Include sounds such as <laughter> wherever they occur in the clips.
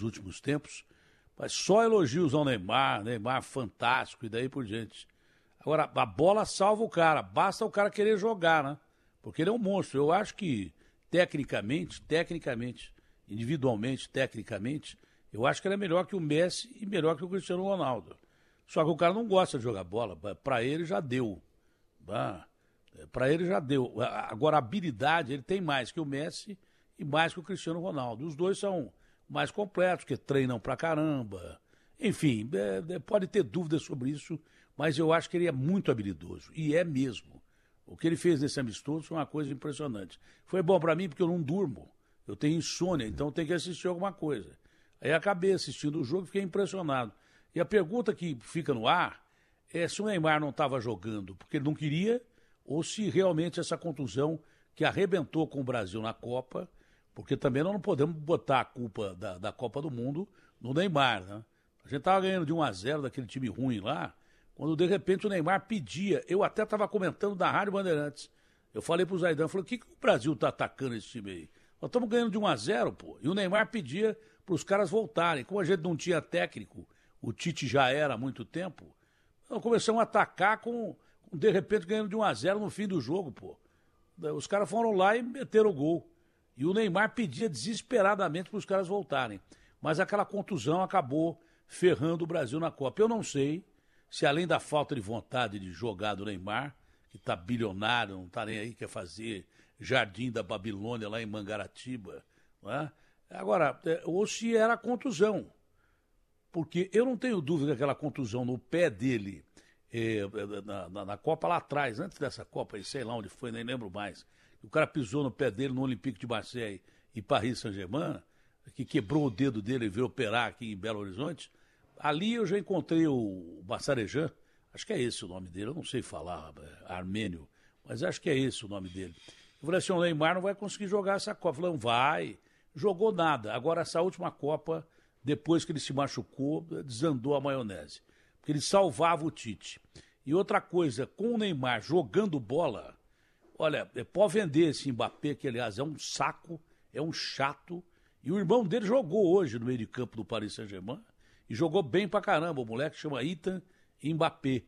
Nos últimos tempos, mas só elogios ao Neymar, Neymar fantástico e daí por diante. Agora, a bola salva o cara, basta o cara querer jogar, né? Porque ele é um monstro. Eu acho que, tecnicamente, tecnicamente, individualmente, tecnicamente, eu acho que ele é melhor que o Messi e melhor que o Cristiano Ronaldo. Só que o cara não gosta de jogar bola. Para ele já deu. Ah, para ele já deu. Agora, habilidade, ele tem mais que o Messi e mais que o Cristiano Ronaldo. Os dois são mais completos, que treinam pra caramba. Enfim, é, é, pode ter dúvidas sobre isso, mas eu acho que ele é muito habilidoso. E é mesmo. O que ele fez nesse amistoso foi uma coisa impressionante. Foi bom para mim porque eu não durmo. Eu tenho insônia, então tenho que assistir alguma coisa. Aí acabei assistindo o jogo e fiquei impressionado. E a pergunta que fica no ar é se o Neymar não estava jogando porque ele não queria ou se realmente essa contusão que arrebentou com o Brasil na Copa, porque também nós não podemos botar a culpa da, da Copa do Mundo no Neymar, né? A gente estava ganhando de 1 a 0 daquele time ruim lá, quando de repente o Neymar pedia, eu até estava comentando da Rádio Bandeirantes, eu falei para o Zaidan, falei, o que, que o Brasil está atacando esse time aí? Nós estamos ganhando de 1 a 0 pô, e o Neymar pedia para os caras voltarem, como a gente não tinha técnico, o Tite já era há muito tempo, nós começamos a atacar com de repente ganhando de 1 a 0 no fim do jogo, pô. Os caras foram lá e meteram o gol. E o Neymar pedia desesperadamente para os caras voltarem. Mas aquela contusão acabou ferrando o Brasil na Copa. Eu não sei se além da falta de vontade de jogar do Neymar, que está bilionário, não está nem aí, quer fazer Jardim da Babilônia lá em Mangaratiba, é? agora, ou se era contusão. Porque eu não tenho dúvida que aquela contusão no pé dele eh, na, na, na, Copa lá atrás, antes dessa Copa, sei lá onde foi, nem lembro mais. O cara pisou no pé dele no Olympique de Marseille e Paris Saint-Germain, que quebrou o dedo dele e veio operar aqui em Belo Horizonte. Ali eu já encontrei o Bassarejan, acho que é esse o nome dele, eu não sei falar é, armênio, mas acho que é esse o nome dele. Eu falei assim, o Neymar não vai conseguir jogar essa Copa. Falei, vai. Jogou nada. Agora, essa última Copa, depois que ele se machucou, desandou a maionese porque ele salvava o Tite. E outra coisa, com o Neymar jogando bola, olha, é, pode vender esse Mbappé, que aliás é um saco, é um chato. E o irmão dele jogou hoje no meio de campo do Paris Saint-Germain e jogou bem pra caramba. O moleque chama Ethan Mbappé.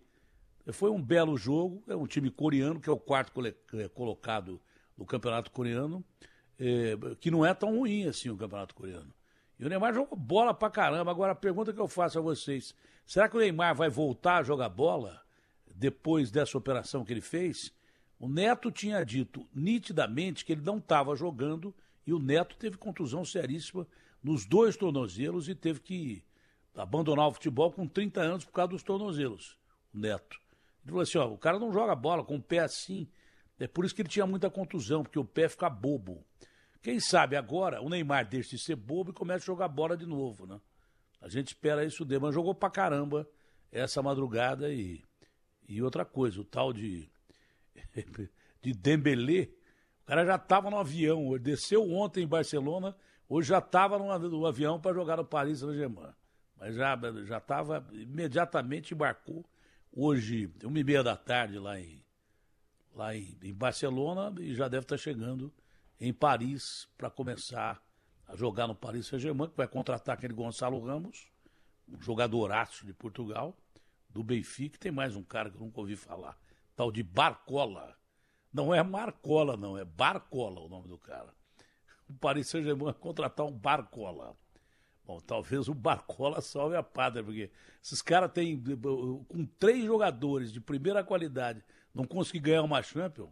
Foi um belo jogo, é um time coreano, que é o quarto é, colocado no campeonato coreano, é, que não é tão ruim assim o campeonato coreano. E o Neymar jogou bola pra caramba. Agora a pergunta que eu faço a vocês: Será que o Neymar vai voltar a jogar bola depois dessa operação que ele fez? O Neto tinha dito nitidamente que ele não estava jogando e o Neto teve contusão seríssima nos dois tornozelos e teve que abandonar o futebol com 30 anos por causa dos tornozelos. O Neto. Ele falou assim: ó, o cara não joga bola com o pé assim. É por isso que ele tinha muita contusão, porque o pé fica bobo. Quem sabe agora o Neymar deixa de ser bobo e começa a jogar bola de novo, né? A gente espera isso dele, mas jogou pra caramba essa madrugada e, e outra coisa, o tal de, de Dembélé, o cara já estava no avião, ele desceu ontem em Barcelona, hoje já estava no, avião para jogar no Paris Saint-Germain. Mas já já estava, imediatamente embarcou, hoje, uma e meia da tarde lá em, lá em, em Barcelona e já deve estar tá chegando em Paris para começar a jogar no Paris Saint-Germain, que vai contratar aquele Gonçalo Ramos, um jogadoraço de Portugal, do Benfica, tem mais um cara que eu nunca ouvi falar, tal de Barcola. Não é Marcola, não, é Barcola o nome do cara. O Paris Saint-Germain contratar um Barcola. Bom, talvez o Barcola <laughs> salve a pátria, porque esses caras têm, com três jogadores de primeira qualidade, não conseguir ganhar uma Champions,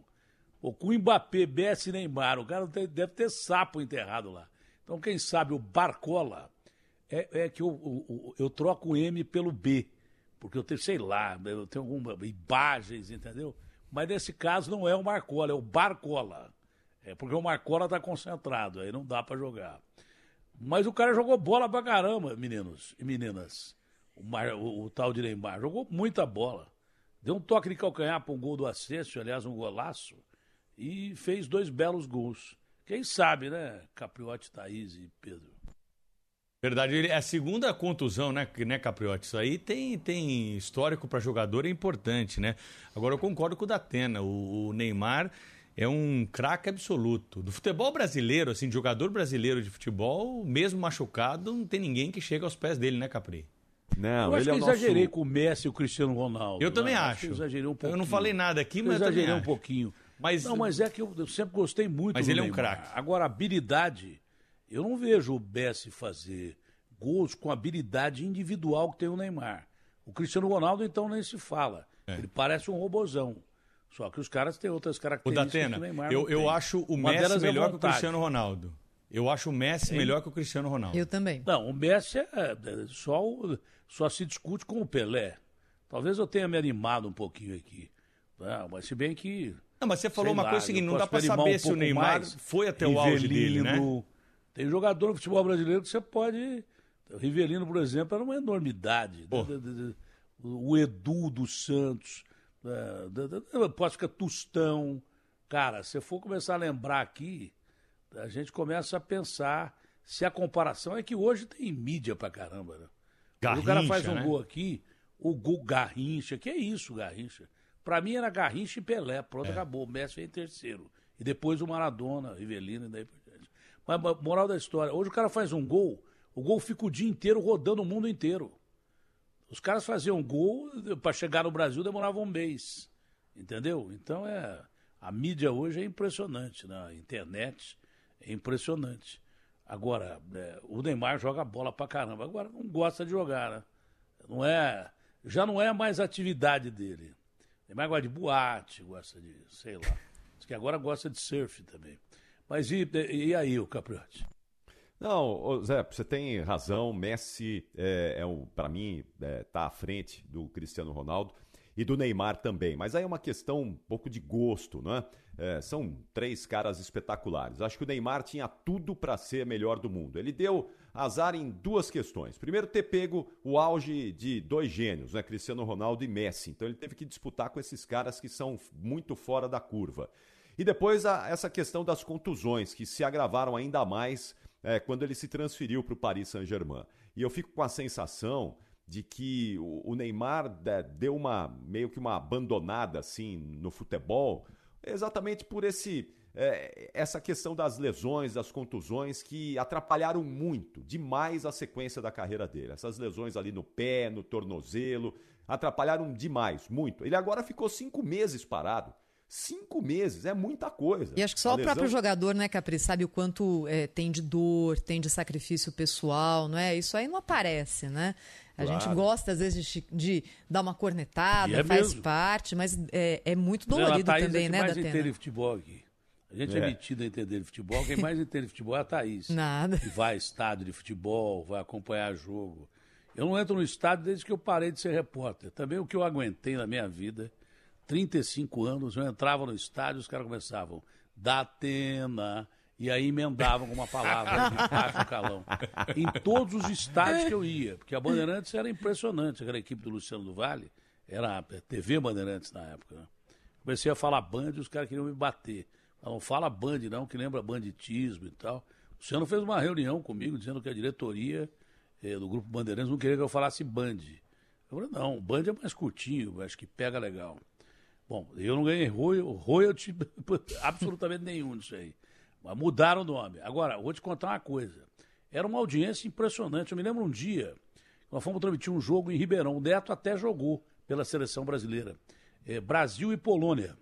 ou com o Mbappé, Messi e Neymar, o cara deve ter sapo enterrado lá. Então, quem sabe o Barcola é, é que eu, eu, eu, troco o M pelo B, porque eu tenho, sei lá, eu tenho algumas imagens, entendeu? Mas nesse caso não é o Marcola, é o Barcola. É porque o Marcola está concentrado, aí não dá para jogar. Mas o cara jogou bola pra caramba, meninos e meninas. O, Mar, o, o tal de Neymar jogou muita bola. Deu um toque de calcanhar para um gol do Acessio, aliás, um golaço, e fez dois belos gols. Quem sabe, né, Capriotti, Thaís e Pedro? Verdade, é a segunda contusão, né, né Capriotti? Isso aí tem, tem histórico para jogador, é importante, né? Agora eu concordo com o Datena, o, o Neymar é um craque absoluto. Do futebol brasileiro, assim, de jogador brasileiro de futebol, mesmo machucado, não tem ninguém que chega aos pés dele, né, Capri? Não, eu acho que é exagerei nosso... com o Messi e o Cristiano Ronaldo. Eu também acho. acho. exagerei um pouquinho. Eu não falei nada aqui, mas eu exagerei eu um pouquinho. Mas... Não, mas é que eu, sempre gostei muito mas do ele Neymar. é um craque. Agora, habilidade, eu não vejo o Messi fazer gols com a habilidade individual que tem o Neymar. O Cristiano Ronaldo, então, nem se fala. É. Ele parece um robozão. Só que os caras têm outras características o Datena, que o Neymar eu, eu acho o Uma Messi é melhor que o Cristiano Ronaldo. Eu acho o Messi Hein? melhor que o Cristiano Ronaldo. Eu também. Não, o Messi é, é só, só se discute com o Pelé. Talvez eu tenha me animado um pouquinho aqui. Não, mas se bem que. Não, mas você falou uma lá, coisa seguinte, não dá animar saber um se o Neymar mais. foi até o auge dele, né? Tem jogador no futebol brasileiro que você pode. O Rivelino, por exemplo, era uma enormidade. Da- O Edu dos Santos. Pode ficar Tostão. Cara, se for começar a lembrar aqui, a gente começa a pensar se a comparação é que hoje tem mídia pra caramba, né? Hoje o cara faz um né? gol aqui, o gol Garrincha, que é isso, Garrincha? Pra mim era Garrincha e Pelé, pronto, É. acabou. O Messi em terceiro. E depois o Maradona, Rivelino e daí por. Mas, moral da história, hoje o cara faz um gol, o gol fica o dia inteiro rodando o mundo inteiro. Os caras faziam gol, pra chegar no Brasil demorava um mês. Entendeu? Então é. A mídia hoje é impressionante, né? A internet é impressionante. Agora, é, o Neymar joga bola pra caramba. Agora não gosta de jogar, né? Não é, já não é mais atividade dele. O Neymar gosta de boate, gosta de, sei lá. Diz que agora gosta de surf também. Mas e, e aí, o Capriotti? Não, Zé, você tem razão. Messi é, é um, para mim é, tá à frente do Cristiano Ronaldo e do Neymar também. Mas aí é uma questão um pouco de gosto, né? É, são três caras espetaculares. Acho que o Neymar tinha tudo para ser melhor do mundo. Ele deu azar em duas questões. Primeiro, ter pego o auge de dois gênios, né? Cristiano Ronaldo e Messi. Então ele teve que disputar com esses caras que são muito fora da curva. E depois a- essa questão das contusões, que se agravaram ainda mais é, quando ele se transferiu para o Paris Saint-Germain. E eu fico com a sensação de que o, o Neymar é, deu uma meio que uma abandonada assim no futebol, exatamente por esse é, essa questão das lesões, das contusões que atrapalharam muito, demais a sequência da carreira dele. Essas lesões ali no pé, no tornozelo, atrapalharam demais, muito. Ele agora ficou cinco meses parado. Cinco meses é muita coisa. E acho que só A o próprio lesão- jogador, né, Capri, sabe o quanto é, tem de dor, tem de sacrifício pessoal, não é? Isso aí não aparece, né? A Claro. gente gosta, às vezes, de, de dar uma cornetada, E é faz mesmo. parte, mas é, é muito Não, a dolorido Thaís também, é que né, mais entende de futebol aqui. A gente é, É. metido a entender de futebol. Quem mais entende de futebol é a Thaís. Nada. Que vai a estádio de futebol, vai acompanhar jogo. Eu não entro no estádio desde que eu parei de ser repórter. Também o que eu aguentei na minha vida, 35 anos, eu entrava no estádio, os caras começavam, Datena, e aí emendavam com uma palavra de calão. Em todos os estádios que eu ia, porque a Bandeirantes era impressionante, aquela equipe do Luciano do Vale, era a TV Bandeirantes na época. Né? Comecei a falar Band e os caras queriam me bater. Não fala Band não, que lembra banditismo e tal. O Luciano fez uma reunião comigo dizendo que a diretoria eh, do Grupo Bandeirantes não queria que eu falasse Band. Eu falei, não, Band é mais curtinho, acho que pega legal. Bom, eu não ganhei royal- royalty <laughs> absolutamente nenhum disso aí. Mas mudaram o nome. Agora, vou te contar uma coisa. Era uma audiência impressionante. Eu me lembro um dia, nós fomos transmitir um jogo em Ribeirão. O Neto até jogou pela seleção brasileira. Eh, Brasil e Polônia.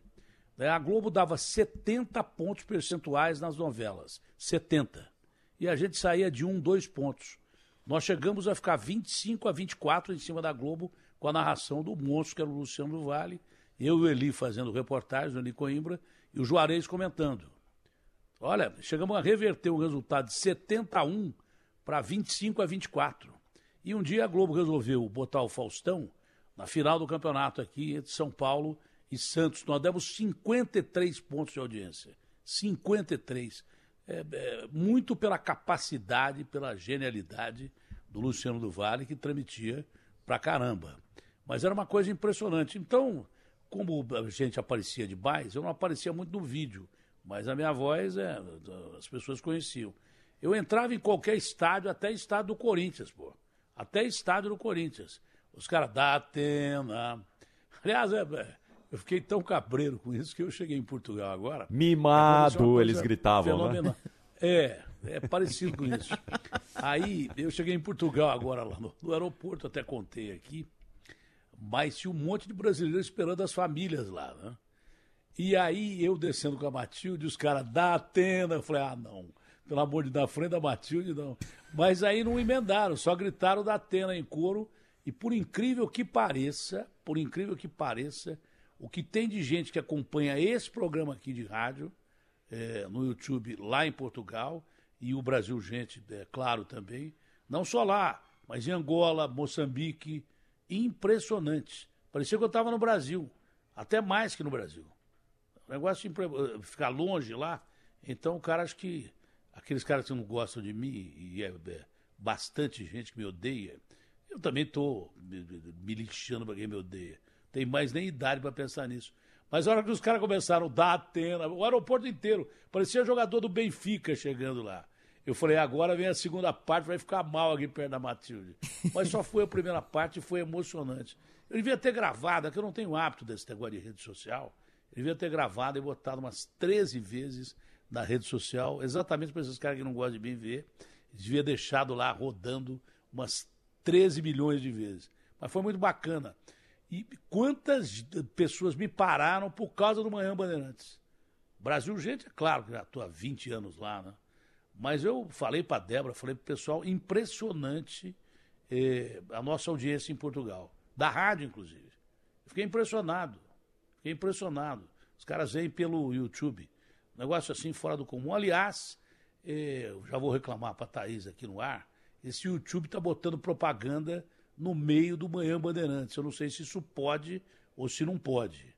Né, A Globo dava 70 pontos percentuais nas novelas. 70. E a gente saía de um, dois pontos. Nós chegamos a ficar 25 a 24 em cima da Globo com a narração do monstro, que era o Luciano do Vale, eu e o Eli fazendo reportagem, o Eli Coimbra, e o Juarez comentando. Olha, chegamos a reverter o resultado de 71 para 25 a 24. E um dia a Globo resolveu botar o Faustão na final do campeonato aqui entre São Paulo e Santos. Nós demos 53 pontos de audiência. 53. É, é, muito pela capacidade, pela genialidade do Luciano do Vale, que transmitia pra caramba. Mas era uma coisa impressionante. Então, como a gente aparecia demais, eu não aparecia muito no vídeo, mas a minha voz é, as pessoas conheciam. Eu entrava em qualquer estádio, até estádio do Corinthians, pô. Até estádio do Corinthians. Os caras da Atena. Aliás, é, é, eu fiquei tão cabreiro com isso que eu cheguei em Portugal agora. Mimado, eles gritavam, né? É, é parecido com isso. Aí eu cheguei em Portugal agora, lá no, no aeroporto, até contei aqui mas tinha um monte de brasileiros esperando as famílias lá, né? E aí eu descendo com a Matilde, os caras da Atena, eu falei, ah, não, pelo amor de Deus, frente da Matilde, não. Mas aí não emendaram, só gritaram da Atena em coro, e por incrível que pareça, por incrível que pareça, o que tem de gente que acompanha esse programa aqui de rádio, é, no YouTube lá em Portugal, e o Brasil Gente, é claro também, não só lá, mas em Angola, Moçambique, impressionante. Parecia que eu estava no Brasil, até mais que no Brasil. O negócio de eh, ficar longe lá, então o cara acho que aqueles caras que não gostam de mim, e é, é bastante gente que me odeia, eu também estou me, me lixando para quem me odeia. Tem mais nem idade para pensar nisso. Mas a hora que os caras começaram dar Atena, o aeroporto inteiro, parecia jogador do Benfica chegando lá. Eu falei, agora vem a segunda parte, vai ficar mal aqui perto da Matilde. <laughs> Mas só foi a primeira parte e foi emocionante. Eu devia ter gravado, é que eu não tenho hábito desse negócio de rede social. Eu devia ter gravado e botado umas 13 vezes na rede social, exatamente para esses caras que não gostam de mim ver. Devia deixado lá rodando umas 13 milhões de vezes. Mas foi muito bacana. E quantas pessoas me pararam por causa do Manhã Bandeirantes? Brasil, gente, é claro que já estou há 20 anos lá, né? Mas eu falei para a Débora, falei para o pessoal, impressionante eh, a nossa audiência em Portugal. Da rádio, inclusive. Fiquei impressionado. Fiquei impressionado. Os caras vêm pelo YouTube. Negócio assim fora do comum. Aliás, eh, já vou reclamar para a Thaís aqui no ar. Esse YouTube está botando propaganda no meio do Manhã Bandeirantes. Eu não sei se isso pode ou se não pode.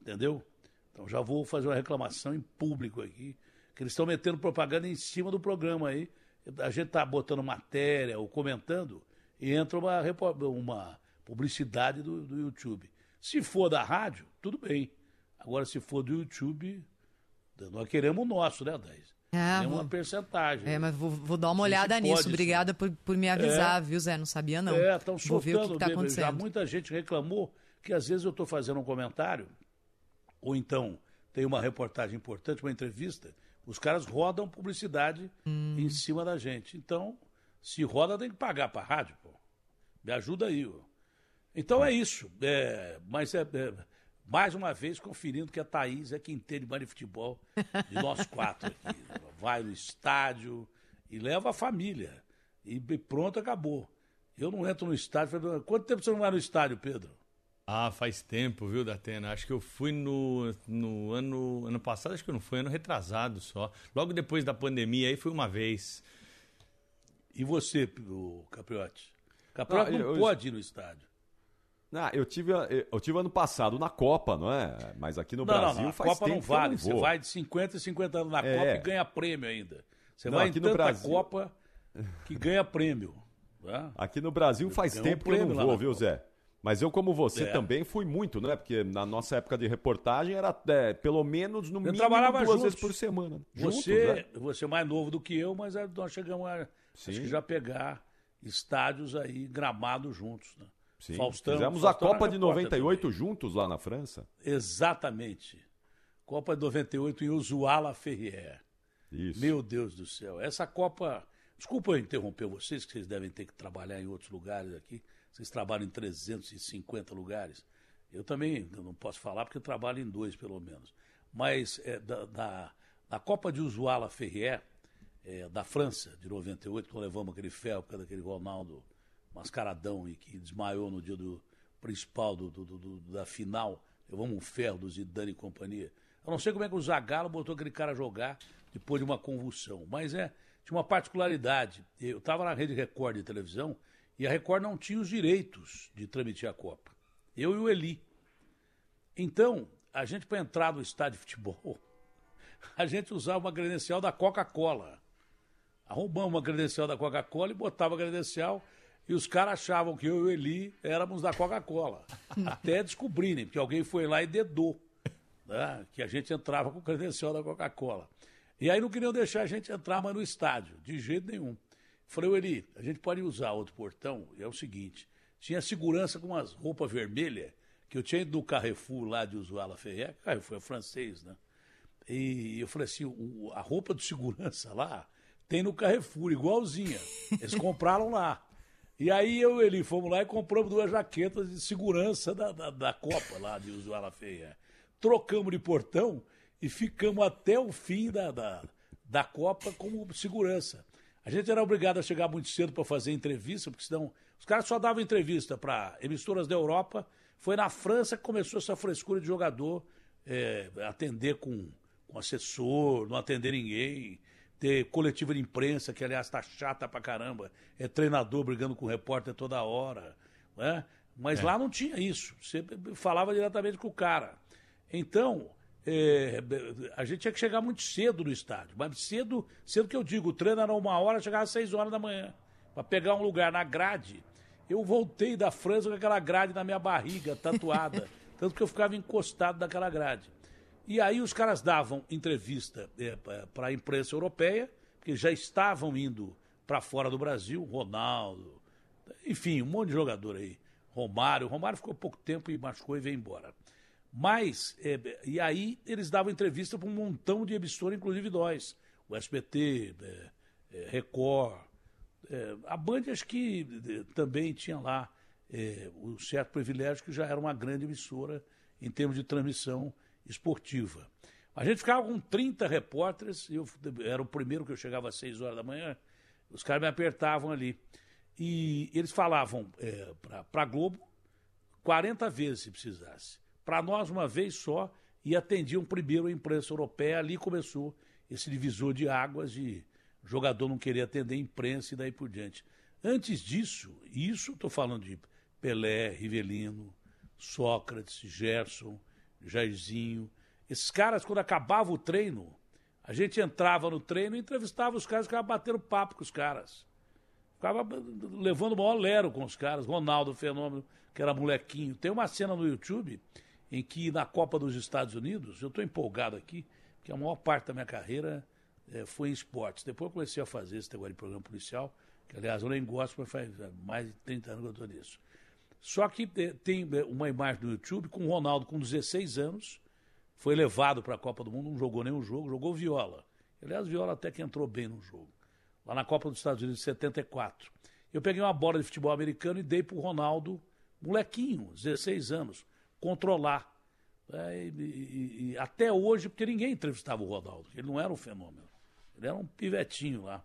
Entendeu? Então já vou fazer uma reclamação em público aqui que eles estão metendo propaganda em cima do programa aí. A gente está botando matéria ou comentando e entra uma, uma publicidade do, do YouTube. Se for da rádio, tudo bem. Agora, se for do YouTube, nós queremos o nosso, né, Dez? É, Tem uma porcentagem. É, mas vou, vou dar uma olhada nisso. Obrigada por, por me avisar, é, viu, Zé? Não sabia, não. É, estão soltando. Vou ver o que está acontecendo. Já muita gente reclamou que às vezes eu estou fazendo um comentário, ou então tem uma reportagem importante, uma entrevista, os caras rodam publicidade hum. em cima da gente. Então, se roda, tem que pagar para a rádio, pô. Me ajuda aí. Ó. Então é isso. É, mas é, é, mais uma vez conferindo que a Thaís é quem entende mais de futebol de nós <laughs> quatro aqui. Vai no estádio e leva a família. E pronto, acabou. Eu não entro no estádio. Quanto tempo você não vai no estádio, Pedro? Ah, faz tempo, viu, Datena? Acho que eu fui no, no ano, ano passado, acho que não foi, ano retrasado só. Logo depois da pandemia, aí foi uma vez. E você, o Capriotti? Capriotti não, não eu, pode ir no estádio. Não, eu tive, eu tive ano passado na Copa, não é? Mas aqui no não, Brasil não, não, faz Copa tempo não vale. Você vai de 50 e 50 anos na é. Copa e ganha prêmio ainda. Você vai em tanta Brasil... Copa que ganha prêmio. Tá? Aqui no Brasil faz tempo um que eu não vou, viu, Zé? Mas eu, como você, é. também fui muito, né? Porque na nossa época de reportagem era é, pelo menos no eu mínimo duas juntos. vezes por semana. Você, juntos, né? você é mais novo do que eu, mas é, nós chegamos a já pegar estádios aí, gramados juntos, né? Sim. Faustão, Fizemos Faustão a Copa de 98 também. juntos lá na França. Exatamente. Copa de 98 em Usuala Ferrier. Isso. Meu Deus do céu. Essa Copa. Desculpa eu interromper vocês, que vocês devem ter que trabalhar em outros lugares aqui. Vocês trabalham em 350 lugares. Eu também não posso falar porque eu trabalho em dois, pelo menos. Mas é, da, da, da, Copa de Usuala Ferrier, é, da França, de 98, quando levamos aquele ferro por causa daquele Ronaldo mascaradão e que desmaiou no dia do principal do, do, do, da final. Levamos um ferro do Zidane e companhia. Eu não sei como é que o Zagallo botou aquele cara jogar depois de uma convulsão, mas é, tinha uma particularidade. Eu estava na Rede Record de televisão e a Record não tinha os direitos de transmitir a Copa. Eu e o Eli. Então, a gente, para entrar no estádio de futebol, <laughs> a gente usava uma credencial da Coca-Cola. Arrumamos uma credencial da Coca-Cola e botava a credencial e os caras achavam que eu e o Eli éramos da Coca-Cola. <laughs> Até descobrirem, porque alguém foi lá e dedou né, que a gente entrava com o credencial da Coca-Cola. E aí não queriam deixar a gente entrar mais no estádio, de jeito nenhum. Falei, Eli, a gente pode usar outro portão? E é o seguinte, tinha segurança com umas roupas vermelhas, que eu tinha ido do Carrefour lá de Usuala Ferreira, Carrefour é francês, né? E eu falei assim, o, a roupa de segurança lá tem no Carrefour, igualzinha. Eles <laughs> compraram lá. E aí eu e ele fomos lá e compramos duas jaquetas de segurança da, da, da Copa lá de Usuala Feia. Trocamos de portão e ficamos até o fim da, da, da Copa como segurança. A gente era obrigado a chegar muito cedo para fazer entrevista, porque senão os caras só davam entrevista para emissoras da Europa. Foi na França que começou essa frescura de jogador é, atender com, com assessor, não atender ninguém ter coletiva de imprensa, que aliás tá chata pra caramba, é treinador brigando com repórter toda hora, né? Mas é. lá não tinha isso, você falava diretamente com o cara. Então, é, a gente tinha que chegar muito cedo no estádio, mas cedo, cedo que eu digo, o treino era uma hora, chegava às seis horas da manhã, para pegar um lugar na grade. Eu voltei da França com aquela grade na minha barriga, tatuada, <laughs> tanto que eu ficava encostado naquela grade. E aí os caras davam entrevista é, para a imprensa europeia, que já estavam indo para fora do Brasil, Ronaldo, enfim, um monte de jogador aí. Romário, Romário ficou pouco tempo e machucou e veio embora. Mas, é, e aí eles davam entrevista para um montão de emissora, inclusive nós, o SBT, é, é, Record, é, a Band acho que é, também tinha lá o certo privilégio que já era uma grande emissora em termos de transmissão esportiva. A gente ficava com 30 repórteres, eu era o primeiro que eu chegava às 6 horas da manhã, os caras me apertavam ali. E eles falavam é, para a Globo 40 vezes se precisasse. Para nós, uma vez só, e atendiam primeiro a imprensa europeia. Ali começou esse divisor de águas de jogador não querer atender a imprensa e daí por diante. Antes disso, isso estou falando de Pelé, Rivelino, Sócrates, Gerson, Jairzinho. Esses caras, quando acabava o treino, a gente entrava no treino e entrevistava os caras, ficava batendo papo com os caras. Ficava levando o maior lero com os caras. Ronaldo Fenômeno, que era molequinho. Tem uma cena no YouTube em que, na Copa dos Estados Unidos, eu estou empolgado aqui, porque a maior parte da minha carreira é, foi em esportes. Depois eu comecei a fazer esse negócio de programa policial, que aliás eu nem gosto, mas faz mais de 30 anos que eu estou nisso. Só que tem uma imagem no YouTube com o Ronaldo com 16 anos, foi levado para a Copa do Mundo, não jogou nenhum jogo, jogou viola. Aliás, viola até que entrou bem no jogo. Lá na Copa dos Estados Unidos de 74. Eu peguei uma bola de futebol americano e dei para o Ronaldo, molequinho, 16 anos, controlar. É, e, e, e, até hoje, porque ninguém entrevistava o Ronaldo, ele não era um fenômeno. Ele era um pivetinho lá.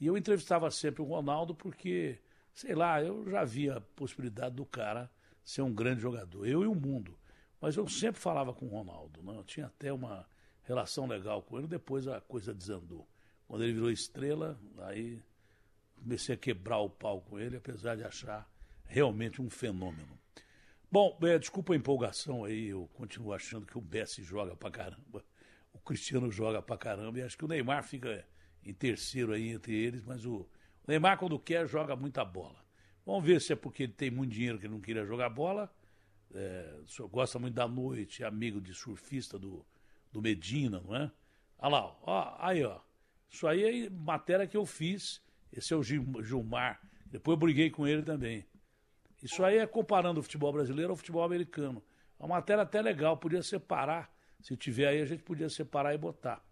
E eu entrevistava sempre o Ronaldo porque sei lá, eu já via a possibilidade do cara ser um grande jogador, eu e o mundo. Mas eu sempre falava com o Ronaldo, né? eu tinha até uma relação legal com ele, depois a coisa desandou. Quando ele virou estrela, aí comecei a quebrar o pau com ele, apesar de achar realmente um fenômeno. Bom, é, desculpa a empolgação aí, eu continuo achando que o Messi joga pra caramba, o Cristiano joga pra caramba, e acho que o Neymar fica em terceiro aí entre eles, mas o, Neymar, quando quer, joga muita bola. Vamos ver se é porque ele tem muito dinheiro que ele não queria jogar bola. É, o gosta muito da noite, é amigo de surfista do, do Medina, não é? Olha lá, ó, aí, ó. Isso aí é matéria que eu fiz. Esse é o Gilmar. Depois eu briguei com ele também. Isso aí é comparando o futebol brasileiro ao futebol americano. É uma matéria até legal, podia separar. Se tiver aí, a gente podia separar e botar.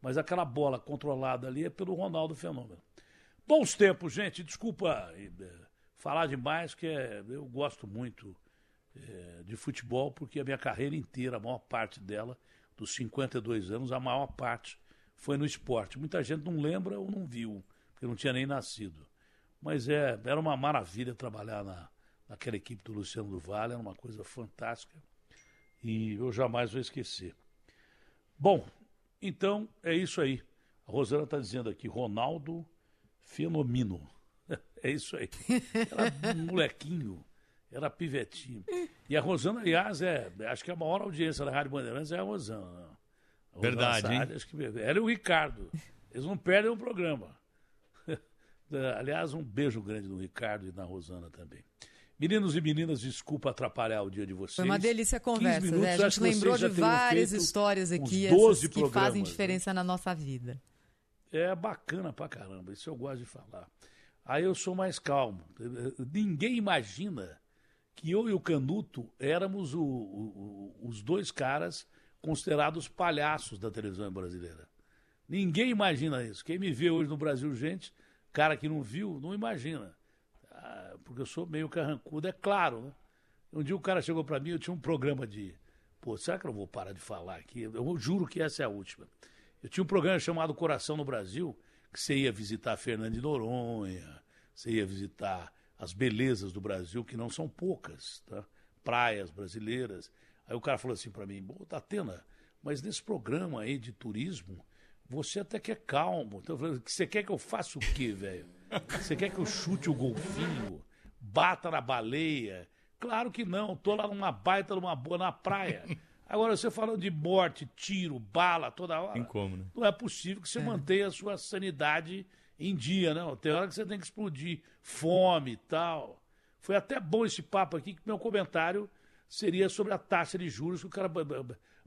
Mas aquela bola controlada ali é pelo Ronaldo Fenômeno. Bons tempos, gente. Desculpa é, falar demais, que é, eu gosto muito é, de futebol, porque a minha carreira inteira, a maior parte dela, dos 52 anos, a maior parte foi no esporte. Muita gente não lembra ou não viu, porque não tinha nem nascido. Mas é, era uma maravilha trabalhar na, naquela equipe do Luciano do Vale, era uma coisa fantástica e eu jamais vou esquecer. Bom, então é isso aí. A Rosana está dizendo aqui, Ronaldo Fenomino. <laughs> É isso aí. Era <laughs> molequinho, era pivetinho. E a Rosana, aliás, é, acho que a maior audiência da Rádio Bandeirantes é a Rosana. Né? A Rosana Verdade, hein? Acho que, ela e o Ricardo. Eles não perdem o programa. <laughs> aliás, um beijo grande no Ricardo e na Rosana também. Meninos e meninas, desculpa atrapalhar o dia de vocês. Foi uma delícia a conversa, minutos, né? A gente lembrou de várias histórias aqui que fazem né? diferença na nossa vida. É bacana pra caramba, isso eu gosto de falar. Aí eu sou mais calmo. Ninguém imagina que eu e o Canuto éramos o, o, os dois caras considerados palhaços da televisão brasileira. Ninguém imagina isso. Quem me vê hoje no Brasil, gente, cara que não viu, não imagina porque eu sou meio carrancudo, é claro, né? Um dia o cara chegou para mim, eu tinha um programa de. Pô, será que eu vou parar de falar aqui? Eu juro que essa é a última. Eu tinha um programa chamado Coração no Brasil, que você ia visitar Fernando de Noronha, você ia visitar as belezas do Brasil, que não são poucas, tá? Praias brasileiras. Aí o cara falou assim para mim: Bom, Tatena, mas nesse programa aí de turismo, você até que é calmo. Então eu falei: Você quer que eu faça o quê, velho? Você quer que eu chute o golfinho? bata na baleia. Claro que não, tô lá numa baita, numa boa, na praia. Agora, você falando de morte, tiro, bala, toda hora. Tem como, né? Não é possível que você é. mantenha a sua sanidade em dia, não. Tem hora que você tem que explodir. Fome e tal. Foi até bom esse papo aqui, que meu comentário seria sobre a taxa de juros, que o cara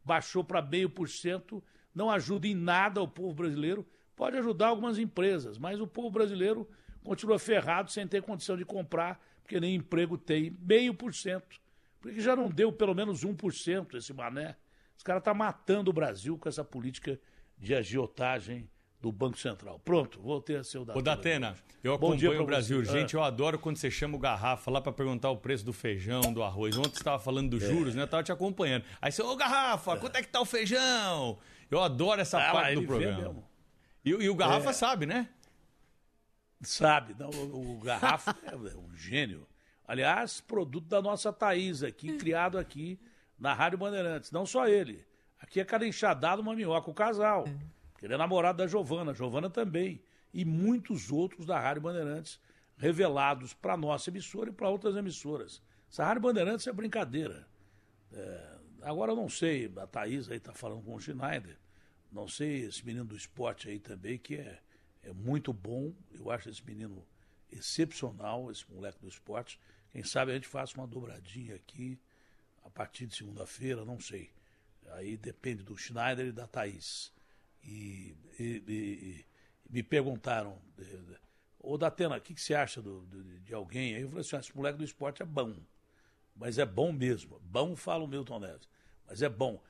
baixou para meio por cento. Não ajuda em nada o povo brasileiro. Pode ajudar algumas empresas, mas o povo brasileiro continua ferrado sem ter condição de comprar, porque nem emprego tem, meio por cento. Porque já não deu pelo menos 1% esse mané. Os caras estão tá matando o Brasil com essa política de agiotagem do Banco Central. Pronto, voltei a ser o Datena. Ô, Datena, eu acompanho o Brasil. Você. Gente, eu adoro quando você chama o Garrafa lá para perguntar o preço do feijão, do arroz. Ontem você estava falando dos é. juros, né? Eu tava te acompanhando. Aí você, ô Garrafa, é. quanto é que tá o feijão? Eu adoro essa ah, parte do programa. E, e, o Garrafa é. sabe, né? Sabe, não, o, o Garrafa <laughs> é um gênio. Aliás, produto da nossa Thaís aqui, criado aqui na Rádio Bandeirantes. Não só ele. Aqui é cada enxadado uma minhoca, o casal. Ele é namorado da Giovana, Giovana também. E muitos outros da Rádio Bandeirantes revelados para nossa emissora e para outras emissoras. Essa Rádio Bandeirantes é brincadeira. É, agora eu não sei, a Thaís aí está falando com o Schneider. Não sei esse menino do esporte aí também, que é é muito bom. Eu acho esse menino excepcional, esse moleque do esporte. Quem sabe a gente faça uma dobradinha aqui a partir de segunda-feira, não sei. Aí depende do Schneider e da Thaís. E, e, e, e me perguntaram, ô Datena, o que, que você acha do, de, de alguém? Aí eu falei assim, ah, esse moleque do esporte é bom. Mas é bom mesmo. Bom fala o Milton Neves. Mas é bom.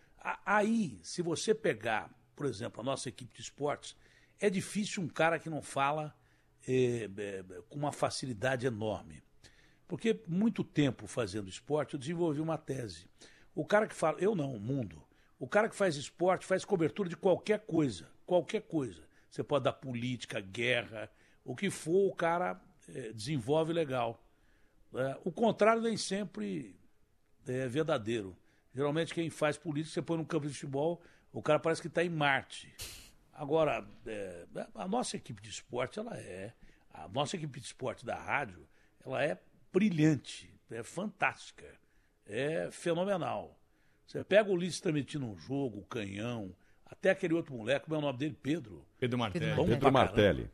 Aí, se você pegar, por exemplo, a nossa equipe de esportes, é difícil um cara que não fala é, é, com uma facilidade enorme. Porque muito tempo fazendo esporte, eu desenvolvi uma tese. O cara que fala, eu não, o mundo. O cara que faz esporte faz cobertura de qualquer coisa. Qualquer coisa. Você pode dar política, guerra, o que for, o cara é, desenvolve legal. É, o contrário nem sempre é verdadeiro. Geralmente quem faz política, você põe no campo de futebol, o cara parece que está em Marte. Agora, é, a nossa equipe de esporte, ela é. A nossa equipe de esporte da rádio, ela é brilhante, é fantástica, é fenomenal. Você pega o Ulisses transmitindo um jogo, o Canhão, até aquele outro moleque, como é o nome dele? Pedro. Pedro Martelli. Bom Pedro Martelli.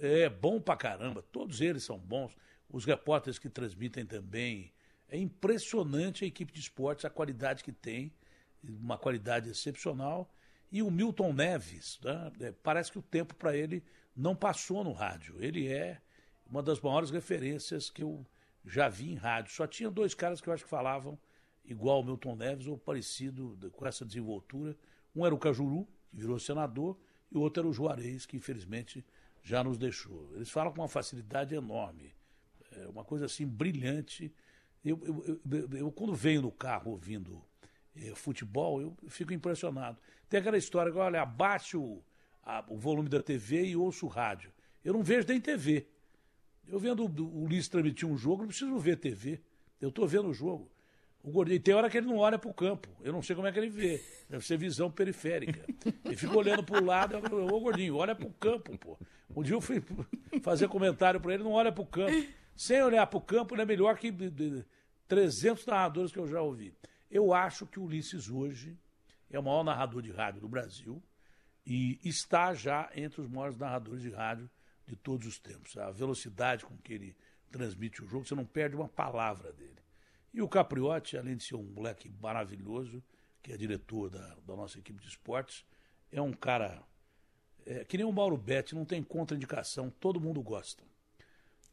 É, bom pra caramba, todos eles são bons. Os repórteres que transmitem também. É impressionante a equipe de esportes, a qualidade que tem, uma qualidade excepcional. E o Milton Neves, né, é, parece que o tempo para ele não passou no rádio. Ele é uma das maiores referências que eu já vi em rádio. Só tinha dois caras que eu acho que falavam igual o Milton Neves ou parecido com essa desenvoltura. Um era o Cajuru, que virou senador, e o outro era o Juarez, que infelizmente já nos deixou. Eles falam com uma facilidade enorme, é uma coisa assim brilhante. Eu, eu, eu, eu quando venho no carro ouvindo futebol, eu fico impressionado. Tem aquela história que, olha, abaixe o, o volume da TV e ouço rádio. Eu não vejo nem TV. Eu vendo o, o transmitir um jogo, não preciso ver TV. Eu estou vendo o jogo. O gordinho, e tem hora que ele não olha para o campo. Eu não sei como é que ele vê. Deve ser visão periférica. Ele fica olhando para o lado. Eu, Ô, gordinho, olha para o campo, pô. Um dia eu fui <laughs> fazer comentário para ele, não olha para o campo. Sem olhar para o campo, ele é melhor que 300 narradores que eu já ouvi. Eu acho que o Ulisses hoje é o maior narrador de rádio do Brasil e está já entre os maiores narradores de rádio de todos os tempos. A velocidade com que ele transmite o jogo, você não perde uma palavra dele. E o Capriotti, além de ser um moleque maravilhoso, que é diretor da, da nossa equipe de esportes, é um cara é, que nem o Mauro Betti, não tem contraindicação, todo mundo gosta.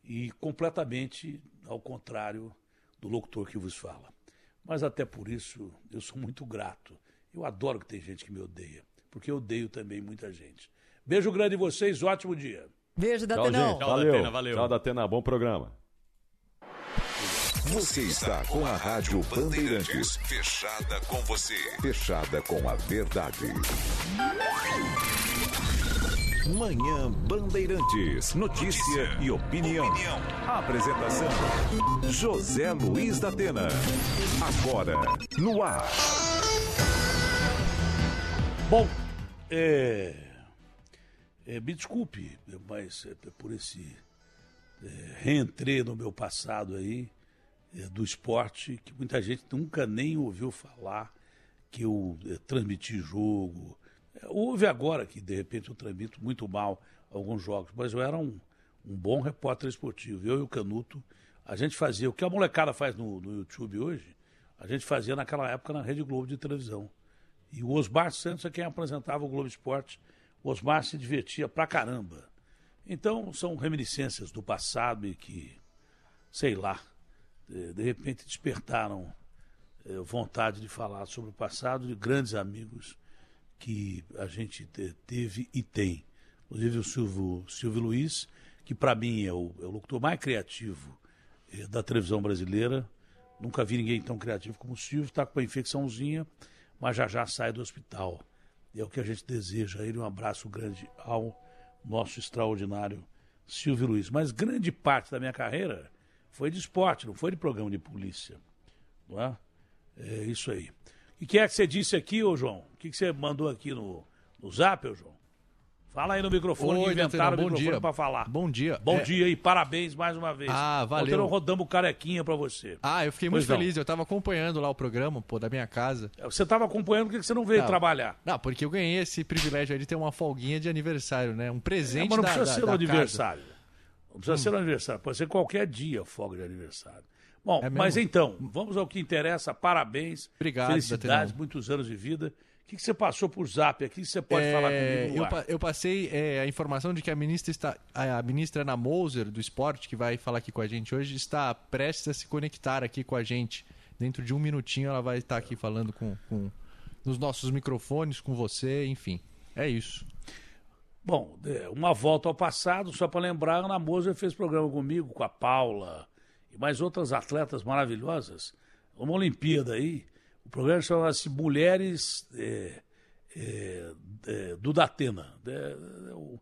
E completamente ao contrário do locutor que vos fala. Mas até por isso eu sou muito grato. Eu adoro que tem gente que me odeia, porque eu odeio também muita gente. Beijo grande em vocês, ótimo dia. Beijo, Datenão. Tchau, valeu. Datena, valeu. Tchau, Datena. Bom programa. Você está com a Rádio Bandeirantes. Fechada com você. Fechada com a verdade. Manhã Bandeirantes. Notícia e opinião. Apresentação: José Luiz da Atena. Agora, no ar. Bom, é, é, me desculpe, mas é, por esse é, reentrê no meu passado aí é, do esporte, que muita gente nunca nem ouviu falar que eu é, transmiti jogo. Houve agora que, de repente, eu transmito muito mal alguns jogos, mas eu era um, um bom repórter esportivo. Eu e o Canuto, a gente fazia o que a molecada faz no, no YouTube hoje, a gente fazia naquela época na Rede Globo de televisão. E o Osmar Santos é quem apresentava o Globo Esporte. O Osmar se divertia pra caramba. Então, são reminiscências do passado e que, sei lá, de, de repente despertaram eh, vontade de falar sobre o passado de grandes amigos que a gente te- teve e tem. Inclusive o Silvio, Silvio Luiz, que para mim é o, é o locutor mais criativo eh, da televisão brasileira. Nunca vi ninguém tão criativo como o Silvio, está com uma infecçãozinha, mas já já sai do hospital. É o que a gente deseja a ele. Um abraço grande ao nosso extraordinário Silvio Luiz. Mas grande parte da minha carreira foi de esporte, não foi de programa de polícia. Não é? É isso aí. E o que é que você disse aqui, ô João? O que, que você mandou aqui no, no zap, ô João? Fala aí no microfone, Oi, inventaram o microfone para falar. Bom dia. Bom É, dia e parabéns mais uma vez. Ah, valeu. Ontem rodamos carequinha para você. Ah, eu fiquei Pois muito não. feliz. Eu tava acompanhando lá o programa, pô, da minha casa. Você estava acompanhando, por que você não veio Não. trabalhar? Não, porque eu ganhei esse privilégio aí de ter uma folguinha de aniversário, né? Um É, presente mas não da, precisa da- ser da no casa. Hum. aniversário. Não precisa ser no aniversário, pode ser qualquer dia folga de aniversário. Bom, É mas então, vamos ao que interessa. Parabéns. Obrigado, Felicidades, muitos anos de vida. O que, que você passou por zap aqui? que Você pode É, falar comigo eu, eu passei é, a informação de que a ministra está a, ministra Ana Moser do esporte que vai falar aqui com a gente hoje está prestes a se conectar aqui com a gente dentro de um minutinho ela vai estar aqui falando com, com nos nossos microfones com você enfim é isso Bom, é, uma volta ao passado, só para lembrar, a Ana Moser fez programa comigo, com a Paula e mais outras atletas maravilhosas. Uma Olimpíada aí, o programa chamava-se Mulheres é, é, é, do Datena. É, é, o-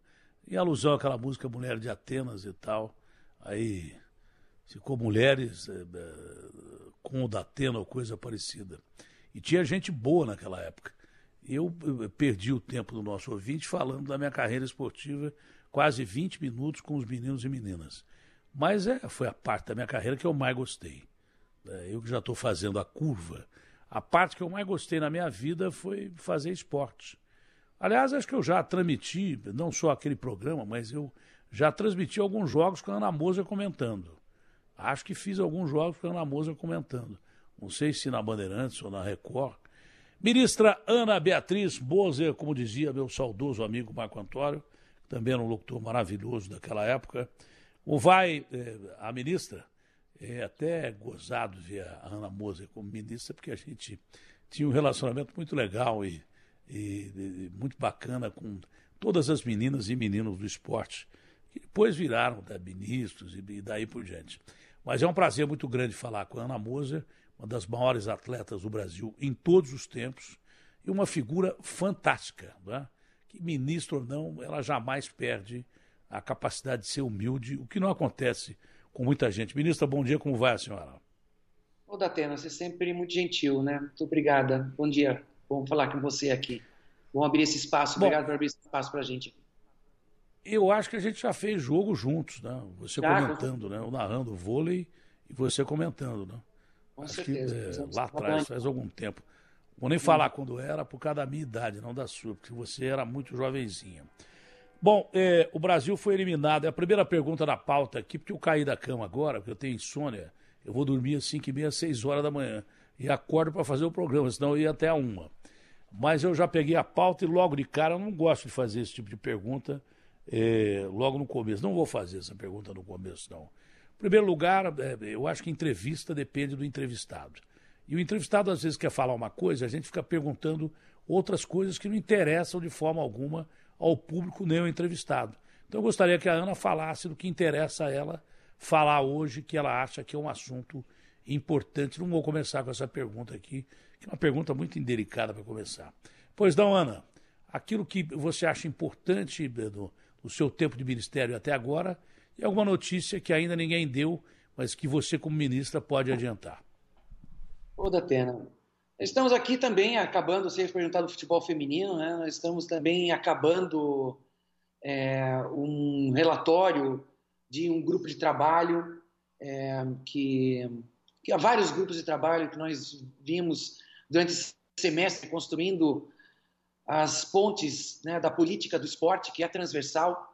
em alusão àquela música Mulher de Atenas e tal. Aí ficou Mulheres é, com o Datena ou coisa parecida. E tinha gente boa naquela época. Eu perdi o tempo do nosso ouvinte falando da minha carreira esportiva, quase 20 minutos com os meninos e meninas. Mas é, foi a parte da minha carreira que eu mais gostei. É, eu que já estou fazendo a curva. A parte que eu mais gostei na minha vida foi fazer esporte. Aliás, acho que eu já transmiti, não só aquele programa, mas eu já transmiti alguns jogos com a Ana Moser comentando. Acho que fiz alguns jogos com a Ana Moser comentando. Não sei se na Bandeirantes ou na Record. Ministra Ana Beatriz Moser, como dizia meu saudoso amigo Marco Antônio, também era um locutor maravilhoso daquela época. O vai, eh, a ministra, é até gozado ver a Ana Moser como ministra, porque a gente tinha um relacionamento muito legal e, e- e muito bacana com todas as meninas e meninos do esporte, que depois viraram né, ministros e, e daí por diante. Mas é um prazer muito grande falar com a Ana Moser, uma das maiores atletas do Brasil em todos os tempos, e uma figura fantástica, né? que ministro ou não, ela jamais perde a capacidade de ser humilde, o que não acontece com muita gente. Ministra, bom dia, como vai a senhora? Ô, Datena, você é sempre muito gentil, né? Muito obrigada. Bom dia. Bom falar com você aqui. Bom abrir esse espaço. Bom, Obrigado por abrir esse espaço para a gente. Eu acho que a gente já fez jogo juntos, né? Você já, comentando, né? O narrando vôlei e você comentando, né? Com acho certeza. Que, é, lá atrás, faz algum tempo. Vou nem falar quando era, por causa da minha idade, não da sua, porque você era muito jovenzinha. Bom, é, o Brasil foi eliminado. É a primeira pergunta da pauta aqui, porque eu caí da cama agora, porque eu tenho insônia. Eu vou dormir às 5 e meia, 6 horas da manhã. E acordo para fazer o programa, senão eu ia até a uma. Mas eu já peguei a pauta e logo de cara eu não gosto de fazer esse tipo de pergunta é, logo no começo. Não vou fazer essa pergunta no começo, não. Em primeiro lugar, é, eu acho que entrevista depende do entrevistado. E o entrevistado às vezes quer falar uma coisa, a gente fica perguntando outras coisas que não interessam de forma alguma ao público nem ao entrevistado. Então eu gostaria que a Ana falasse do que interessa a ela falar hoje, que ela acha que é um assunto importante. Não vou começar com essa pergunta aqui, que é uma pergunta muito indelicada para começar. Pois não, Ana, aquilo que você acha importante do, do seu tempo de ministério até agora e alguma notícia que ainda ninguém deu, mas que você, como ministra, pode adiantar. Ô, Datena, estamos aqui também acabando, você perguntado do futebol feminino, né? Nós estamos também acabando é, um relatório de um grupo de trabalho é, que, que há vários grupos de trabalho que nós vimos durante esse semestre construindo as pontes né, da política do esporte, que é transversal,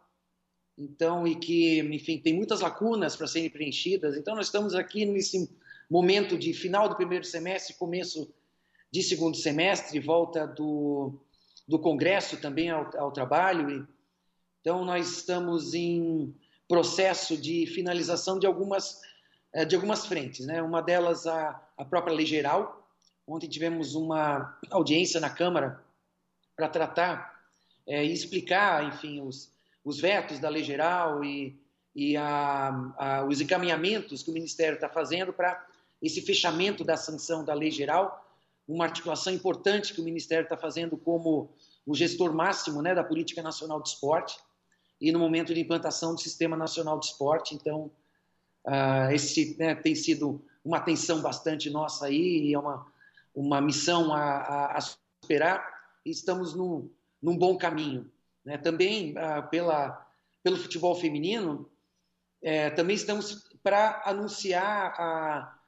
então e que, enfim, tem muitas lacunas para serem preenchidas. Então nós estamos aqui nesse momento de final do primeiro semestre, começo de segundo semestre, volta do, do Congresso também ao, ao trabalho. Então, nós estamos em processo de finalização de algumas, eh, de algumas frentes. Né? Uma delas, a, a própria lei geral. Ontem tivemos uma audiência na Câmara para tratar é, e explicar, enfim, os, os vetos da lei geral e, e a, a, os encaminhamentos que o Ministério está fazendo para esse fechamento da sanção da lei geral, uma articulação importante que o Ministério está fazendo como o gestor máximo né, da Política Nacional de Esporte e no momento de implantação do Sistema Nacional de Esporte. Então, uh, esse né, tem sido uma atenção bastante nossa aí e é uma, uma missão a, a, a superar e estamos num, num bom caminho. Né? Também uh, pela, pelo futebol feminino, é, também estamos para anunciar a,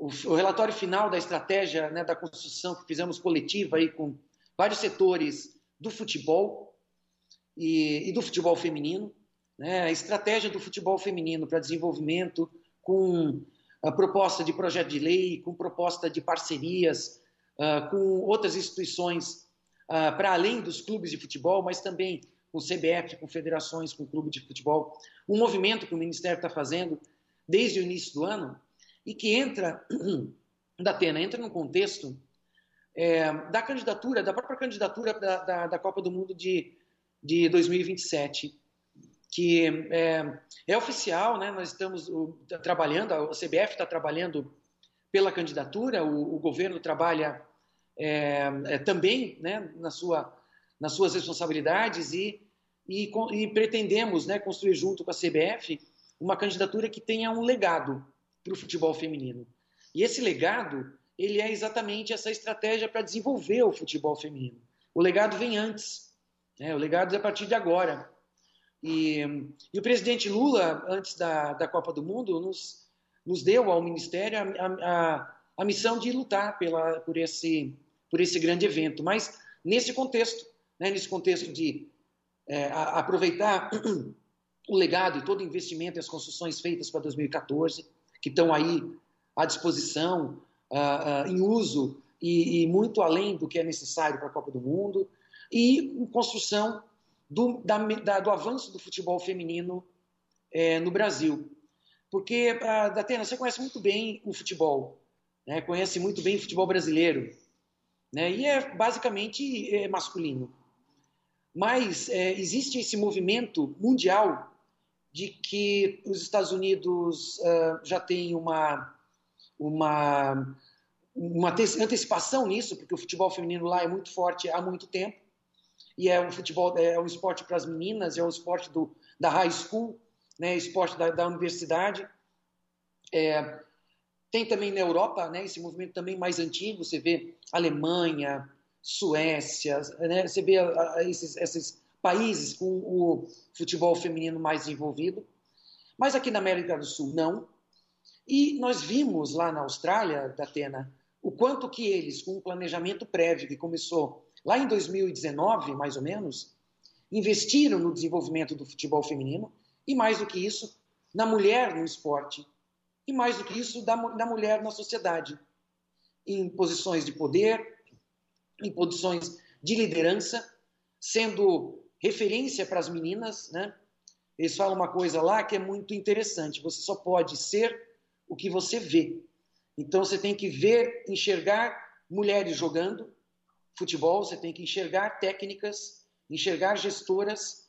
o, o relatório final da estratégia né, da construção que fizemos coletiva aí com vários setores do futebol e, e do futebol feminino, né, a estratégia do futebol feminino para desenvolvimento com a proposta de projeto de lei, com proposta de parcerias uh, com outras instituições uh, para além dos clubes de futebol, mas também com CBF, com federações, com clube de futebol. Um movimento que o Ministério está fazendo desde o início do ano e que entra, <clears throat> da Atena, entra no contexto é, da candidatura, da própria candidatura da, da, da, Copa do Mundo de, de 2027, que é, é oficial, né? nós estamos tá trabalhando, a CBF está trabalhando pela candidatura, o, o governo trabalha é, é, também né, na sua, nas suas responsabilidades e, e, e pretendemos né, construir junto com a CBF uma candidatura que tenha um legado, para o futebol feminino. E esse legado, ele é exatamente essa estratégia para desenvolver o futebol feminino. O legado vem antes, né? o legado é a partir de agora. E, e o presidente Lula, antes da, da Copa do Mundo, nos, nos deu ao Ministério a, a, a missão de lutar pela, por, esse, por esse grande evento. Mas nesse contexto, né? nesse contexto de é, aproveitar <clears throat> o legado e todo o investimento e as construções feitas para 2014, que estão aí à disposição, uh, uh, em uso e, e, muito além do que é necessário para a Copa do Mundo, e em construção do, da, da, do avanço do futebol feminino é, no Brasil. Porque, uh, Datena, você conhece muito bem o futebol, né? conhece muito bem o futebol brasileiro, né? e é basicamente é masculino. Mas é, existe esse movimento mundial de que os Estados Unidos uh, já têm uma, uma, uma antecipação nisso, porque o futebol feminino lá é muito forte há muito tempo, e é um futebol, é um esporte para as meninas, é um esporte do, da high school, né, esporte da, da universidade. É, tem também na Europa, né, esse movimento também mais antigo, você vê Alemanha, Suécia, né, você vê esses, esses países com o futebol feminino mais desenvolvido. Mas aqui na América do Sul, não. E nós vimos lá na Austrália, da Atena, o quanto que eles, com um planejamento prévio que começou lá em 2019, mais ou menos, investiram no desenvolvimento do futebol feminino e, mais do que isso, na mulher no esporte. E, mais do que isso, da, da mulher na sociedade. Em posições de poder, em posições de liderança, sendo referência para as meninas, né? Eles falam uma coisa lá que é muito interessante. Você só pode ser o que você vê. Então você tem que ver, enxergar mulheres jogando futebol, você tem que enxergar técnicas, enxergar gestoras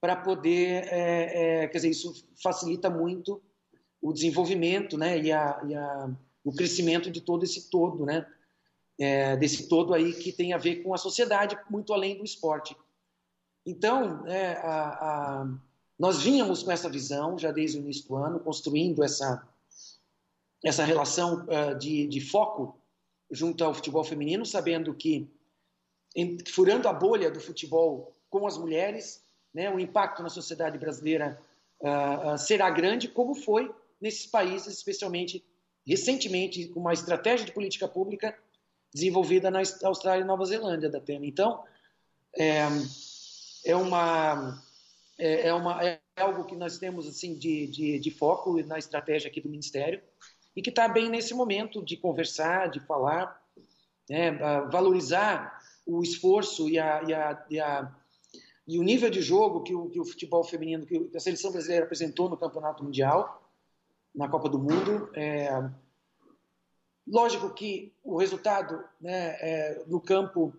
para poder, é, é, quer dizer, isso facilita muito o desenvolvimento, né, e, a, e a, o crescimento de todo esse todo, né, é, desse todo aí que tem a ver com a sociedade muito além do esporte. Então, é, a, a, nós vínhamos com essa visão já desde o início do ano, construindo essa essa relação uh, de, de, foco junto ao futebol feminino, sabendo que, em, furando a bolha do futebol com as mulheres, né, o impacto na sociedade brasileira uh, uh, será grande, como foi nesses países, especialmente recentemente, com uma estratégia de política pública desenvolvida na Austrália e Nova Zelândia da pena. Então, é, é uma é, é, uma, é algo que nós temos assim de, de, de foco na estratégia aqui do Ministério e que está bem nesse momento de conversar, de falar, né, valorizar o esforço e, a, e, a, e, a, e, o nível de jogo que o, que o futebol feminino, que a seleção brasileira apresentou no Campeonato Mundial, na Copa do Mundo. É, lógico que o resultado né, é, no campo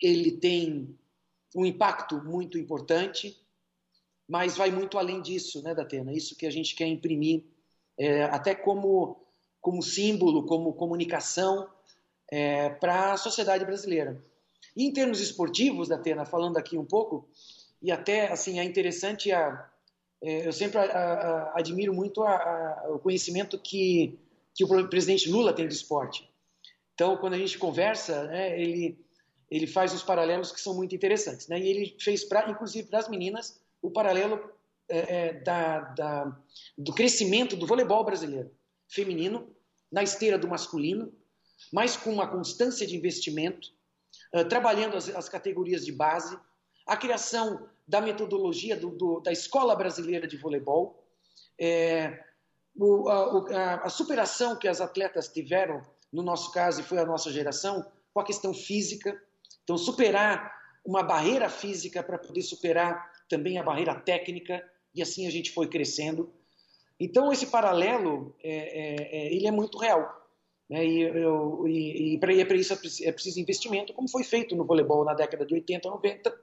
ele tem um impacto muito importante, mas vai muito além disso, né, Datena? Isso que a gente quer imprimir é, até como, como símbolo, como comunicação é, para a sociedade brasileira. E em termos esportivos, Datena, falando aqui um pouco, e até assim é interessante a, é, eu sempre a, a, admiro muito a, o conhecimento que, que o presidente Lula tem do esporte. Então, quando a gente conversa, né, ele ele faz os paralelos que são muito interessantes, né? E ele fez, pra, inclusive para as meninas, o paralelo é, é, da, da, do crescimento do voleibol brasileiro feminino na esteira do masculino, mas com uma constância de investimento, trabalhando as, as, categorias de base, a criação da metodologia do, do, da Escola Brasileira de Voleibol, é, o, a, a, superação que as atletas tiveram, no nosso caso, e foi a nossa geração, com a questão física. Então, superar uma barreira física para poder superar também a barreira técnica, e assim a gente foi crescendo. Então esse paralelo é, é, é ele é muito real. Né? E, e, e para é isso é preciso investimento, como foi feito no voleibol na década de 80, 90.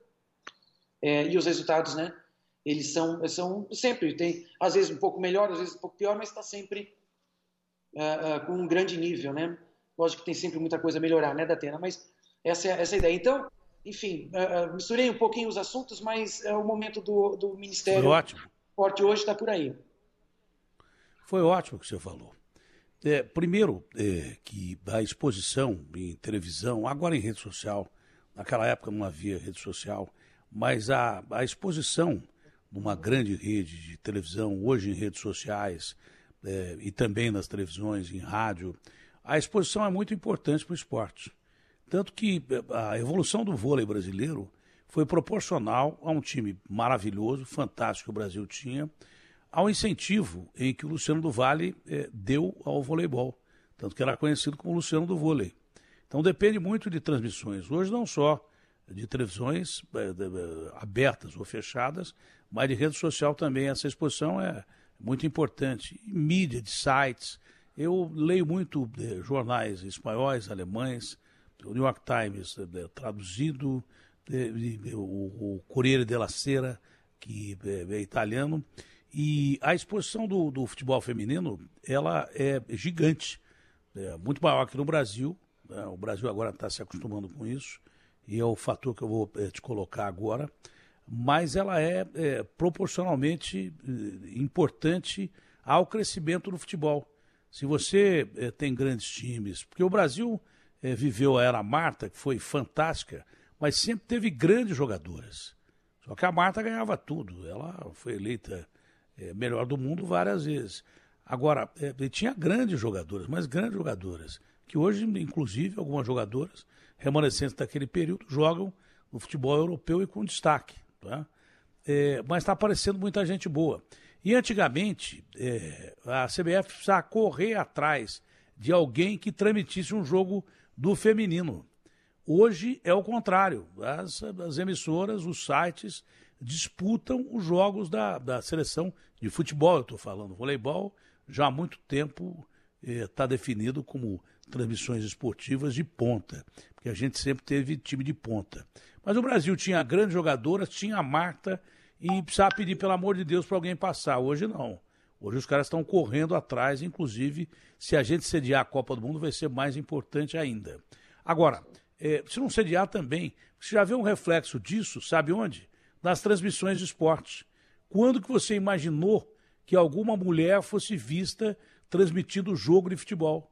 É, e os resultados, né? Eles são, são sempre, tem às vezes um pouco melhor, às vezes um pouco pior, mas está sempre uh, uh, com um grande nível, né? Lógico que tem sempre muita coisa a melhorar, né, Datena? Mas essa é, essa é ideia. Então, enfim, uh, misturei um pouquinho os assuntos, mas é o momento do, do Ministério. Foi ótimo. Forte hoje está por aí. Foi ótimo o que você falou. É, primeiro, é, que a exposição em televisão, agora em rede social, naquela época não havia rede social, mas a, a exposição numa grande rede de televisão, hoje em redes sociais é, e também nas televisões, em rádio, a exposição é muito importante para o esporte. Tanto que eh, a evolução do vôlei brasileiro foi proporcional a um time maravilhoso, fantástico que o Brasil tinha, ao incentivo em que o Luciano do Vale eh, deu ao voleibol. Tanto que era conhecido como Luciano do Vôlei. Então depende muito de transmissões. Hoje não só de televisões eh, abertas ou fechadas, mas de rede social também. Essa exposição é muito importante. E mídia, de sites. Eu leio muito jornais espanhóis, alemães, o New York Times é, traduzido, é, o, Corriere della Sera, que é, italiano, e a exposição do, do, futebol feminino, ela é gigante, é muito maior que no Brasil, né? o Brasil agora está se acostumando com isso, e é o fator que eu vou te colocar agora, mas ela é, é proporcionalmente importante ao crescimento do futebol. Se você tem grandes times, porque o Brasil é, viveu a era Marta, que foi fantástica, mas sempre teve grandes jogadoras. Só que a Marta ganhava tudo, ela foi eleita é, melhor do mundo várias vezes. Agora, tinha grandes jogadoras, mas grandes jogadoras, que hoje, inclusive, algumas jogadoras remanescentes daquele período jogam no futebol europeu e com destaque. Tá? É, mas está aparecendo muita gente boa. E antigamente, é, a CBF precisava correr atrás de alguém que transmitisse um jogo do feminino. Hoje é o contrário. As, as emissoras, os sites disputam os jogos da, da seleção de futebol, eu estou falando. Voleibol já há muito tempo está é, definido como transmissões esportivas de ponta, porque a gente sempre teve time de ponta. Mas o Brasil tinha grandes jogadoras, tinha a Marta e precisava pedir, pelo amor de Deus, para alguém passar. Hoje não. Hoje os caras estão correndo atrás, inclusive, se a gente sediar a Copa do Mundo, vai ser mais importante ainda. Agora, é, se não sediar também, você já vê um reflexo disso, sabe onde? Nas transmissões de esporte. Quando que você imaginou que alguma mulher fosse vista transmitindo o jogo de futebol?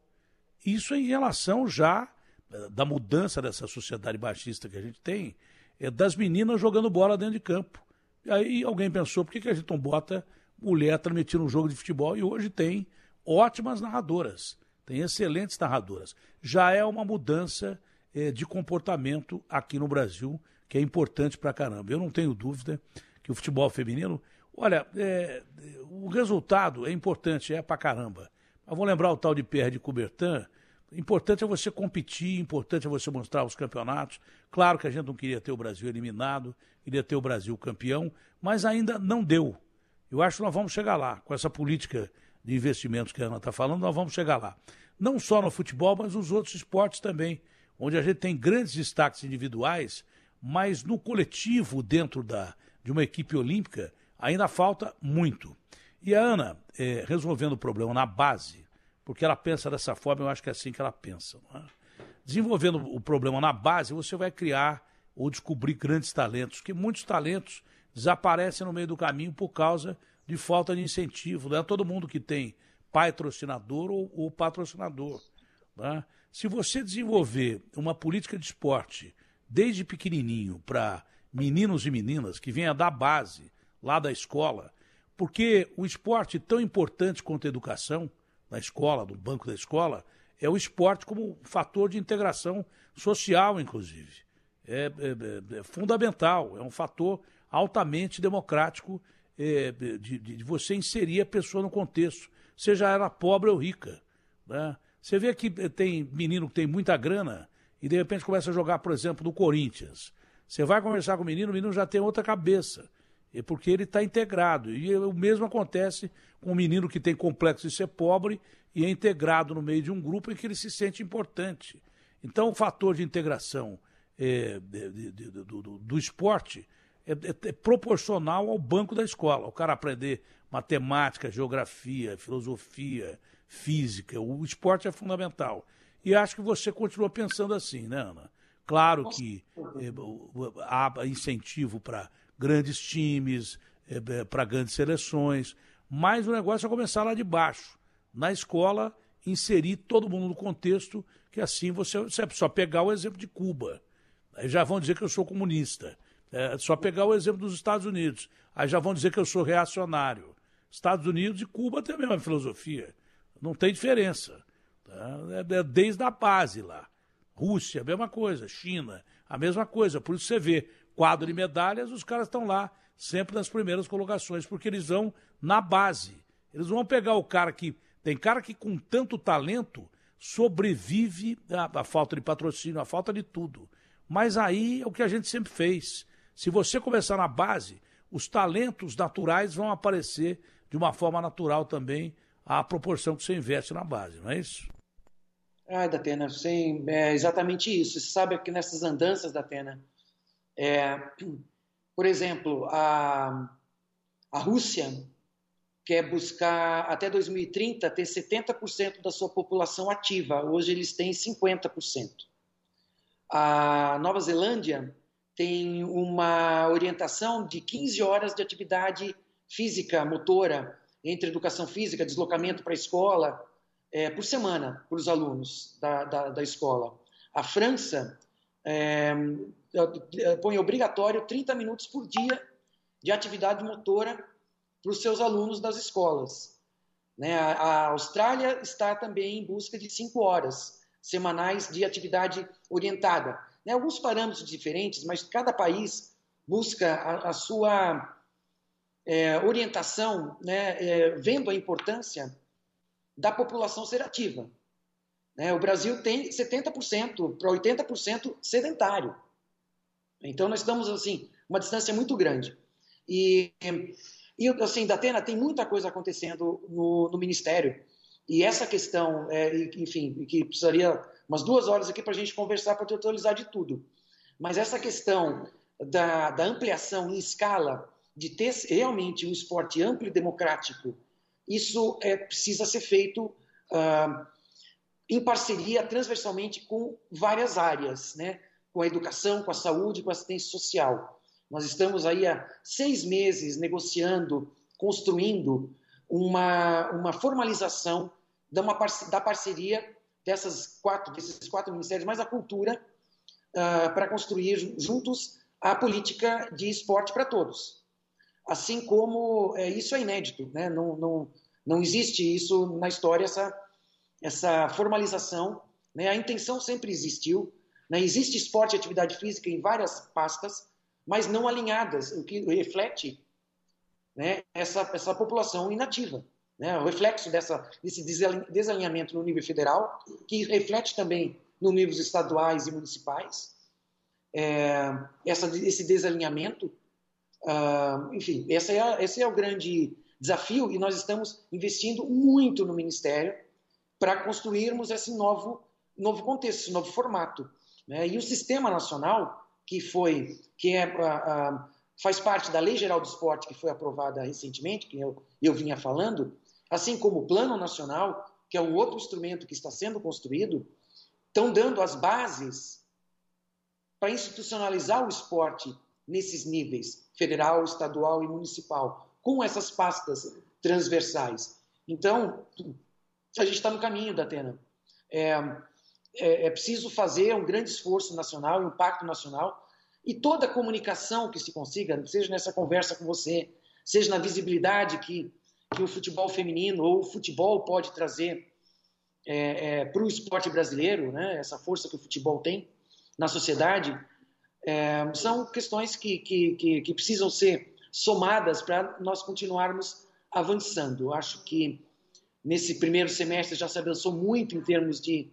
Isso em relação já eh, da mudança dessa sociedade baixista que a gente tem, é das meninas jogando bola dentro de campo. E aí alguém pensou, por que, que a gente não bota mulher transmitindo um jogo de futebol? E hoje tem ótimas narradoras, tem excelentes narradoras. Já é uma mudança é, de comportamento aqui no Brasil, que é importante pra caramba. Eu não tenho dúvida que o futebol feminino, olha, é, o resultado é importante, é pra caramba. Mas vou lembrar o tal de Pierre de Coubertin, Importante é você competir, importante é você mostrar os campeonatos. Claro que a gente não queria ter o Brasil eliminado, queria ter o Brasil campeão, mas ainda não deu. Eu acho que nós vamos chegar lá. Com essa política de investimentos que a Ana está falando, nós vamos chegar lá. Não só no futebol, mas nos outros esportes também, onde a gente tem grandes destaques individuais, mas no coletivo, dentro da, de uma equipe olímpica, ainda falta muito. E a Ana, é, resolvendo o problema na base, porque ela pensa dessa forma, eu acho que é assim que ela pensa. É? Desenvolvendo o problema na base, você vai criar ou descobrir grandes talentos, que muitos talentos desaparecem no meio do caminho por causa de falta de incentivo. Não é todo mundo que tem patrocinador ou, ou patrocinador. É? Se você desenvolver uma política de esporte desde pequenininho para meninos e meninas que venha da base, lá da escola, porque o esporte tão importante quanto a educação, na escola, do banco da escola, é o esporte como fator de integração social, inclusive. É, é, é, é fundamental, é um fator altamente democrático é, de, de, você inserir a pessoa no contexto, seja ela pobre ou rica. Né? Você vê que tem menino que tem muita grana e de repente começa a jogar, por exemplo, no Corinthians. Você vai conversar com o menino, o menino já tem outra cabeça porque ele está integrado. E o mesmo acontece com um menino que tem complexo de ser pobre e é integrado no meio de um grupo em que ele se sente importante. Então, o fator de integração de, do, do, do, esporte é, é, é, proporcional ao banco da escola. O cara aprender matemática, geografia, filosofia, física. O esporte é fundamental. E acho que você continua pensando assim, né, Ana? Claro que é, há incentivo para grandes times, é, para grandes seleções, mas o negócio é começar lá de baixo. Na escola, inserir todo mundo no contexto, que assim você, você só pegar o exemplo de Cuba. Aí já vão dizer que eu sou comunista. É só pegar o exemplo dos Estados Unidos. Aí já vão dizer que eu sou reacionário. Estados Unidos e Cuba têm a mesma filosofia. Não tem diferença. Tá? É, é desde a base lá. Rússia, a mesma coisa. China, a mesma coisa. Por isso você vê quadro de medalhas, os caras estão lá sempre nas primeiras colocações, porque eles vão na base. Eles vão pegar o cara que. Tem cara que com tanto talento sobrevive à, à falta de patrocínio, à falta de tudo. Mas aí é o que a gente sempre fez. Se você começar na base, os talentos naturais vão aparecer de uma forma natural também à proporção que você investe na base, não é isso? Ah, Datena, sim, é exatamente isso. Você sabe que nessas andanças, Datena, é, <clears throat> por exemplo, a, a Rússia quer buscar até 2030 ter 70% da sua população ativa. Hoje eles têm 50%. A Nova Zelândia tem uma orientação de 15 horas de atividade física, motora, entre educação física, deslocamento para a escola, é, por semana, para os alunos da, da, da escola. A França é, põe obrigatório 30 minutos por dia de atividade motora para os seus alunos das escolas. Né? A, a Austrália está também em busca de 5 horas semanais de atividade orientada. Né? Alguns parâmetros diferentes, mas cada país busca a, a sua é, orientação, né? É, vendo a importância da população ser ativa. Né? O Brasil tem 70% para 80% sedentário. Então nós estamos assim uma distância muito grande. E, e assim, da Atena tem muita coisa acontecendo no, no Ministério. E essa questão, é, enfim, que precisaria umas duas horas aqui para a gente conversar para totalizar de tudo. Mas essa questão da, da ampliação em escala, de ter realmente um esporte amplo e democrático, isso é, precisa ser feito uh, em parceria transversalmente com várias áreas, né? com a educação, com a saúde, com a assistência social. Nós estamos aí há seis meses negociando, construindo uma, uma formalização da, uma, da parceria dessas quatro, desses quatro ministérios, mais a cultura, uh, para construir juntos a política de esporte para todos. Assim como é, isso é inédito, né? não, não, não existe isso na história, essa, essa formalização. Né? A intenção sempre existiu. Né? Existe esporte e atividade física em várias pastas, mas não alinhadas, o que reflete né, essa, essa população inativa. Né, o reflexo dessa, desse desalinhamento no nível federal, que reflete também nos níveis estaduais e municipais, é, essa, esse desalinhamento. Uh, enfim, esse é, esse é o grande desafio e nós estamos investindo muito no Ministério para construirmos esse novo, novo contexto, esse novo formato. Né? E o Sistema Nacional, que foi, que é, uh, uh, faz parte da Lei Geral do Esporte, que foi aprovada recentemente, que eu, eu vinha falando, assim como o Plano Nacional, que é um outro instrumento que está sendo construído, estão dando as bases para institucionalizar o esporte nesses níveis, federal, estadual e municipal, com essas pastas transversais. Então, a gente está no caminho da Atena. É, é, é, preciso fazer um grande esforço nacional, um pacto nacional, e toda a comunicação que se consiga, seja nessa conversa com você, seja na visibilidade que que o futebol feminino ou o futebol pode trazer é, é, para o esporte brasileiro, né, essa força que o futebol tem na sociedade, é, são questões que, que, que, que, precisam ser somadas para nós continuarmos avançando. Eu acho que nesse primeiro semestre já se avançou muito em termos de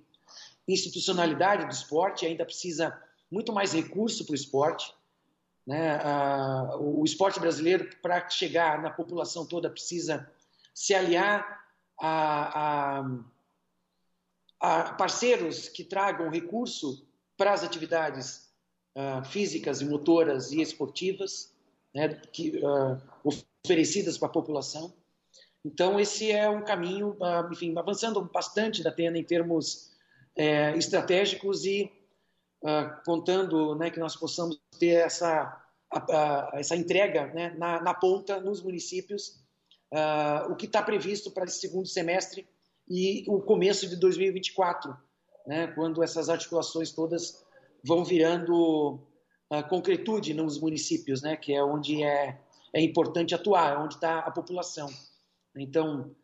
institucionalidade do esporte, ainda precisa muito mais recurso para o esporte. Né? Ah, o esporte brasileiro, para chegar na população toda, precisa se aliar a, a, a parceiros que tragam recurso para as atividades uh, físicas e motoras e esportivas né, que, uh, oferecidas para a população. Então, esse é um caminho, uh, enfim, avançando bastante da pena em termos é, estratégicos e contando né, que nós possamos ter essa a, a, essa entrega né, na, na, ponta, nos municípios, uh, o que está previsto para esse segundo semestre e o começo de 2024, né, quando essas articulações todas vão virando uh, concretude nos municípios, né, que é onde é, é importante atuar, é onde está a população. Então,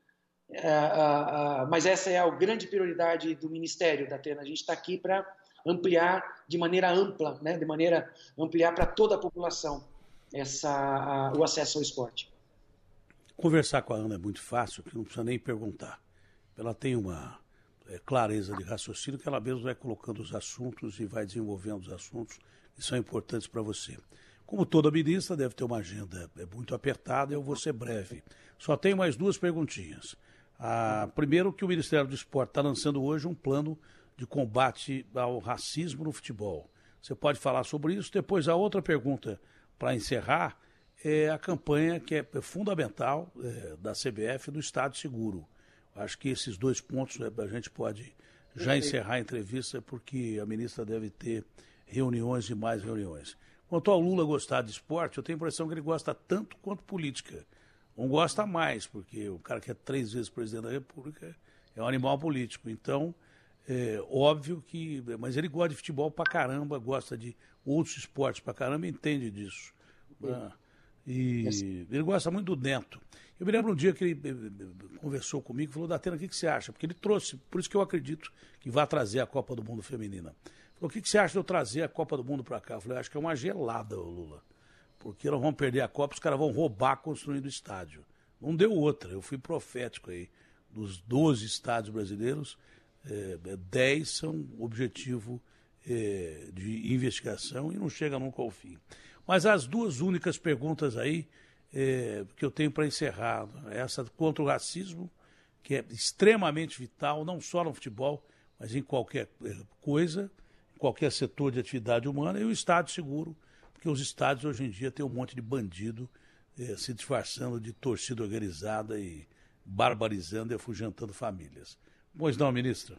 uh, mas essa é a grande prioridade do Ministério da Atena. A gente está aqui para ampliar de maneira ampla, né, de maneira ampliar para toda a população essa, a, o acesso ao esporte. Conversar com a Ana é muito fácil, não precisa nem perguntar. Ela tem uma é, clareza de raciocínio que ela mesma vai colocando os assuntos e vai desenvolvendo os assuntos que são importantes para você. Como toda ministra, deve ter uma agenda é, muito apertada, eu vou ser breve. Só tenho mais duas perguntinhas. Ah, primeiro, que o Ministério do Esporte está lançando hoje um plano de combate ao racismo no futebol. Você pode falar sobre isso? Depois, a outra pergunta para encerrar é a campanha que é fundamental é, da CBF do Estado Seguro. Acho que esses dois pontos é, a gente pode já encerrar a entrevista, porque a ministra deve ter reuniões e mais reuniões. Quanto ao Lula gostar de esporte, eu tenho a impressão que ele gosta tanto quanto política. Um gosta mais, porque o cara que é três vezes presidente da República é um animal político. Então, é óbvio que. Mas ele gosta de futebol pra caramba, gosta de outros esportes pra caramba, entende disso. Né? E ele gosta muito do Neto. Eu me lembro um dia que ele conversou comigo e falou, Datena, o que, que você acha? Porque ele trouxe, por isso que eu acredito que vai trazer a Copa do Mundo Feminina. Falou, o que, que você acha de eu trazer a Copa do Mundo para cá? Eu falei, acho que é uma gelada, Lula. Porque nós vamos perder a Copa, os caras vão roubar construindo o estádio. Não deu outra. Eu fui profético aí. Dos 12 estádios brasileiros, 10 são objetivo é, de investigação e não chega nunca ao fim. Mas as duas únicas perguntas aí é, que eu tenho para encerrar, essa contra o racismo, que é extremamente vital, não só no futebol, mas em qualquer é, coisa, em qualquer setor de atividade humana, e o Estado seguro, porque os estados hoje em dia têm um monte de bandido é, se disfarçando de torcida organizada e barbarizando e afugentando famílias. Pois não, ministra?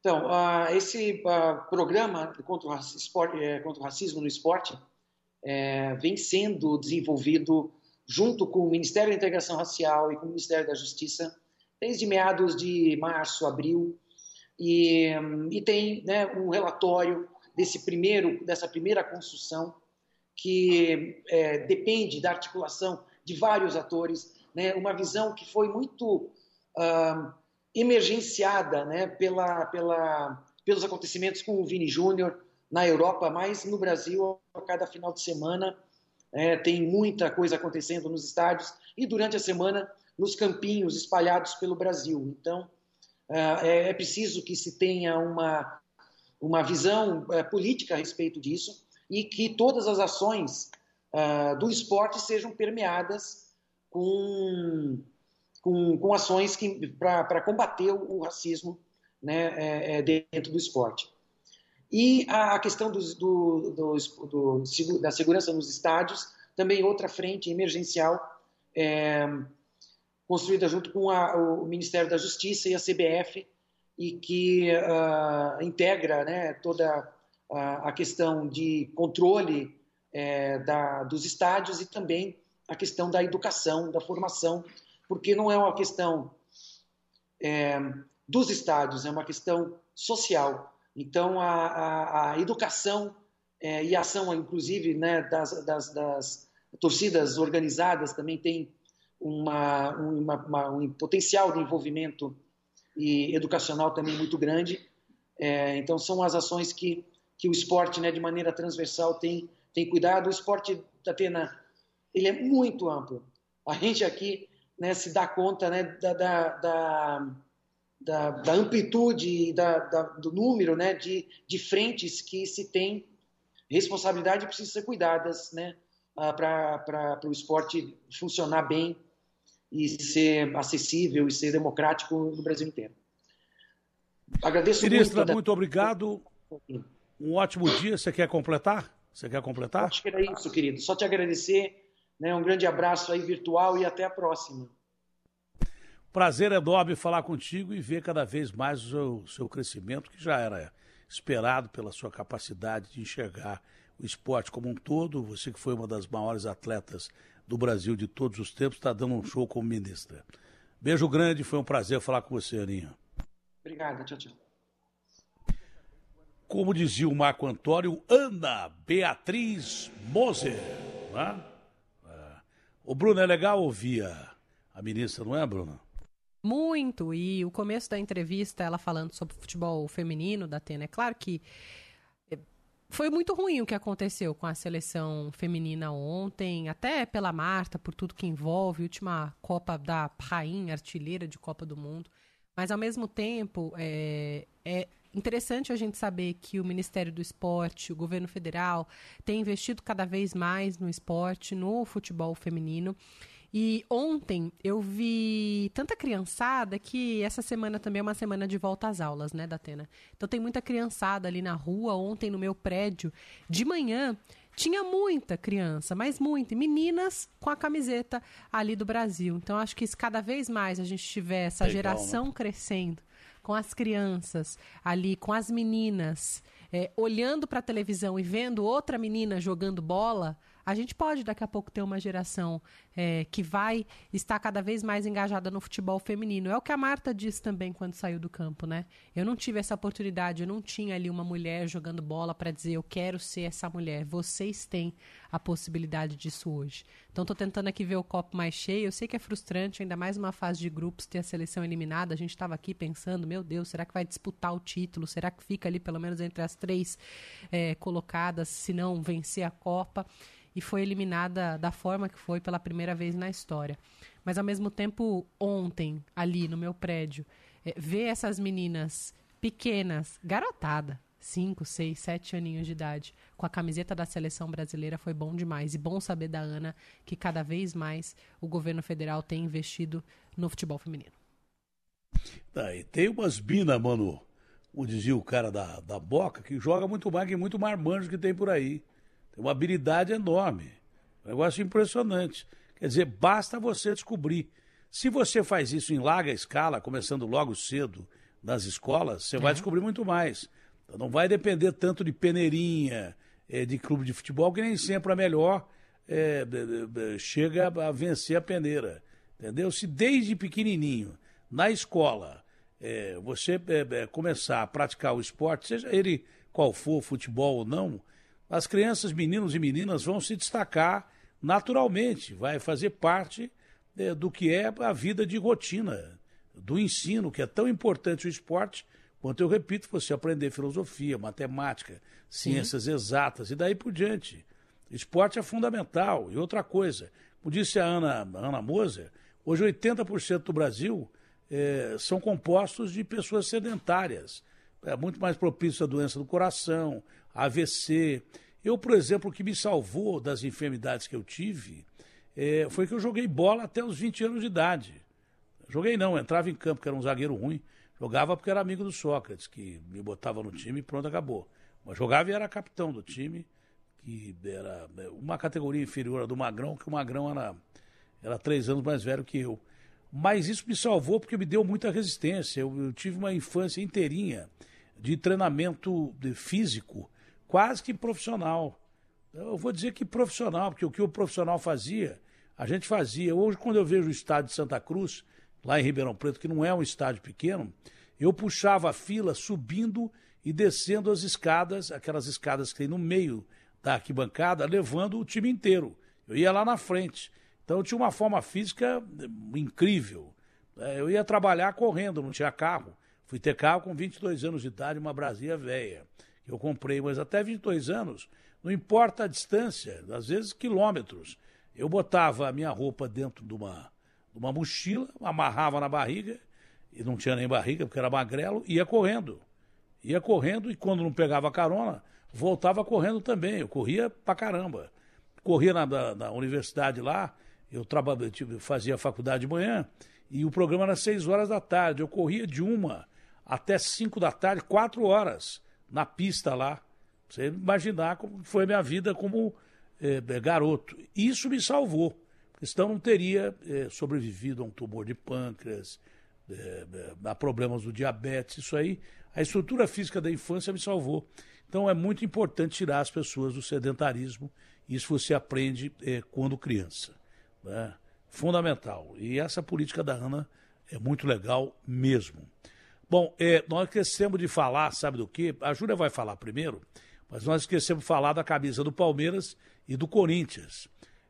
Então, uh, esse uh, programa contra o, esporte, é, contra o, racismo no esporte é, vem sendo desenvolvido junto com o Ministério da Integração Racial e com o Ministério da Justiça desde meados de março, abril, e, e tem né, um relatório desse primeiro, dessa primeira construção que é, depende da articulação de vários atores, né, uma visão que foi muito uh, emergenciada né, pela, pela, pelos acontecimentos com o Vini Júnior na Europa, mas no Brasil, a cada final de semana, é, tem muita coisa acontecendo nos estádios e durante a semana nos campinhos espalhados pelo Brasil. Então, é, é preciso que se tenha uma, uma visão é, política a respeito disso e que todas as ações é, do esporte sejam permeadas com com, com ações para combater o, racismo né, é, é, dentro do esporte. E a, a questão do, do, do, da segurança nos estádios, também outra frente emergencial, é, construída junto com a, o Ministério da Justiça e a CBF, e que uh, integra né, toda a, a, questão de controle é, da, dos estádios e também a questão da educação, da formação porque não é uma questão é, dos estádios, é uma questão social. Então, a, a, a educação é, e a ação, inclusive, né, das, das, das, torcidas organizadas também tem uma, uma, uma, um potencial de envolvimento e educacional também muito grande. É, então, são as ações que, que o esporte, né, de maneira transversal, tem, tem cuidado. O esporte, Tatena, ele é muito amplo. A gente aqui né, se dá conta né, da, da, da, da, amplitude da, da, do número né, de, de frentes que se tem responsabilidade e precisam ser cuidadas né, ah, para o esporte funcionar bem e ser acessível e ser democrático no Brasil inteiro. Agradeço Ministra, muito. muito obrigado. Um ótimo dia. Você quer completar? Você quer completar? Acho que era isso, querido. Só te agradecer né? Um grande abraço aí virtual e até a próxima. Prazer enorme falar contigo e ver cada vez mais o seu, seu crescimento, que já era esperado pela sua capacidade de enxergar o esporte como um todo. Você que foi uma das maiores atletas do Brasil de todos os tempos, está dando um show como ministra. Beijo grande, foi um prazer falar com você, Aninha. Obrigada, tchau, tchau. Como dizia o Marco Antônio, Ana Beatriz Moser. Né? O Bruno, é legal ouvir a, a ministra, não é, Bruno? Muito. E o começo da entrevista, ela falando sobre futebol feminino da Atena, é claro que eh, foi muito ruim o que aconteceu com a seleção feminina ontem, até pela Marta, por tudo que envolve, última Copa da Rainha, artilheira de Copa do Mundo. Mas, ao mesmo tempo, é, é interessante a gente saber que o Ministério do Esporte, o governo federal, tem investido cada vez mais no esporte, no futebol feminino. E ontem eu vi tanta criançada que essa semana também é uma semana de volta às aulas, né, Datena? Então tem muita criançada ali na rua. Ontem no meu prédio, de manhã, tinha muita criança, mas muita, meninas com a camiseta ali do Brasil. Então acho que se cada vez mais a gente tiver essa Legal, geração né? crescendo com as crianças ali, com as meninas, é, olhando para a televisão e vendo outra menina jogando bola, a gente pode daqui a pouco ter uma geração é, que vai estar cada vez mais engajada no futebol feminino. É o que a Marta disse também quando saiu do campo, né? Eu não tive essa oportunidade, eu não tinha ali uma mulher jogando bola para dizer eu quero ser essa mulher. Vocês têm a possibilidade disso hoje. Então estou tentando aqui ver o copo mais cheio. Eu sei que é frustrante, ainda mais uma fase de grupos, ter a seleção eliminada. A gente estava aqui pensando, meu Deus, será que vai disputar o título? Será que fica ali pelo menos entre as três é, colocadas, se não vencer a Copa? E foi eliminada da forma que foi pela primeira vez na história. Mas ao mesmo tempo, ontem, ali no meu prédio, é, ver essas meninas pequenas, garotada, 5, 6, 7 aninhos de idade, com a camiseta da seleção brasileira foi bom demais. E bom saber da Ana que cada vez mais o governo federal tem investido no futebol feminino. Tá, e tem umas minas, mano, como dizia o cara da, da Boca, que joga muito mais que muito marmanjo que tem por aí. Tem uma habilidade enorme. Um negócio impressionante. Quer dizer, basta você descobrir. Se você faz isso em larga escala, começando logo cedo nas escolas, você é. vai descobrir muito mais. Então não vai depender tanto de peneirinha, é, de clube de futebol, que nem sempre a melhor é, chega a vencer a peneira. Entendeu? Se desde pequenininho, na escola, é, você começar a praticar o esporte, seja ele qual for, futebol ou não, as crianças, meninos e meninas, vão se destacar naturalmente, vai fazer parte é, do que é a vida de rotina, do ensino, que é tão importante o esporte, quanto eu repito, você aprender filosofia, matemática, ciências Sim. exatas e daí por diante. Esporte é fundamental. E outra coisa, como disse a Ana, Ana Moser, hoje 80% do Brasil é, são compostos de pessoas sedentárias. É muito mais propício à doença do coração, AVC. Eu, por exemplo, o que me salvou das enfermidades que eu tive é, foi que eu joguei bola até os 20 anos de idade. Joguei não, entrava em campo, que era um zagueiro ruim. Jogava porque era amigo do Sócrates, que me botava no time e pronto, acabou. Mas jogava e era capitão do time, que era é, uma categoria inferior do Magrão, que o Magrão era, era três anos mais velho que eu. Mas isso me salvou porque me deu muita resistência. Eu, eu tive uma infância inteirinha de treinamento de físico quase que profissional. Eu vou dizer que profissional, porque o que o profissional fazia, a gente fazia. Hoje, quando eu vejo o estádio de Santa Cruz, lá em Ribeirão Preto, que não é um estádio pequeno, eu puxava a fila subindo e descendo as escadas, aquelas escadas que tem no meio da arquibancada, levando o time inteiro. Eu ia lá na frente. Então eu tinha uma forma física incrível. É, eu ia trabalhar correndo, não tinha carro. Fui ter carro com 22 anos de idade, uma Brasília velha eu comprei, mas até 22 anos, não importa a distância, às vezes quilômetros. Eu botava a minha roupa dentro de uma, de uma mochila, amarrava na barriga, e não tinha nem barriga porque era magrelo, ia correndo. Ia correndo e quando não pegava carona, voltava correndo também. Eu corria pra caramba. Corria na, na, na universidade lá, eu trabalhava, tipo, fazia faculdade de manhã, e o programa era seis horas da tarde. Eu corria de uma até cinco da tarde, quatro horas na pista lá. Você imaginar como foi a minha vida como é, garoto. Isso me salvou. Senão não teria é, sobrevivido a um tumor de pâncreas, é, a problemas do diabetes, isso aí. A estrutura física da infância me salvou. Então é muito importante tirar as pessoas do sedentarismo. Isso você aprende quando criança. Né? Fundamental. E essa política da Ana é muito legal mesmo. Bom, é, nós esquecemos de falar, sabe do que? A Júlia vai falar primeiro, mas nós esquecemos de falar da camisa do Palmeiras e do Corinthians.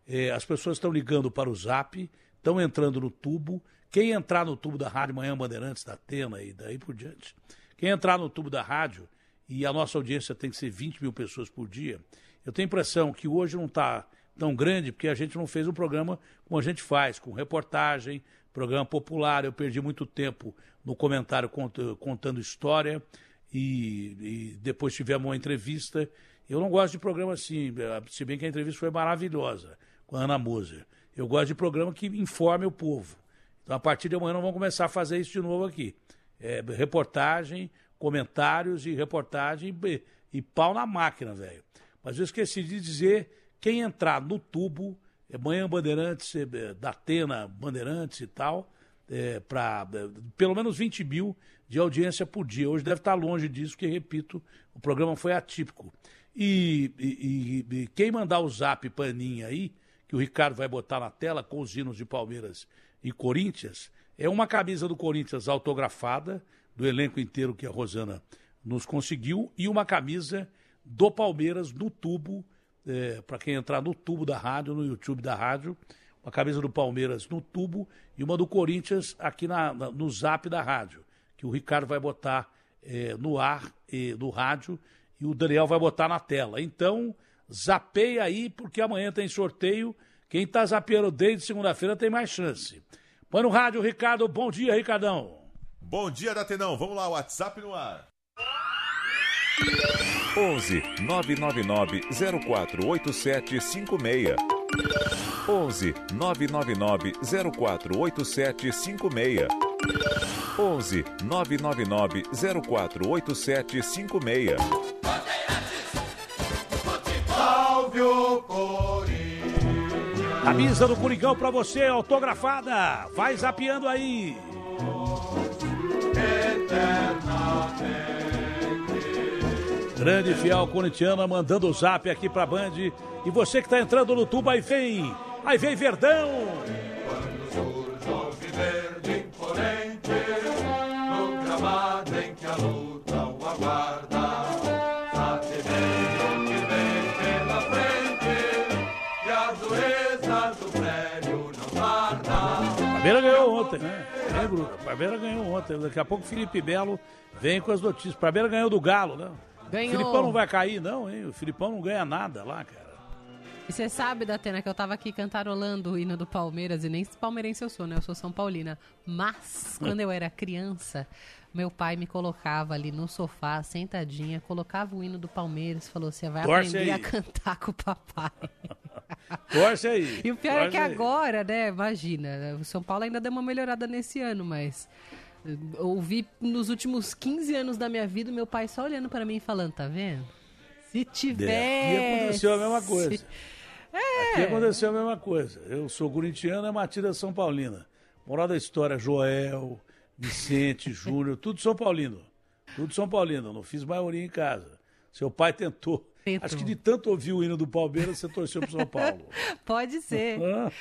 É, as pessoas estão ligando para o Zap, estão entrando no tubo. Quem entrar no tubo da Rádio Manhã Bandeirantes, da Atena e daí por diante, quem entrar no tubo da rádio, e a nossa audiência tem que ser 20 mil pessoas por dia, eu tenho a impressão que hoje não está tão grande porque a gente não fez um programa como a gente faz, com reportagem, programa popular. Eu perdi muito tempo no comentário contando história e, e, depois tivemos uma entrevista. Eu não gosto de programa assim, se bem que a entrevista foi maravilhosa com a Ana Moser. Eu gosto de programa que informe o povo. Então, a partir de amanhã, nós vamos começar a fazer isso de novo aqui. É, reportagem, comentários e reportagem e, e pau na máquina, velho. Mas eu esqueci de dizer quem entrar no tubo Manhã Bandeirantes, é, da Atena Bandeirantes e tal, é, para pelo menos 20 mil de audiência por dia. Hoje deve estar longe disso, porque, repito, o programa foi atípico. E, e, e quem mandar o zap paninha aí, que o Ricardo vai botar na tela com os hinos de Palmeiras e Corinthians, é uma camisa do Corinthians autografada, do elenco inteiro que a Rosana nos conseguiu, e uma camisa do Palmeiras no tubo, é, para quem entrar no tubo da rádio, no YouTube da rádio, uma camisa do Palmeiras no tubo e uma do Corinthians aqui na, na no zap da rádio, que o Ricardo vai botar é, no ar, e, no rádio, e o Daniel vai botar na tela. Então, zapeia aí, porque amanhã tem sorteio. Quem está zapeando desde segunda-feira tem mais chance. Põe no rádio, Ricardo. Bom dia, Ricardão. Bom dia, Datenão. Vamos lá, WhatsApp no ar. 11 999 048756. 11 999 048756. 11 999 048756. Salve o Corinthians. Camisa do Coringão pra você, autografada. Vai zapeando aí. Grande fiel corintiana mandando o zap aqui pra Band. E você que tá entrando no tubo, aí vem. Aí vem Verdão. Surge o verde a luta o aguarda. Vem pela frente e a do prédio não ganhou ontem, né? Palmeiras ganhou ontem. Daqui a pouco Felipe Belo vem com as notícias. Palmeiras ganhou do Galo, né? Ganhou. O Filipão não vai cair, não, hein? O Filipão não ganha nada lá, cara. E você sabe, Datena, que eu tava aqui cantarolando o hino do Palmeiras, e nem palmeirense eu sou, né? Eu sou São Paulina. Mas, <laughs> quando eu era criança, meu pai me colocava ali no sofá, sentadinha, colocava o hino do Palmeiras, falou: você vai Torce aprender aí." a cantar com o papai. <laughs> Torce aí. E o pior é torce que aí. agora, né, imagina, o São Paulo ainda deu uma melhorada nesse ano, mas eh, ouvi nos últimos 15 anos da minha vida meu pai só olhando pra mim e falando, tá vendo? Se tiver. É, E aconteceu a mesma coisa. É. Aqui aconteceu a mesma coisa. Eu sou corintiano, é Matilda São Paulina. Moral da história, Joel, Vicente, <laughs> Júnior, tudo São Paulino. Tudo São Paulino. Não fiz maioria em casa. Seu pai tentou. Tentou. Acho que de tanto ouvir o hino do Palmeiras, você torceu pro São Paulo. <laughs> Pode ser.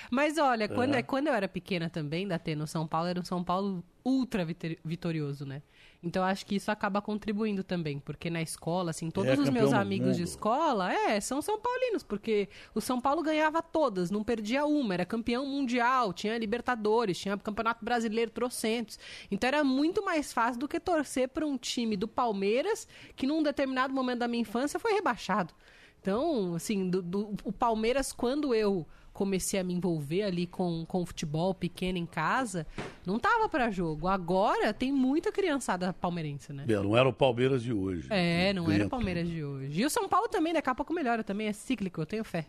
Mas olha, quando, quando eu era pequena também, da no São Paulo, era um São Paulo ultra vitor- vitorioso, né? Então acho que isso acaba contribuindo também, porque na escola, assim, todos É, os meus amigos de escola, é, são São Paulinos, porque o São Paulo ganhava todas, não perdia uma, era campeão mundial, tinha Libertadores, tinha Campeonato Brasileiro trocentos. Então era muito mais fácil do que torcer para um time do Palmeiras, que num determinado momento da minha infância foi rebaixado. Então, assim, do, do- o Palmeiras, quando eu comecei a me envolver ali com, com o futebol pequeno em casa, não tava pra jogo. Agora tem muita criançada palmeirense, né? Bem, Não era o Palmeiras de hoje. É, não era o. Palmeiras de hoje. E o São Paulo também, daqui a pouco melhora também, é cíclico, eu tenho fé.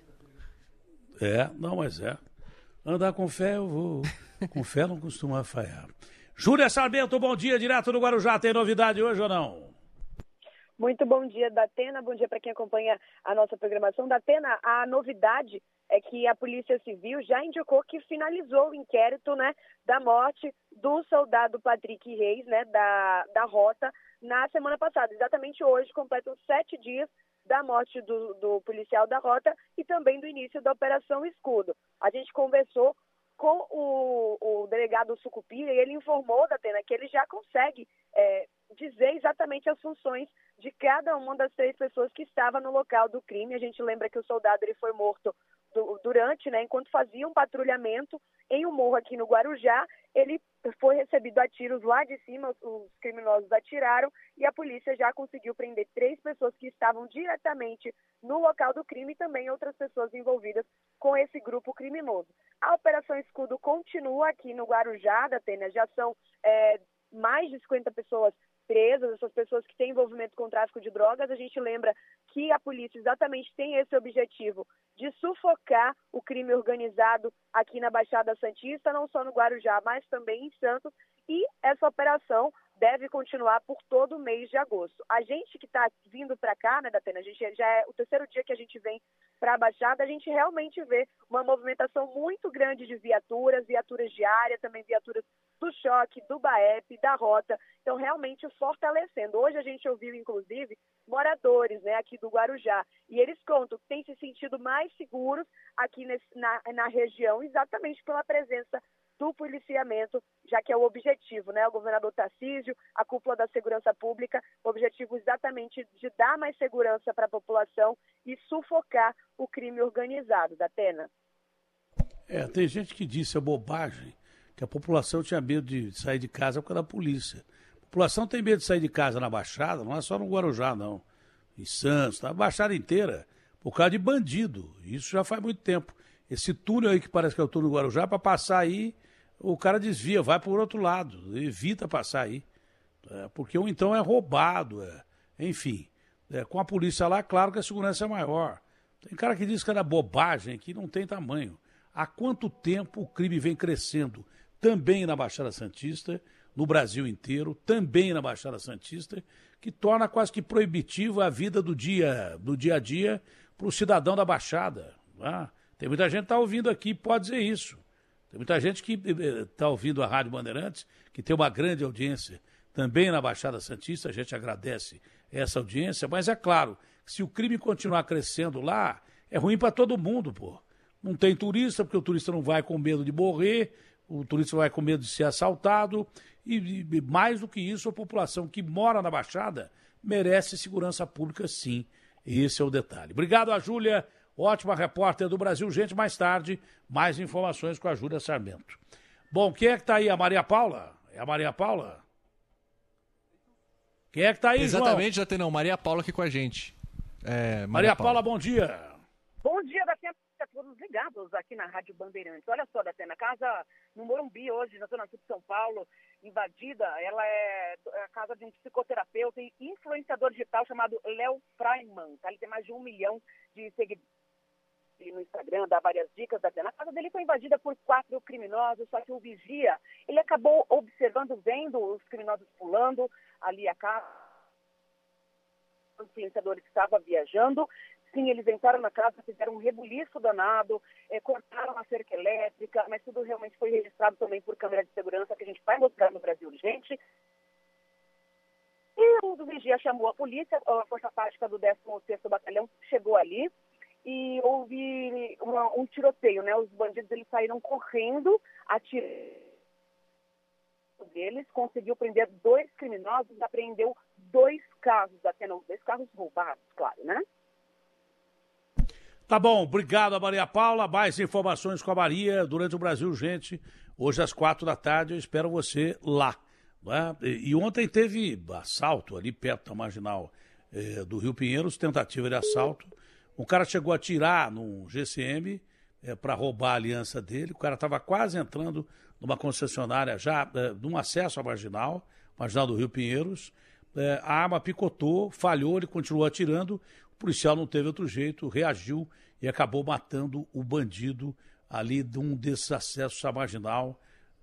É, não, mas é. Andar com fé eu vou. <laughs> Com fé não costuma falhar. Júlia Sarmento, bom dia, direto do Guarujá. Tem novidade hoje ou não? Muito bom dia, Datena. Bom dia para quem acompanha a nossa programação. Datena, a novidade é que a Polícia Civil já indicou que finalizou o inquérito né, da morte do soldado Patrick Reis, né, da, da Rota, na semana passada. Exatamente hoje, completam sete dias da morte do, do policial da Rota e também do início da Operação Escudo. A gente conversou com o, o delegado Sucupira e ele informou, Datena, que ele já consegue é, dizer exatamente as funções de cada uma das três pessoas que estava no local do crime. A gente lembra que o soldado ele foi morto du- durante, né, enquanto fazia um patrulhamento em um morro aqui no Guarujá, ele foi recebido a tiros lá de cima, os- os criminosos atiraram e a polícia já conseguiu prender três pessoas que estavam diretamente no local do crime e também outras pessoas envolvidas com esse grupo criminoso. A Operação Escudo continua aqui no Guarujá, da Atena, já são é, mais de 50 pessoas presas, essas pessoas que têm envolvimento com tráfico de drogas. A gente lembra que a polícia exatamente tem esse objetivo de sufocar o crime organizado aqui na Baixada Santista, não só no Guarujá, mas também em Santos. E essa operação deve continuar por todo o mês de agosto. A gente que está vindo para cá, né, Datena, a gente já é o terceiro dia que a gente vem para a Baixada, a gente realmente vê uma movimentação muito grande de viaturas, viaturas de área, também viaturas do choque, do BAEP, da rota. Então, realmente fortalecendo. Hoje a gente ouviu, inclusive, moradores né, aqui do Guarujá. E eles contam que têm se sentido mais seguros aqui nesse, na, na região, exatamente pela presença do policiamento, já que é o objetivo, né? O governador Tarcísio, a cúpula da segurança pública, o objetivo exatamente de dar mais segurança para a população e sufocar o crime organizado, da pena. É, tem gente que disse a bobagem que a população tinha medo de sair de casa por causa da polícia. A população tem medo de sair de casa na Baixada, não é só no Guarujá, não. Em Santos, na Baixada inteira, por causa de bandido. Isso já faz muito tempo. Esse túnel aí que parece que é o túnel do Guarujá, para passar aí, o cara desvia, vai por outro lado, evita passar aí. É, porque ou então é roubado, é, enfim. É, com a polícia lá, claro que a segurança é maior. Tem cara que diz que era bobagem, que não tem tamanho. Há quanto tempo o crime vem crescendo? Também na Baixada Santista, no Brasil inteiro, também na Baixada Santista, que torna quase que proibitiva a vida do dia, do dia a dia para o cidadão da Baixada. Ah, tem muita gente que está ouvindo aqui pode dizer isso. Tem muita gente que está ouvindo a Rádio Bandeirantes, que tem uma grande audiência também na Baixada Santista. A gente agradece essa audiência, mas é claro se o crime continuar crescendo lá, é ruim para todo mundo, pô. Não tem turista, porque o turista não vai com medo de morrer, o turista vai com medo de ser assaltado. E, e mais do que isso, a população que mora na Baixada merece segurança pública, sim. Esse é o detalhe. Obrigado a Júlia, ótima repórter do Brasil. Gente, mais tarde, mais informações com a Júlia Sarmento. Bom, quem é que está aí? A Maria Paula? É a Maria Paula? Quem é que está aí, Exatamente, João? já tem não. Maria Paula aqui com a gente. É, Maria, Maria Paula, bom dia. Bom dia, Datena, a todos ligados aqui na Rádio Bandeirantes. Olha só, Datena, a casa no Morumbi hoje, na Zona Sul de São Paulo, invadida, ela é a casa de um psicoterapeuta e influenciador digital chamado Léo Freiman, tá? Ele tem mais de um milhão de seguidores no Instagram, dá várias dicas da A casa dele foi invadida por quatro criminosos, só que o vigia, ele acabou observando, vendo os criminosos pulando ali a casa, o influenciador estava viajando, sim, eles entraram na casa, fizeram um rebuliço danado, eh, cortaram a cerca elétrica, mas tudo realmente foi registrado também por câmera de segurança que a gente vai mostrar no Brasil urgente. E o vigia chamou a polícia, a força tática do 16º Batalhão chegou ali e houve uma, um tiroteio, né? Os bandidos eles saíram correndo, atirando deles, conseguiu prender dois criminosos, apreendeu dois carros, até não, dois carros roubados, claro, né? Tá bom, obrigado a Maria Paula. Mais informações com a Maria durante o Brasil, gente. Hoje às quatro da tarde eu espero você lá. Né? E, e ontem teve assalto ali perto da marginal eh, do Rio Pinheiros, tentativa de assalto. Um cara chegou a atirar num GCM eh, para roubar a aliança dele. O cara estava quase entrando numa concessionária já eh, num acesso à marginal, marginal do Rio Pinheiros. Eh, a arma picotou, falhou, ele continuou atirando. O policial não teve outro jeito, reagiu e acabou matando o bandido ali de um desses acessos à marginal,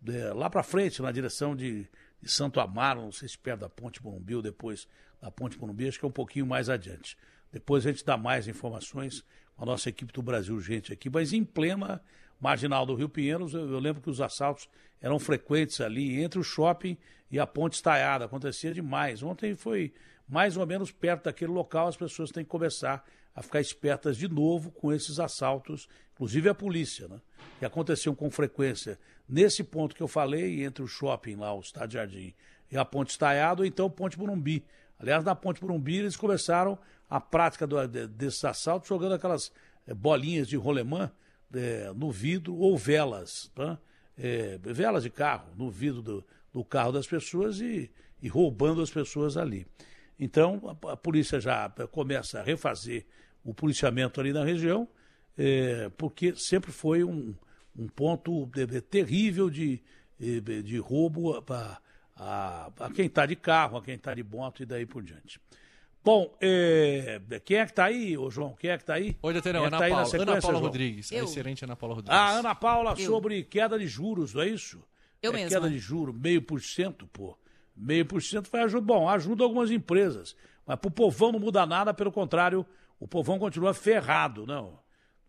é, lá para frente, na direção de, de, Santo Amaro, não sei se perto da Ponte Morumbi ou depois da Ponte Morumbi, acho que é um pouquinho mais adiante. Depois a gente dá mais informações com a nossa equipe do Brasil Gente aqui, mas em plena marginal do Rio Pinheiros, eu, eu lembro que os assaltos eram frequentes ali, entre o shopping e a Ponte Estaiada, acontecia demais. Ontem foi mais ou menos perto daquele local, as pessoas têm que começar a ficar espertas de novo com esses assaltos, inclusive a polícia, né? Que aconteciam com frequência nesse ponto que eu falei, entre o shopping lá, o Estádio Jardim, e a Ponte Estaiado, ou então Ponte Burumbi. Aliás, na Ponte Burumbi eles começaram a prática do, de, desses assaltos jogando aquelas é, bolinhas de rolemã é, no vidro ou velas, tá? é, velas de carro no vidro do, do carro das pessoas e, e roubando as pessoas ali. Então, a, a, polícia já começa a refazer o policiamento ali na região, é, porque sempre foi um, um ponto terrível de, de, de roubo a, a, a quem está de carro, a quem está de moto e daí por diante. Bom, é, quem é que está aí, ô João? Quem é que está aí? Oi, Doutor, é Ana, tá Paula, Ana Paula João? Rodrigues. Eu. A excelente Ana Paula Rodrigues. Ah, Ana Paula Eu. sobre queda de juros, não é isso? Eu é mesma. queda de juros, meio por cento, pô. meio por cento vai ajudar. Bom, ajuda algumas empresas. Mas para o povão não muda nada, pelo contrário, o povão continua ferrado, não.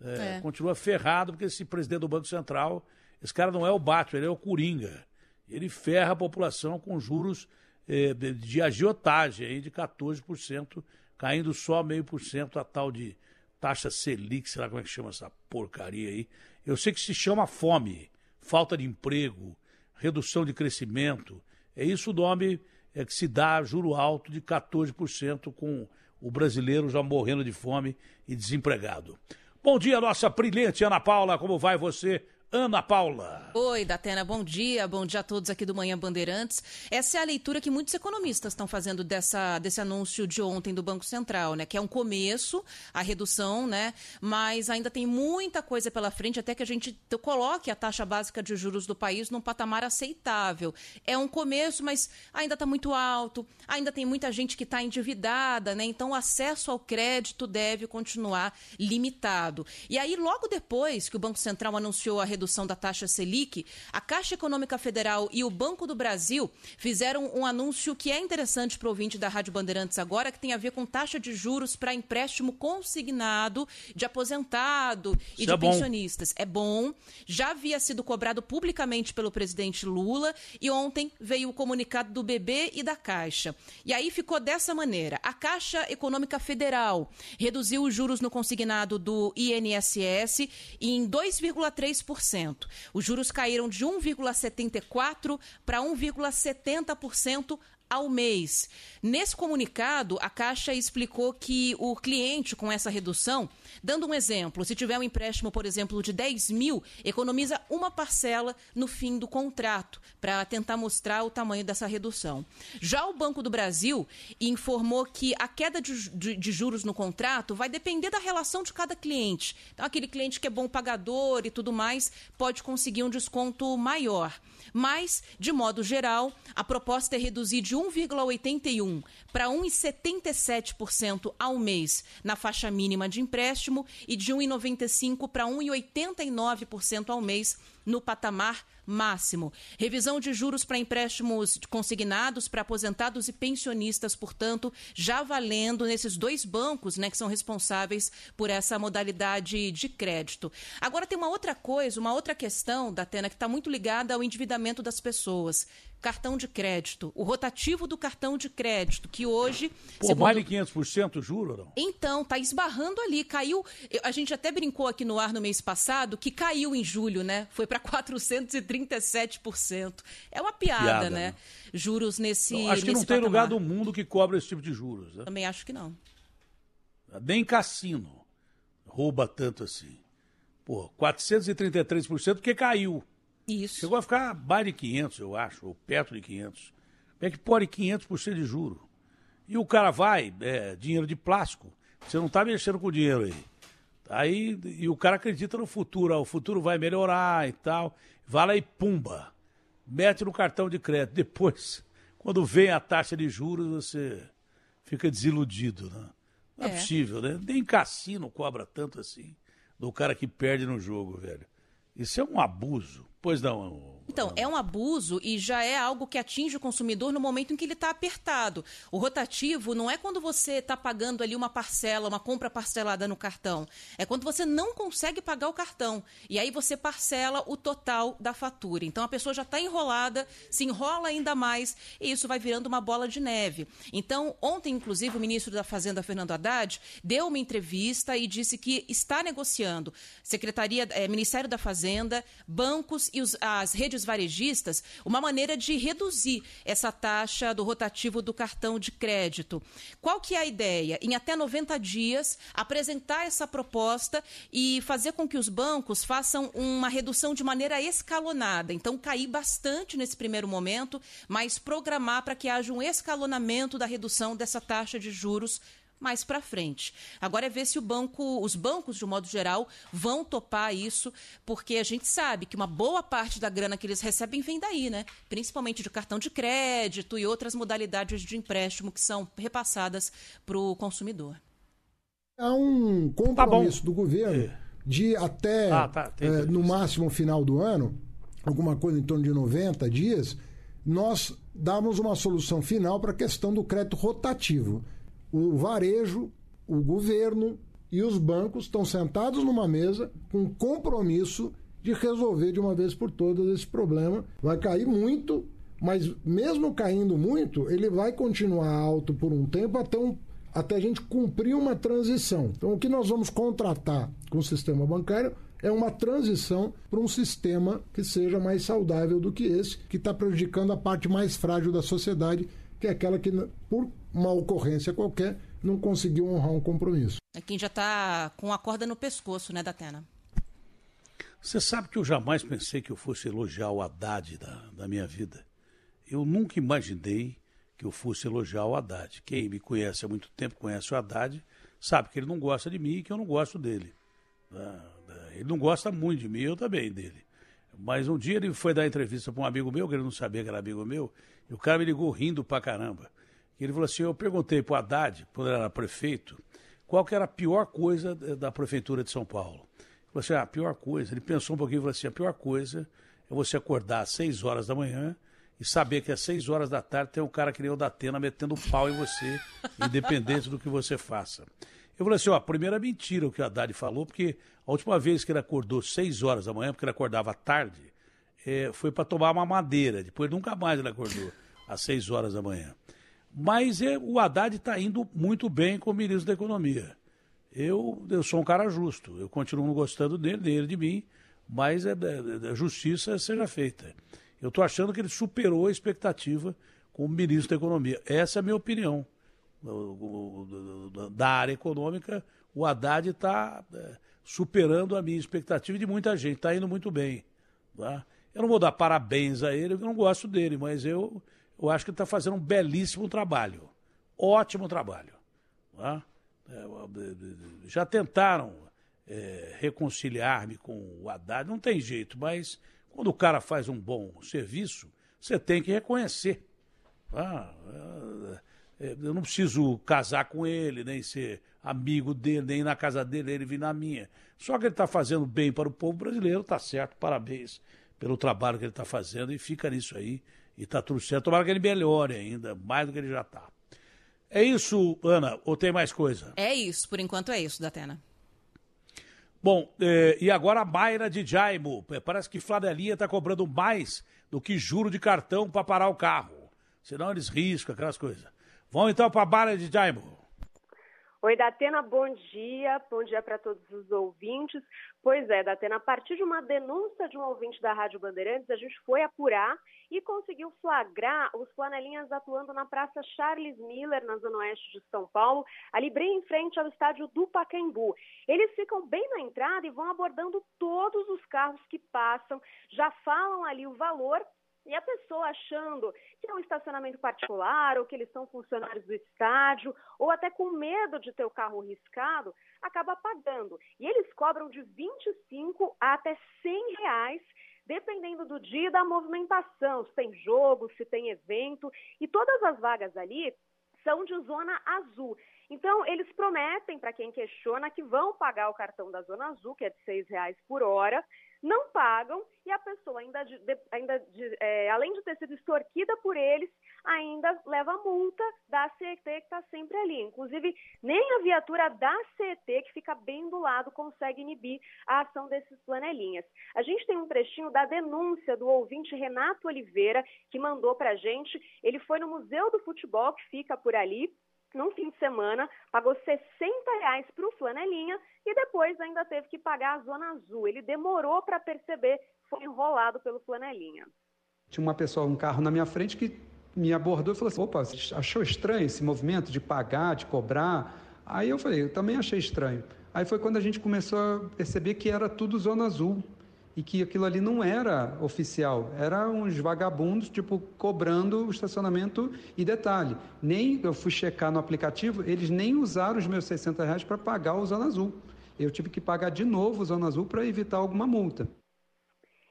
É, É. Continua ferrado, porque esse presidente do Banco Central, esse cara não é o Batman, ele é o Coringa. Ele ferra a população com juros de, de agiotagem aí de 14%, caindo só meio por cento a tal de taxa Selic, sei lá como é que chama essa porcaria aí. Eu sei que se chama fome, falta de emprego, redução de crescimento. É isso o nome é que se dá juro alto de 14% com o brasileiro já morrendo de fome e desempregado. Bom dia, nossa brilhante Ana Paula, como vai você? Ana Paula. Oi, Datena, bom dia. Bom dia a todos aqui do Manhã Bandeirantes. Essa é a leitura que muitos economistas estão fazendo dessa, desse anúncio de ontem do Banco Central, né? Que é um começo, a redução, né? Mas ainda tem muita coisa pela frente até que a gente coloque a taxa básica de juros do país num patamar aceitável. É um começo, mas ainda está muito alto, ainda tem muita gente que está endividada, né? Então o acesso ao crédito deve continuar limitado. E aí, logo depois que o Banco Central anunciou a redução da taxa Selic, a Caixa Econômica Federal e o Banco do Brasil fizeram um anúncio que é interessante para o ouvinte da Rádio Bandeirantes agora, que tem a ver com taxa de juros para empréstimo consignado de aposentado e Isso de é bom. pensionistas. É bom, já havia sido cobrado publicamente pelo presidente Lula e ontem veio o comunicado do BB e da Caixa. E aí ficou dessa maneira: a Caixa Econômica Federal reduziu os juros no consignado do INSS em 2,3%. Os juros caíram de 1,74% para 1,70% ao mês. Nesse comunicado, a Caixa explicou que o cliente, com essa redução, dando um exemplo, se tiver um empréstimo, por exemplo, de 10 mil, economiza uma parcela no fim do contrato, para tentar mostrar o tamanho dessa redução. Já o Banco do Brasil informou que a queda de, de- de juros no contrato vai depender da relação de cada cliente. Então, aquele cliente que é bom pagador e tudo mais pode conseguir um desconto maior. Mas, de modo geral, a proposta é reduzir de 1,81% para 1,77% ao mês na faixa mínima de empréstimo e de 1,95% para 1,89% ao mês no patamar máximo. Revisão de juros para empréstimos consignados para aposentados e pensionistas, portanto, já valendo nesses dois bancos né, que são responsáveis por essa modalidade de crédito. Agora tem uma outra coisa, uma outra questão, Datena, que está muito ligada ao endividamento das pessoas. Cartão de crédito, o rotativo do cartão de crédito, que hoje. Pô, segundo- mais de 500% juro não? então, tá esbarrando ali, caiu. A gente até brincou aqui no ar no mês passado que caiu em julho, né? Foi para 437%. É uma piada, Piada, né? né? Juros nesse. Então, acho que não nesse tem patamar. lugar do mundo que cobra esse tipo de juros. Né? Também acho que não. Nem cassino rouba tanto assim. Pô, 433% porque caiu. Isso. Chegou a ficar mais de 500, eu acho, ou perto de 500. Como é que pode 500% de juro? E o cara vai, é, dinheiro de plástico. Você não está mexendo com o dinheiro aí. Aí, e o cara acredita no futuro, ó, o futuro vai melhorar e tal. Vai lá e pumba. Mete no cartão de crédito. Depois, <laughs> quando vem a taxa de juros, você fica desiludido, né? Não é, É. possível, né? Nem cassino cobra tanto assim do cara que perde no jogo, velho. Isso é um abuso. Pois não. Então, é um abuso e já é algo que atinge o consumidor no momento em que ele está apertado. O rotativo não é quando você está pagando ali uma parcela, uma compra parcelada no cartão. É quando você não consegue pagar o cartão. E aí você parcela o total da fatura. Então a pessoa já está enrolada, se enrola ainda mais e isso vai virando uma bola de neve. Então, ontem, inclusive, o ministro da Fazenda, Fernando Haddad, deu uma entrevista e disse que está negociando Secretaria, eh, Ministério da Fazenda, bancos e os- as redes varejistas uma maneira de reduzir essa taxa do rotativo do cartão de crédito. Qual que é a ideia? Em até 90 dias, apresentar essa proposta e fazer com que os bancos façam uma redução de maneira escalonada. Então, cair bastante nesse primeiro momento, mas programar para que haja um escalonamento da redução dessa taxa de juros mais para frente. Agora é ver se o banco, os bancos de um modo geral vão topar isso, porque a gente sabe que uma boa parte da grana que eles recebem vem daí, né? Principalmente de cartão de crédito e outras modalidades de empréstimo que são repassadas para o consumidor. Há um compromisso do governo de até, Ah, tá, eh, no máximo final do ano, alguma coisa em torno de 90 dias, nós damos uma solução final para a questão do crédito rotativo. O varejo, o governo e os bancos estão sentados numa mesa com compromisso de resolver de uma vez por todas esse problema. Vai cair muito, mas mesmo caindo muito, ele vai continuar alto por um tempo até, um, até a gente cumprir uma transição. Então, o que nós vamos contratar com o sistema bancário é uma transição para um sistema que seja mais saudável do que esse, que está prejudicando a parte mais frágil da sociedade, que é aquela que, por uma ocorrência qualquer, não conseguiu honrar um compromisso. É quem já está com a corda no pescoço, né, Datena? Você sabe que eu jamais pensei que eu fosse elogiar o Haddad da, da minha vida. Eu nunca imaginei que eu fosse elogiar o Haddad. Quem me conhece há muito tempo, conhece o Haddad, sabe que ele não gosta de mim e que eu não gosto dele. Ele não gosta muito de mim, eu também dele. Mas um dia ele foi dar entrevista para um amigo meu, que ele não sabia que era amigo meu, e o cara me ligou rindo pra caramba. Ele falou assim: eu perguntei para o Haddad, quando ele era prefeito, qual que era a pior coisa da prefeitura de São Paulo. Ele falou assim: ah, a pior coisa. Ele pensou um pouquinho e falou assim: a pior coisa é você acordar às 6 horas da manhã e saber que às 6 horas da tarde tem um cara que nem o da Atena metendo pau em você, <laughs> independente do que você faça. Eu falei assim, ó, a primeira mentira o que o Haddad falou, porque a última vez que ele acordou 6 horas da manhã, porque ele acordava tarde, é, foi para tomar uma madeira. Depois nunca mais ele acordou às 6 horas da manhã. Mas é, o Haddad está indo muito bem como ministro da Economia. Eu, eu sou um cara justo, eu continuo gostando dele, dele de mim, mas é, é, a justiça seja feita. Eu estou achando que ele superou a expectativa como ministro da Economia. Essa é a minha opinião. Da área econômica, o Haddad está é, superando a minha expectativa de muita gente, está indo muito bem. Tá? Eu não vou dar parabéns a ele, eu não gosto dele, mas eu, eu acho que ele está fazendo um belíssimo trabalho. Ótimo trabalho. Tá? É, já tentaram é, reconciliar-me com o Haddad, não tem jeito, mas quando o cara faz um bom serviço, você tem que reconhecer. Ah, eu não preciso casar com ele, nem ser amigo dele, nem ir na casa dele, ele vir na minha. Só que ele está fazendo bem para o povo brasileiro, está certo, parabéns pelo trabalho que ele está fazendo e fica nisso aí e está tudo certo. Tomara que ele melhore ainda, mais do que ele já está. É isso, Ana, ou tem mais coisa? É isso, por enquanto é isso, Datena. Bom, eh, e agora a Mayra de Jaimo. É, parece que Flanelinha está cobrando mais do que juro de cartão para parar o carro. Senão eles riscam, aquelas coisas. Vamos então para a Mayra de Jaimo. Oi, Datena, bom dia. Bom dia para todos os ouvintes. Pois é, Datena, a partir de uma denúncia de um ouvinte da Rádio Bandeirantes, a gente foi apurar e conseguiu flagrar os flanelinhas atuando na Praça Charles Miller, na Zona Oeste de São Paulo, ali bem em frente ao estádio do Pacaembu. Eles ficam bem na entrada e vão abordando todos os carros que passam, já falam ali o valor e a pessoa achando que é um estacionamento particular ou que eles são funcionários do estádio ou até com medo de ter o carro riscado, acaba pagando. E eles cobram de 25 a até 100 reais dependendo do dia e da movimentação, se tem jogo, se tem evento, e todas as vagas ali são de zona azul. Então, eles prometem para quem questiona que vão pagar o cartão da Zona Azul, que é de R$ reais por hora, não pagam e a pessoa, ainda, de, ainda de, é, além de ter sido extorquida por eles, ainda leva multa da CET que está sempre ali. Inclusive, nem a viatura da CET, que fica bem do lado, consegue inibir a ação desses flanelinhas. A gente tem um trechinho da denúncia do ouvinte Renato Oliveira, que mandou para a gente. Ele foi no Museu do Futebol, que fica por ali, num fim de semana, pagou 60 reais para o Flanelinha e depois ainda teve que pagar a Zona Azul. Ele demorou para perceber, foi enrolado pelo Flanelinha. Tinha uma pessoa, um carro na minha frente que me abordou e falou assim: opa, achou estranho esse movimento de pagar, de cobrar? Aí eu falei: eu também achei estranho. Aí foi quando a gente começou a perceber que era tudo Zona Azul e que aquilo ali não era oficial, era uns vagabundos, tipo, cobrando o estacionamento. E detalhe, nem eu fui checar no aplicativo, eles nem usaram os meus 60 reais para pagar o Zona Azul. Eu tive que pagar de novo o Zona Azul para evitar alguma multa.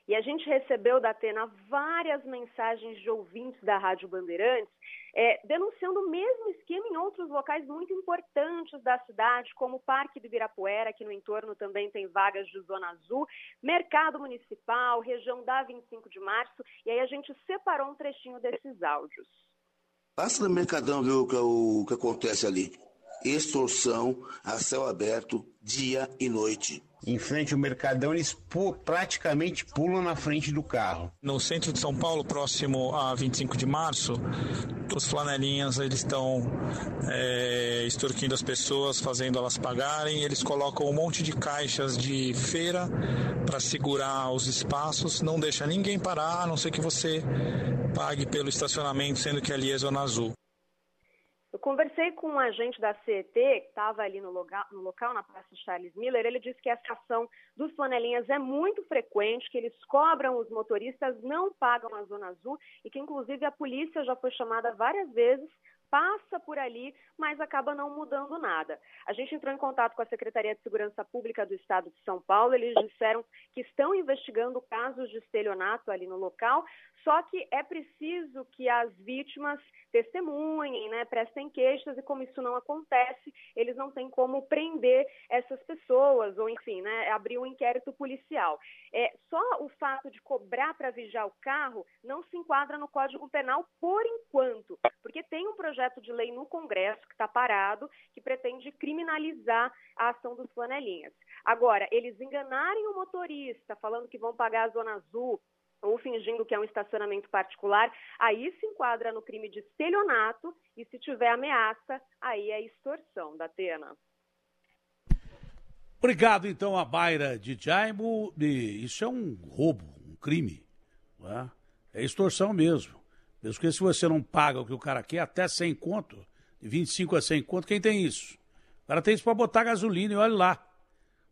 E a gente recebeu da Atena várias mensagens de ouvintes da Rádio Bandeirantes é, denunciando o mesmo esquema em outros locais muito importantes da cidade, como o Parque do Ibirapuera, que no entorno também tem vagas de zona azul, Mercado Municipal, região da 25 de março, e aí a gente separou um trechinho desses áudios. Passa no Mercadão ver o que, o que acontece ali. Extorsão a céu aberto, dia e noite. Em frente ao Mercadão, eles pu praticamente pulam na frente do carro. No centro de São Paulo, próximo a 25 de março, os flanelinhas eles estão é, extorquindo as pessoas, fazendo elas pagarem. Eles colocam um monte de caixas de feira para segurar os espaços, não deixa ninguém parar, a não ser que você pague pelo estacionamento, sendo que ali é zona azul. Conversei com um agente da CET, que estava ali no local, no local, na Praça Charles Miller. Ele disse que essa ação dos flanelinhas é muito frequente, que eles cobram os motoristas, não pagam a Zona Azul e que, inclusive, a polícia já foi chamada várias vezes passa por ali, mas acaba não mudando nada. A gente entrou em contato com a Secretaria de Segurança Pública do Estado de São Paulo, eles disseram que estão investigando casos de estelionato ali no local, só que é preciso que as vítimas testemunhem, né, prestem queixas, e como isso não acontece, eles não têm como prender essas pessoas, ou enfim, né, abrir um inquérito policial. É, só o fato de cobrar para vigiar o carro não se enquadra no Código Penal por enquanto, porque tem um projeto de lei no Congresso que está parado, que pretende criminalizar a ação dos flanelinhas. Agora, eles enganarem o motorista, falando que vão pagar a zona azul, ou fingindo que é um estacionamento particular, aí se enquadra no crime de estelionato e se tiver ameaça, aí é extorsão da Atena. Obrigado, então, a Baira de Jaimo. Isso é um roubo, um crime. É? é extorsão mesmo. Mesmo que se você não paga o que o cara quer, até 100 conto, de 25 a 100 conto, quem tem isso? O cara tem isso para botar gasolina e olha lá.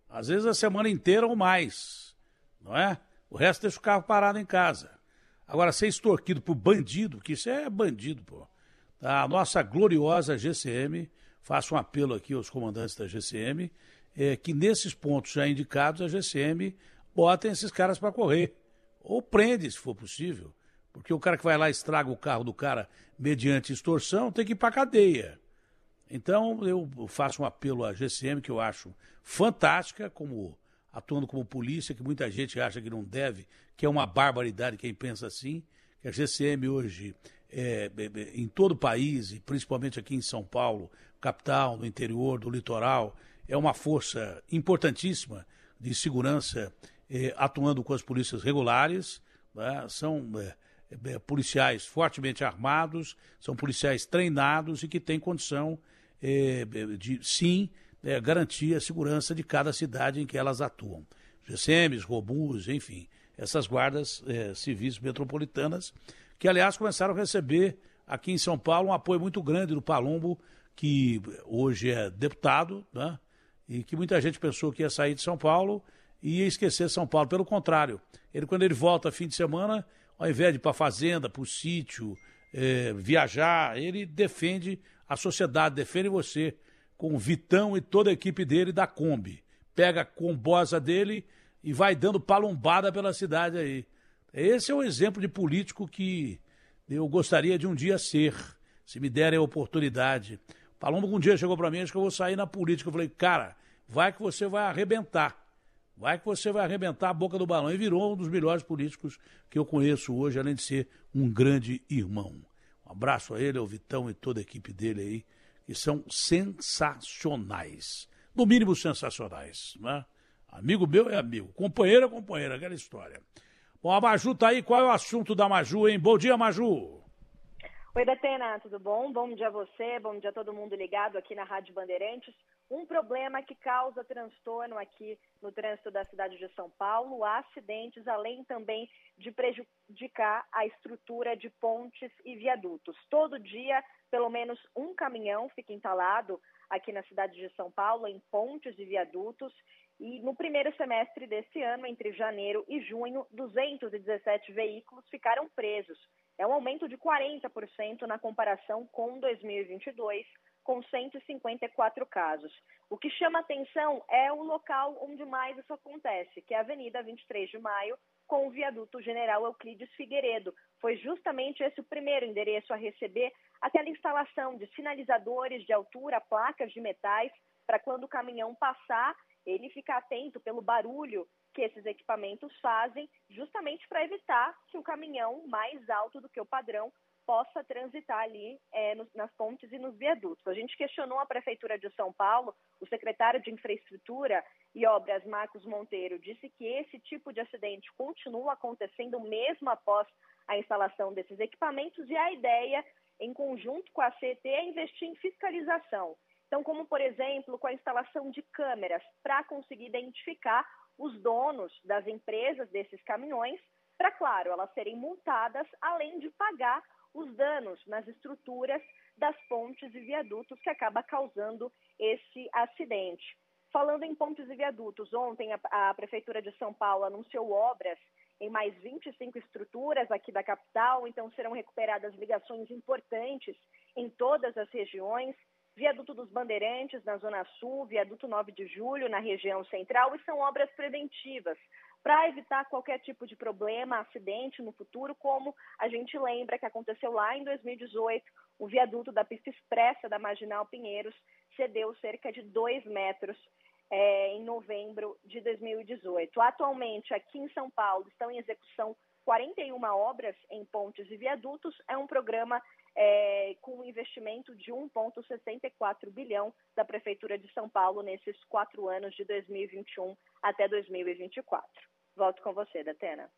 Às vezes a semana inteira ou mais, não é? O resto deixa o carro parado em casa. Agora, ser extorquido por bandido, que isso é bandido, pô. A nossa gloriosa GCM, faço um apelo aqui aos comandantes da GCM, é que nesses pontos já indicados, a GCM botem esses caras para correr. Ou prende, se for possível. Porque o cara que vai lá e estraga o carro do cara mediante extorsão tem que ir para cadeia. Então, eu faço um apelo à GCM, que eu acho fantástica, como atuando como polícia, que muita gente acha que não deve, que é uma barbaridade quem pensa assim, que a GCM hoje, é, é, é, em todo o país, e principalmente aqui em São Paulo, capital, no interior, do litoral, é uma força importantíssima de segurança é, atuando com as polícias regulares, né? são policiais fortemente armados, são policiais treinados e que têm condição de, sim, é, garantir a segurança de cada cidade em que elas atuam. GCMs, robus, enfim, essas guardas é, civis metropolitanas, que aliás começaram a receber aqui em São Paulo um apoio muito grande do Palumbo, que hoje é deputado, né? e que muita gente pensou que ia sair de São Paulo e ia esquecer São Paulo. Pelo contrário, ele quando ele volta fim de semana, ao invés de ir para a fazenda, para o sítio, é, viajar, ele defende a sociedade, defende você com o Vitão e toda a equipe dele da Kombi. Pega a combosa dele e vai dando palombada pela cidade aí. Esse é o exemplo de político que eu gostaria de um dia ser, se me derem a oportunidade. Palombo um dia chegou para mim, acho que eu vou sair na política. Eu falei, cara, vai que você vai arrebentar. Vai que você vai arrebentar a boca do balão. E virou um dos melhores políticos que eu conheço hoje, além de ser um grande irmão. Um abraço a ele, ao Vitão e toda a equipe dele aí que são sensacionais. No mínimo sensacionais, né? Amigo meu é amigo, companheiro é companheiro, aquela história. Bom, a Maju tá aí, qual é o assunto da Maju, hein? Bom dia, Maju. Oi, Datena, tudo bom? Bom dia a você, bom dia a todo mundo ligado aqui na Rádio Bandeirantes. Um problema que causa transtorno aqui no trânsito da cidade de São Paulo, acidentes, além também de prejudicar a estrutura de pontes e viadutos. Todo dia, pelo menos um caminhão fica entalado aqui na cidade de São Paulo, em pontes e viadutos. E no primeiro semestre desse ano, entre janeiro e junho, 217 veículos ficaram presos é um aumento de 40% na comparação com 2022, com 154 casos. O que chama atenção é o local onde mais isso acontece, que é a Avenida 23 de Maio, com o viaduto General Euclides Figueiredo. Foi justamente esse o primeiro endereço a receber aquela instalação de sinalizadores de altura, placas de metais, para quando o caminhão passar, ele ficar atento pelo barulho que esses equipamentos fazem, justamente para evitar que o caminhão mais alto do que o padrão possa transitar ali é, nos, nas pontes e nos viadutos. A gente questionou a Prefeitura de São Paulo, o secretário de Infraestrutura e Obras, Marcos Monteiro, disse que esse tipo de acidente continua acontecendo mesmo após a instalação desses equipamentos e a ideia, em conjunto com a CET, é investir em fiscalização. Então, como por exemplo, com a instalação de câmeras para conseguir identificar os donos das empresas desses caminhões, para, claro, elas serem multadas, além de pagar os danos nas estruturas das pontes e viadutos que acaba causando esse acidente. Falando em pontes e viadutos, ontem a, a Prefeitura de São Paulo anunciou obras em mais 25 estruturas aqui da capital, então serão recuperadas ligações importantes em todas as regiões. Viaduto dos Bandeirantes, na Zona Sul, Viaduto 9 de Julho, na região central, e são obras preventivas para evitar qualquer tipo de problema, acidente no futuro, como a gente lembra que aconteceu lá em 2018, o viaduto da pista expressa da Marginal Pinheiros cedeu cerca de 2 metros é, em novembro de 2018. Atualmente, aqui em São Paulo, estão em execução 41 obras em pontes e viadutos. É um programa é, com um investimento de 1,64 bilhão da Prefeitura de São Paulo nesses quatro anos, de 2021 até 2024. Volto com você, Datena.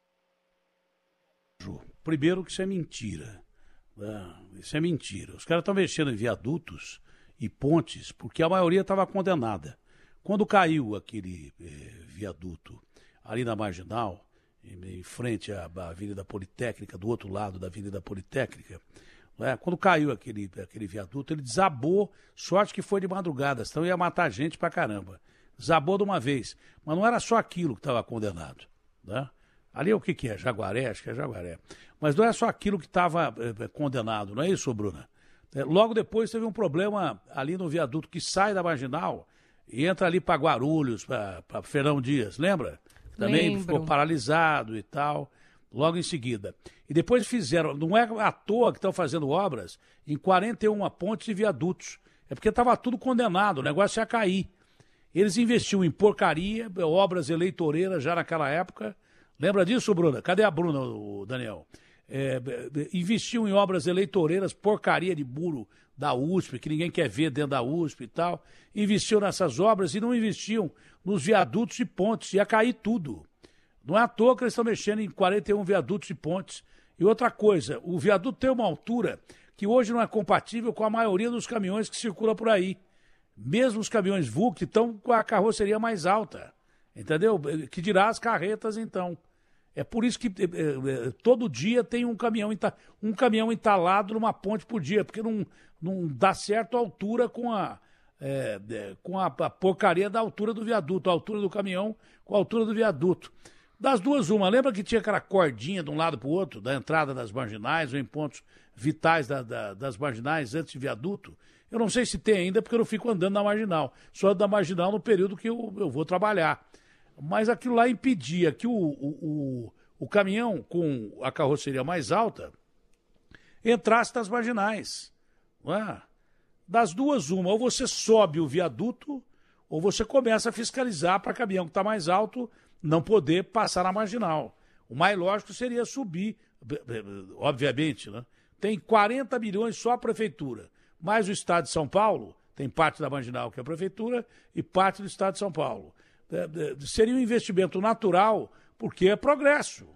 Primeiro que isso é mentira. Né? Isso é mentira. Os caras estão mexendo em viadutos e pontes porque a maioria estava condenada. Quando caiu aquele eh, viaduto ali na Marginal, em, em frente à, à, Avenida Politécnica, do outro lado da Avenida Politécnica, né? quando caiu aquele, aquele viaduto, ele desabou, sorte que foi de madrugada, senão ia matar gente pra caramba. Desabou de uma vez. Mas não era só aquilo que estava condenado. Né? Ali é o que, que é? Jaguaré? Acho que é Jaguaré. Mas não é só aquilo que estava é, condenado, não é isso, Bruna? É, logo depois teve um problema ali no viaduto que sai da marginal e entra ali para Guarulhos, para Ferão Dias, lembra? Também Lembro. ficou paralisado e tal, logo em seguida. E depois fizeram, não é à toa que estão fazendo obras em 41 pontes e viadutos. É porque estava tudo condenado, o negócio ia cair. Eles investiam em porcaria, obras eleitoreiras já naquela época. Lembra disso, Bruna? Cadê a Bruna, o Daniel? É, investiam em obras eleitoreiras, porcaria de muro da USP, que ninguém quer ver dentro da USP e tal. Investiam nessas obras e não investiam nos viadutos e pontes. Ia cair tudo. Não é à toa que eles estão mexendo em 41 viadutos e pontes. E outra coisa, o viaduto tem uma altura que hoje não é compatível com a maioria dos caminhões que circulam por aí. Mesmo os caminhões VUC estão com a carroceria mais alta, entendeu? Que dirá as carretas, então. É por isso que é, é, todo dia tem um caminhão, um caminhão entalado numa ponte por dia, porque não, não dá certo a altura com a, é, com a, a, porcaria da altura do viaduto, a altura do caminhão com a altura do viaduto. Das duas, uma. Lembra que tinha aquela cordinha de um lado para o outro, da entrada das marginais, ou em pontos vitais da, da, das marginais antes de viaduto? Eu não sei se tem ainda, porque eu não fico andando na marginal. Só ando na marginal no período que eu, eu vou trabalhar. Mas aquilo lá impedia que o, o, o, o caminhão com a carroceria mais alta entrasse nas marginais. É? Das duas, uma, ou você sobe o viaduto, ou você começa a fiscalizar para caminhão que está mais alto não poder passar na marginal. O mais lógico seria subir, obviamente, né? Tem 40 milhões só a prefeitura mais o Estado de São Paulo, tem parte da marginal que é a prefeitura e parte do Estado de São Paulo. É, seria um investimento natural, porque é progresso.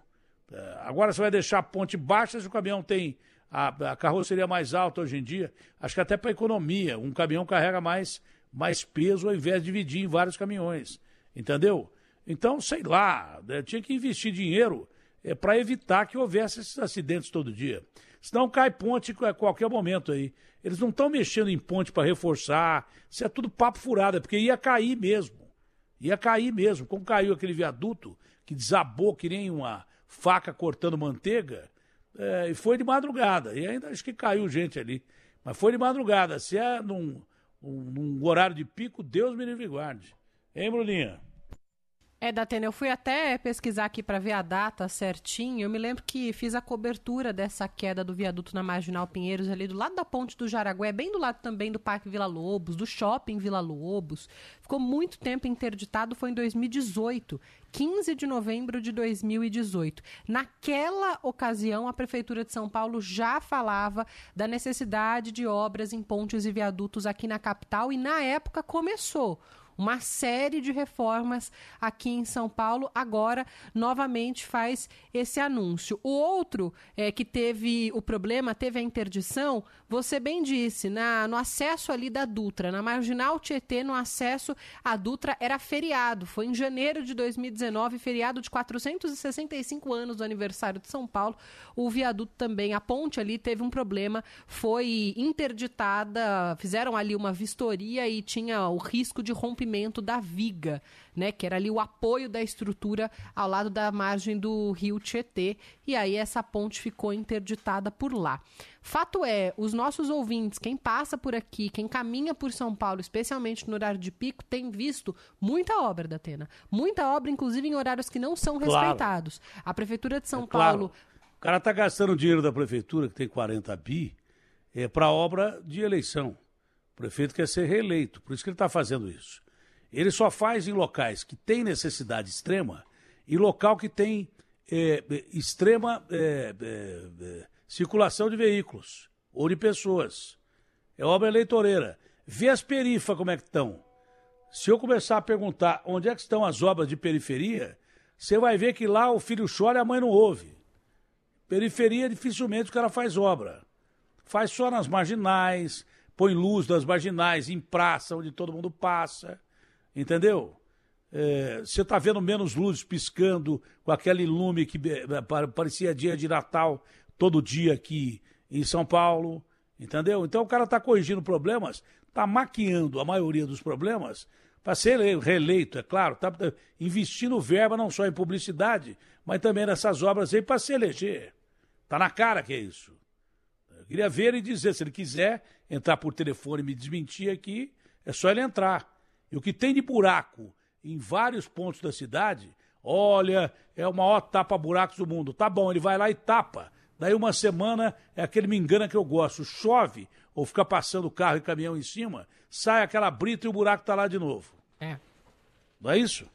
É, agora você vai deixar a ponte baixa se o caminhão tem a, a carroceria mais alta hoje em dia. Acho que até para a economia, um caminhão carrega mais, mais peso ao invés de dividir em vários caminhões. Entendeu? Então, sei lá, né, tinha que investir dinheiro é, para evitar que houvesse esses acidentes todo dia. Senão cai ponte a qualquer momento aí. Eles não estão mexendo em ponte para reforçar. Isso é tudo papo furado, é porque ia cair mesmo. Ia cair mesmo. Como caiu aquele viaduto que desabou que nem uma faca cortando manteiga, é, e foi de madrugada. E ainda acho que caiu gente ali. Mas foi de madrugada. Se é num, num, num horário de pico, Deus me livre guarde. Hein, Bruninha? É, Datena, eu fui até pesquisar aqui para ver a data certinho. Eu me lembro que fiz a cobertura dessa queda do viaduto na Marginal Pinheiros, ali do lado da ponte do Jaragué, bem do lado também do Parque Vila Lobos, do Shopping Vila Lobos. Ficou muito tempo interditado, foi em 2018. 15 de novembro de 2018. Naquela ocasião, a Prefeitura de São Paulo já falava da necessidade de obras em pontes e viadutos aqui na capital e, na época, começou uma série de reformas aqui em São Paulo. Agora, novamente, faz esse anúncio. O outro é, que teve o problema, teve a interdição, você bem disse, na, no acesso ali da Dutra, na Marginal Tietê, no acesso à Dutra, era feriado. Foi em janeiro de 2019, feriado de 465 anos do aniversário de São Paulo. O viaduto também, a ponte ali teve um problema, foi interditada, fizeram ali uma vistoria e tinha o risco de rompimento da viga, né, que era ali o apoio da estrutura ao lado da margem do rio Tietê, e aí essa ponte ficou interditada por lá. Fato é, os nossos ouvintes, quem passa por aqui, quem caminha por São Paulo, especialmente no horário de pico, tem visto muita obra da Atena. Muita obra, inclusive em horários que não são Claro. respeitados. A Prefeitura de São É claro. Paulo O cara tá gastando dinheiro da prefeitura, que tem 40 bi, é, para obra de eleição. O prefeito quer ser reeleito, por isso que ele está fazendo isso. Ele só faz em locais que tem necessidade extrema e local que tem é, é, extrema é, é, é, circulação de veículos ou de pessoas. É obra eleitoreira. Vê as perifas como é que estão. Se eu começar a perguntar onde é que estão as obras de periferia, você vai ver que lá o filho chora e a mãe não ouve. Periferia, dificilmente o cara faz obra. Faz só nas marginais, põe luz nas marginais, em praça, onde todo mundo passa. Entendeu? É, Você está vendo menos luzes piscando com aquele lume que eh, pa- parecia dia de Natal todo dia aqui em São Paulo. Entendeu? Então o cara está corrigindo problemas, está maquiando a maioria dos problemas para ser ele- reeleito, é claro, está investindo verba não só em publicidade, mas também nessas obras aí para se eleger. Está na cara que é isso. Eu queria ver ele dizer, se ele quiser entrar por telefone e me desmentir aqui, é só ele entrar. E o que tem de buraco em vários pontos da cidade, olha, é o maior tapa-buracos do mundo. Tá bom, ele vai lá e tapa. Daí uma semana é aquele me engana que eu gosto. Chove, ou fica passando carro e caminhão em cima, sai aquela brita e o buraco tá lá de novo. É. Não é isso?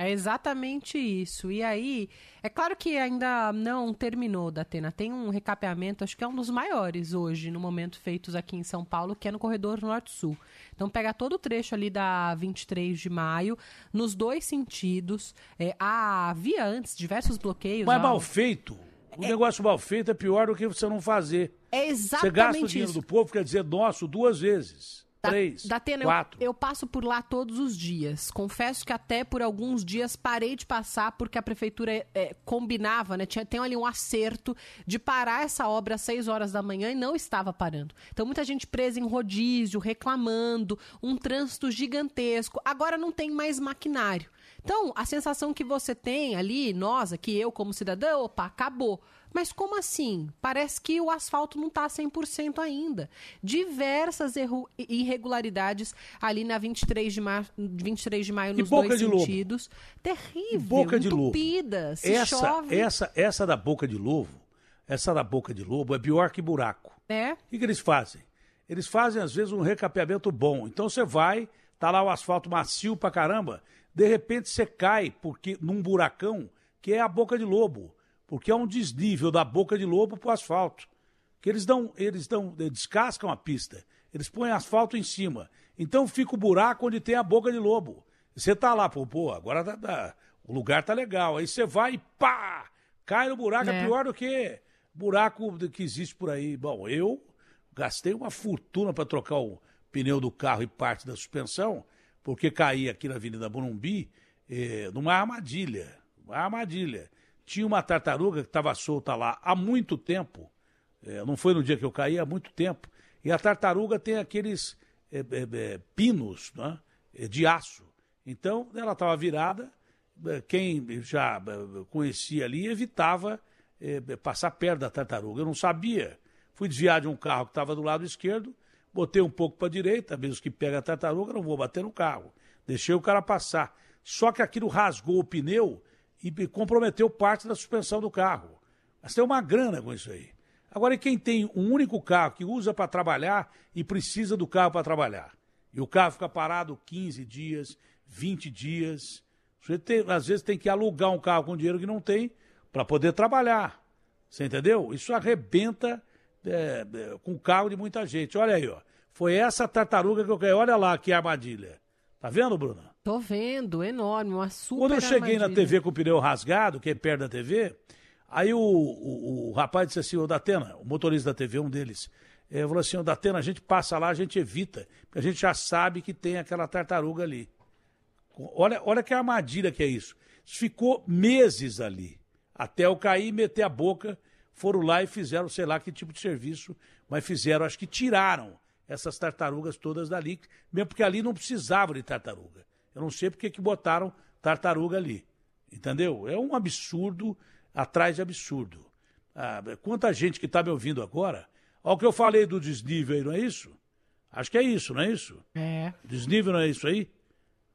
É exatamente isso. E aí, é claro que ainda não terminou da Atena. Tem um recapeamento, acho que é um dos maiores hoje, no momento, feitos aqui em São Paulo, que é no corredor Norte-Sul. Então, pega todo o trecho ali da 23 de maio, nos dois sentidos. É, havia antes diversos bloqueios. Mas ó. mal feito. O negócio mal feito é pior do que você não fazer. É Você gasta o exatamente dinheiro isso. do povo, quer dizer, nosso, duas vezes. Três, Datena, eu, quatro. eu passo por lá todos os dias. Confesso que até por alguns dias parei de passar porque a prefeitura é, combinava, né? Tinha, tem ali um acerto de parar essa obra às 6 horas da manhã e não estava parando. Então muita gente presa em rodízio, reclamando, um trânsito gigantesco. Agora não tem mais maquinário. Então, a sensação que você tem ali, nós aqui, eu como cidadão, opa, acabou. Mas como assim? Parece que o asfalto não está 100% ainda. Diversas irregularidades ali na 23 de, mar... 23 de maio E nos Boca dois de Lobo? sentidos. Terrível, Boca de Lobo. entupida, se essa, chove. essa, essa da boca de lobo, essa da boca de lobo é pior que buraco. É. O que, que eles fazem? Eles fazem, às vezes, um recapeamento bom. Então você vai, tá lá o asfalto macio pra caramba, de repente você cai porque num buracão que é a boca de lobo. Porque é um desnível da boca de lobo pro asfalto. Que eles dão, eles dão, eh, descascam a pista. Eles põem asfalto em cima. Então fica o buraco onde tem a boca de lobo. Você tá lá, pô, pô agora tá- tá- o lugar tá legal. Aí você vai e pá! Cai no buraco, é, É. pior do que buraco que existe por aí. Bom, eu gastei uma fortuna para trocar o pneu do carro e parte da suspensão, porque caí aqui na Avenida Morumbi eh, numa armadilha. Uma armadilha. Tinha uma tartaruga que estava solta lá há muito tempo. eh, não foi no dia que eu caí, há muito tempo. E a tartaruga tem aqueles eh, eh, eh, pinos né, eh, de aço. Então, ela estava virada. eh, Quem já conhecia ali evitava passar perto da tartaruga. Eu não sabia. Fui desviar de um carro que estava do lado esquerdo, botei um pouco para a direita, mesmo que pega a tartaruga, não vou bater no carro. Deixei o cara passar. Só que aquilo rasgou o pneu e comprometeu parte da suspensão do carro. Mas tem uma grana com isso aí. Agora, e quem tem um único carro que usa para trabalhar e precisa do carro para trabalhar? E o carro fica parado 15 dias, 20 dias. Você tem, às vezes tem que alugar um carro com dinheiro que não tem para poder trabalhar. Você entendeu? Isso arrebenta é, é, com o carro de muita gente. Olha aí, ó. Foi essa tartaruga que eu quero. Olha lá que armadilha. Tá vendo, Bruna? Tô vendo, enorme, uma super Quando eu cheguei na armadilha. TV com o pneu rasgado, que é perto da TV, aí o, o, o rapaz disse assim, o Datena, o motorista da TV, um deles, eh, falou assim, o Datena, a gente passa lá, a gente evita, porque a gente já sabe que tem aquela tartaruga ali. Olha, olha que armadilha que é isso. Isso Ficou meses ali, até eu cair e meter a boca, foram lá e fizeram, sei lá que tipo de serviço, mas fizeram, acho que tiraram essas tartarugas todas dali, mesmo porque ali não precisava de tartaruga. Eu não sei porque que botaram tartaruga ali. Entendeu? É um absurdo atrás de absurdo. Ah, quanta gente que está me ouvindo agora. Olha o que eu falei do desnível aí, não é isso? Acho que é isso, não é isso? É. Desnível não é isso aí?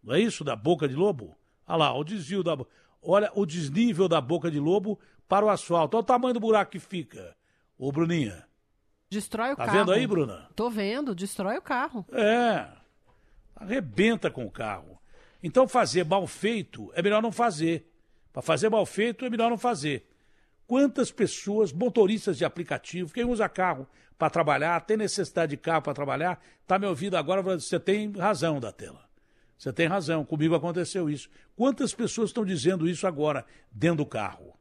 Não é isso da boca de lobo? Olha lá, o desvio da Olha o desnível da boca de lobo para o asfalto. Olha o tamanho do buraco que fica. Ô, Bruninha. Destrói o Tá carro. vendo aí, Bruna? Tô vendo, destrói o carro. É. Arrebenta com o carro. Então fazer mal feito é melhor não fazer. Para fazer mal feito é melhor não fazer. Quantas pessoas, motoristas de aplicativo, quem usa carro para trabalhar, tem necessidade de carro para trabalhar, está me ouvindo agora, falando, você tem razão da tela. Você tem razão, comigo aconteceu isso. Quantas pessoas estão dizendo isso agora dentro do carro?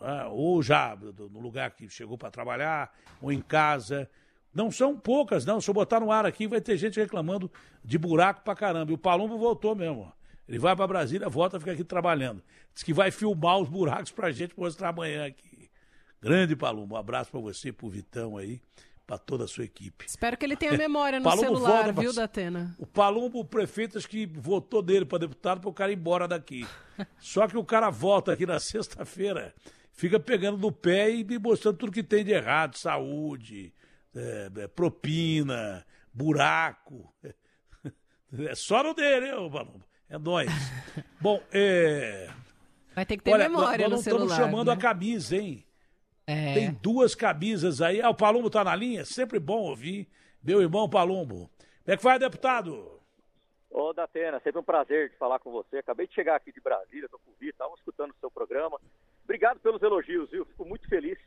Ah, ou já no lugar que chegou para trabalhar, ou em casa. Não são poucas, não. Se eu botar no ar aqui, vai ter gente reclamando de buraco pra caramba. E o Palumbo voltou mesmo. ó. Ele vai para Brasília, volta, fica aqui trabalhando. Diz que vai filmar os buracos pra gente mostrar amanhã aqui. Grande Palumbo, um abraço pra você, pro Vitão aí, pra toda a sua equipe. Espero que ele tenha <laughs> memória no Palumbo celular, volta pra- viu, Datena? O Palumbo, o prefeito, acho que votou dele para deputado para o cara ir embora daqui. <laughs> Só que o cara volta aqui na sexta-feira, fica pegando no pé e me mostrando tudo que tem de errado: saúde, é, é, propina, buraco. <laughs> É só no dele, hein, ô Palumbo? É nóis. <laughs> Bom, é. Vai ter que ter Olha, memória nós no não estamos chamando né? a camisa, hein? É. Tem duas camisas aí. Ah, o Palumbo tá na linha? Sempre bom ouvir. Meu irmão Palumbo. Como é que vai, deputado? Ô, Datena, sempre um prazer de falar com você. Acabei de chegar aqui de Brasília, tô com o Vitor, estava escutando o seu programa. Obrigado pelos elogios, viu? Fico muito feliz.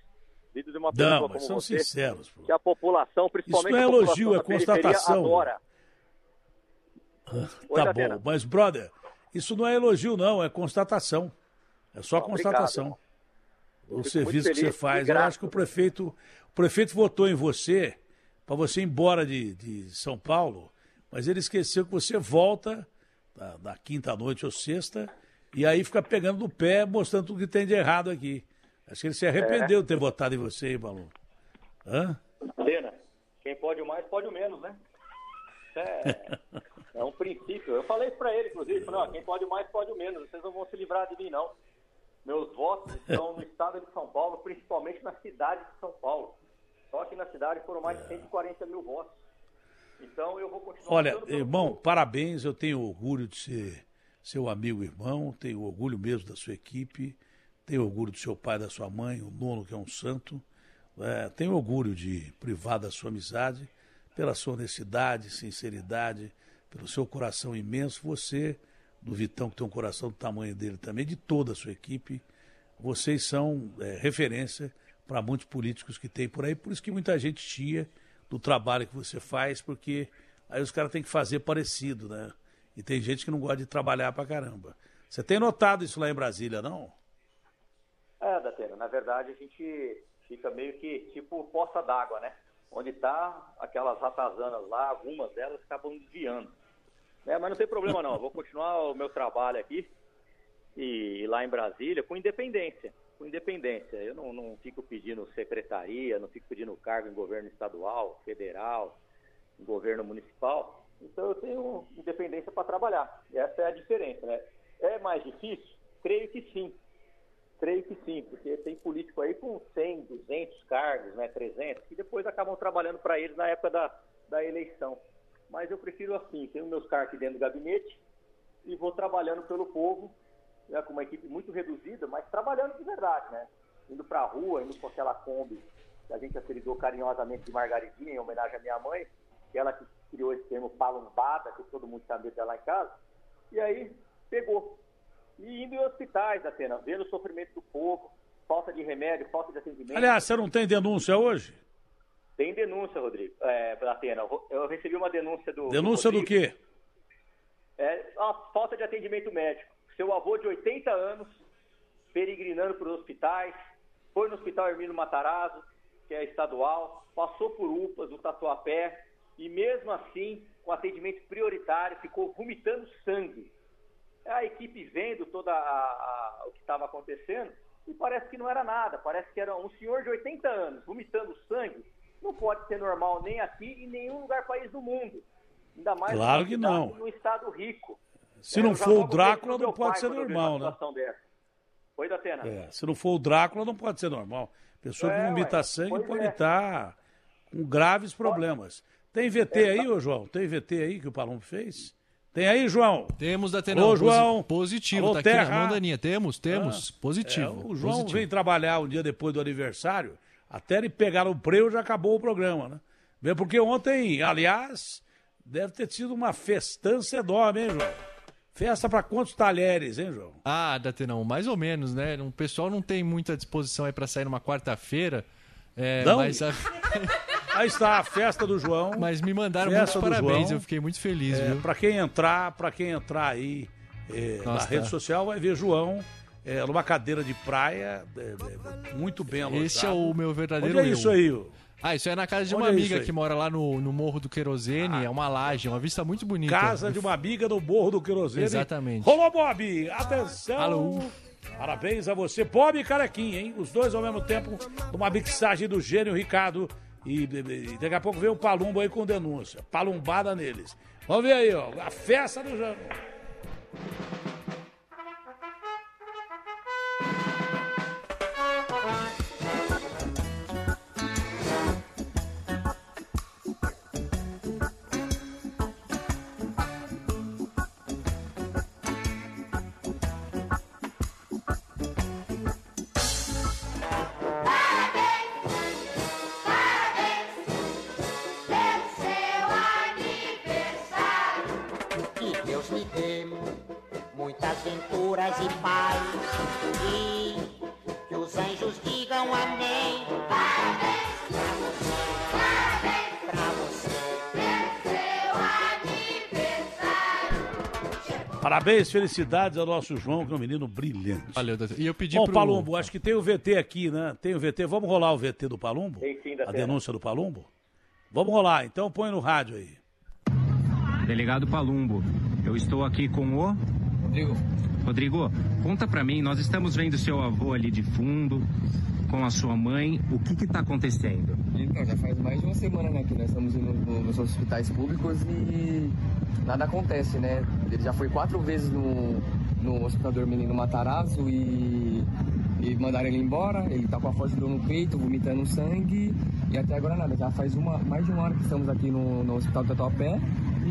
Vindo de uma pessoa Não, como mas são você, sinceros. pô. que a população, principalmente Isso não é elogio, é constatação. adora. Oi, Tá bom, mas, brother, isso não é elogio, não, é constatação. É só Obrigado, constatação. Eu O serviço que você faz. Eu acho que o prefeito, o prefeito votou em você para você ir embora de, de São Paulo, mas ele esqueceu que você volta na, na quinta noite ou sexta e aí fica pegando no pé, mostrando tudo que tem de errado aqui. Acho que ele se arrependeu de ter votado em você, hein, Balu? Hã? Datena, quem pode o mais, pode o menos, né? É, <laughs> é um princípio. Eu falei isso pra ele, inclusive, falei, ó, quem pode o mais, pode o menos. Vocês não vão se livrar de mim, não. Meus votos estão no estado de São Paulo, principalmente na cidade de São Paulo. Só que na cidade foram mais de 140 mil votos. Então eu vou continuar Olha, irmão, parabéns. Eu tenho orgulho de ser seu amigo irmão, tenho orgulho mesmo da sua equipe, tenho orgulho do seu pai da sua mãe, o nono que é um santo. É, tenho orgulho de privar da sua amizade, pela sua honestidade, sinceridade, pelo seu coração imenso. Você, do Vitão, que tem um coração do tamanho dele também, de toda a sua equipe, vocês são é, referência para muitos políticos que tem por aí. Por isso que muita gente chia do trabalho que você faz, porque aí os caras têm que fazer parecido, né? E tem gente que não gosta de trabalhar pra caramba. Você tem notado isso lá em Brasília, não? É, Datena, na verdade a gente fica meio que tipo poça d'água, né? Onde tá aquelas ratazanas lá, algumas delas acabam desviando. É, mas não tem problema não, eu vou continuar o meu trabalho aqui e, lá em Brasília com independência. Com independência. Eu não, não fico pedindo secretaria, não fico pedindo cargo em governo estadual, federal, em governo municipal. Então eu tenho independência para trabalhar. E essa é a diferença, né? É mais difícil? Creio que sim. Creio que sim, porque tem político aí com 100, 200 cargos, né, 300, que depois acabam trabalhando para eles na época da, da eleição. Mas eu prefiro assim, tenho meus cargos aqui dentro do gabinete, e vou trabalhando pelo povo, né, com uma equipe muito reduzida, mas trabalhando de verdade, né? Indo pra rua, indo com aquela Kombi que a gente apelidou carinhosamente de Margaridinha, em homenagem à minha mãe, que ela que criou esse termo palumbada, que todo mundo sabe dela em casa, e aí pegou. E indo em hospitais, Atena, vendo o sofrimento do povo, falta de remédio, falta de atendimento. Aliás, você não tem denúncia hoje? Tem denúncia, Rodrigo, é, Atena. Eu recebi uma denúncia do. Denúncia do Rodrigo. quê? É a falta de atendimento médico. Seu avô de 80 anos, peregrinando por hospitais, foi no Hospital Hermínio Matarazzo, que é estadual, passou por UPAs, do Tatuapé, e mesmo assim, com atendimento prioritário, ficou vomitando sangue. A equipe vendo toda a- a- o que estava acontecendo, e parece que não era nada, parece que era um senhor de 80 anos vomitando sangue. Não pode ser normal nem aqui e em nenhum lugar país do mundo. Ainda mais Claro que não. num estado rico. Se É, não for o Drácula, não pode ser normal, né? Oi, Datena. É, se não for o Drácula, não pode ser normal. Pessoa que É, vomita sangue pode é. estar com graves problemas. Tem VT É, aí, ô João? Tem VT aí que o Palumbo fez? Tem aí, João? Temos da Tenão. Ô, João. Positivo, Alô, tá aqui na Terra. mão da Aninha. Temos, temos. Ah, positivo. é, o João positivo. vem trabalhar um dia depois do aniversário, até ele pegar o preu já acabou o programa, né? Porque ontem, aliás, deve ter sido uma festança enorme, hein, João? Festa para quantos talheres, hein, João? Ah, Datenão, mais ou menos, né? O pessoal não tem muita disposição aí pra sair numa quarta-feira. É, Não? Mas, a- <laughs> Aí está a festa do João. mas me mandaram muitos parabéns, João. eu fiquei muito feliz, É, para quem entrar, para quem entrar aí é, na rede tá. social, vai ver João é, numa cadeira de praia, é, é, muito bem alojado. Esse é o meu verdadeiro Onde é eu. isso aí? Ah, isso é na casa de Onde uma é amiga que mora lá no, no Morro do Querosene. É uma laje, uma vista muito bonita. Casa de uma amiga do Morro do Querosene. Exatamente. Rolou, Bob! Atenção! Alô. Parabéns a você, Bob e Carequinha, hein? Os dois ao mesmo tempo, numa mixagem do gênio Ricardo. E, e daqui a pouco vem o Palumbo aí com denúncia. Palumbada neles. Vamos ver aí, ó. A festa do João. Parabéns, felicidades ao nosso João, que é um menino brilhante. Valeu, Datena. E eu pedi Bom, pro... Palumbo, acho que tem o VT aqui, né? Tem o VT. Vamos rolar o VT do Palumbo? Tem sim, A Datena. denúncia do Palumbo? Vamos rolar, então põe no rádio aí. Delegado Palumbo, eu estou aqui com o. Rodrigo. Rodrigo, conta pra mim, nós estamos vendo seu avô ali de fundo, com a sua mãe, o que que tá acontecendo? Então, já faz mais de uma semana, né, que nós estamos indo no- nos hospitais públicos e nada acontece, né? Ele já foi quatro vezes no, no hospital menino Matarazzo e, e mandaram ele embora. Ele tá com a foto no peito, vomitando sangue e até agora nada. Já faz uma, mais de uma hora que estamos aqui no, no hospital Tatuapé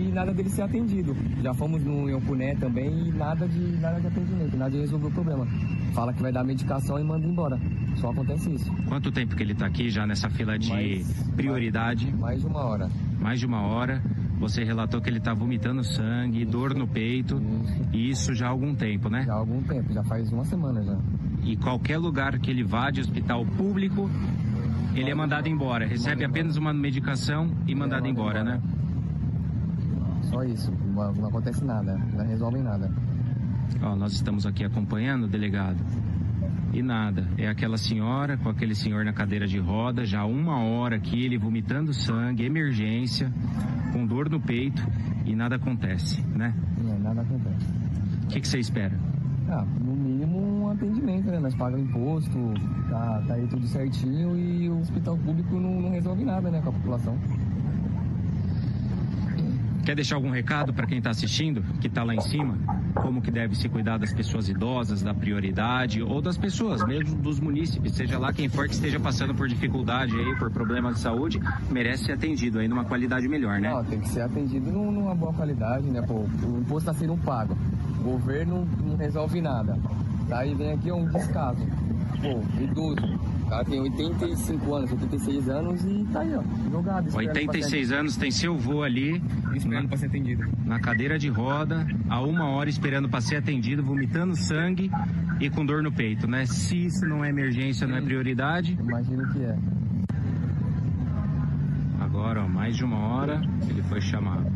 e nada dele ser atendido. Já fomos no Iocuné também e nada de, nada de atendimento, nada de resolver o problema. Fala que vai dar medicação e manda embora. Só acontece isso. Quanto tempo que ele tá aqui já nessa fila de prioridade? Mais de uma hora. Mais de uma hora. Você relatou que ele tá vomitando sangue, dor no peito, e isso já há algum tempo, né? Já há algum tempo, já faz uma semana já. E qualquer lugar que ele vá de hospital público, ele é mandado embora. Recebe apenas uma medicação e mandado embora, né? Só isso, não, não acontece nada, não resolvem nada. Ó, nós estamos aqui acompanhando, delegado. E nada, é aquela senhora com aquele senhor na cadeira de roda, já uma hora aqui, ele vomitando sangue, emergência, com dor no peito e nada acontece, né? Não, nada acontece. O que, que você espera? Ah, no mínimo um atendimento, né? Nós pagamos imposto, tá, tá aí tudo certinho e o hospital público não, não resolve nada, né, com a população. Quer deixar algum recado para quem está assistindo, que está lá em cima? Como que deve se cuidar das pessoas idosas, da prioridade, ou das pessoas, mesmo dos munícipes, seja lá quem for que esteja passando por dificuldade aí, por problemas de saúde, merece ser atendido aí numa qualidade melhor, né? Não, tem que ser atendido num- numa boa qualidade, né? Pô, o imposto está sendo pago. O governo não resolve nada. Daí vem aqui um descaso. Pô, idoso. Cara tem 85 anos, 86 anos e tá aí, ó, jogado. esperando pra 86 anos, tem seu vô ali. Esperando pra ser atendido. Na cadeira de roda, há uma hora esperando para ser atendido, vomitando sangue e com dor no peito, né? Se isso não é emergência, não é prioridade. Imagino que é. Agora, ó, mais de uma hora, ele foi chamado.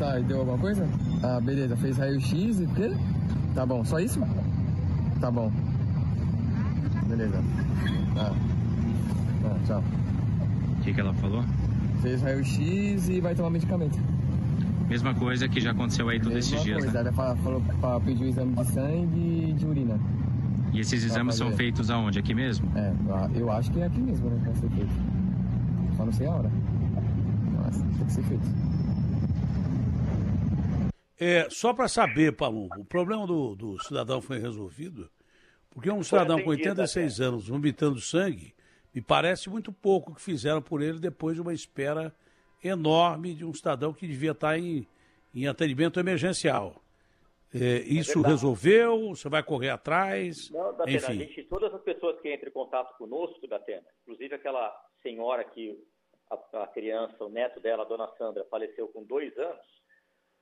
Tá, e deu alguma coisa? Ah, beleza. Fez raio-x e quê? Tá bom, só isso? Tá bom. Beleza. Ah. Bom, tchau. O que, que ela falou? Fez raio-x e vai tomar medicamento. Mesma coisa que já aconteceu aí todos esses dias, coisa. né? Ela fa- falou pra pedir o exame de sangue e de urina. E esses exames são feitos aonde? Aqui mesmo? É, eu acho que é aqui mesmo, né? Vai ser feito. Só não sei a hora. Mas tem que ser feito. É, só para saber, Palumbo, o problema do, do cidadão foi resolvido, porque um cidadão com atendido, 86 anos vomitando sangue, me parece muito pouco o que fizeram por ele depois de uma espera enorme de um cidadão que devia estar em, em atendimento emergencial. É, isso verdade. resolveu? Você vai correr atrás? Não, Datena, a Enfim. gente, todas as pessoas que entram em contato conosco, Datena, inclusive aquela senhora que a, a criança, o neto dela, a dona Sandra, faleceu com dois anos,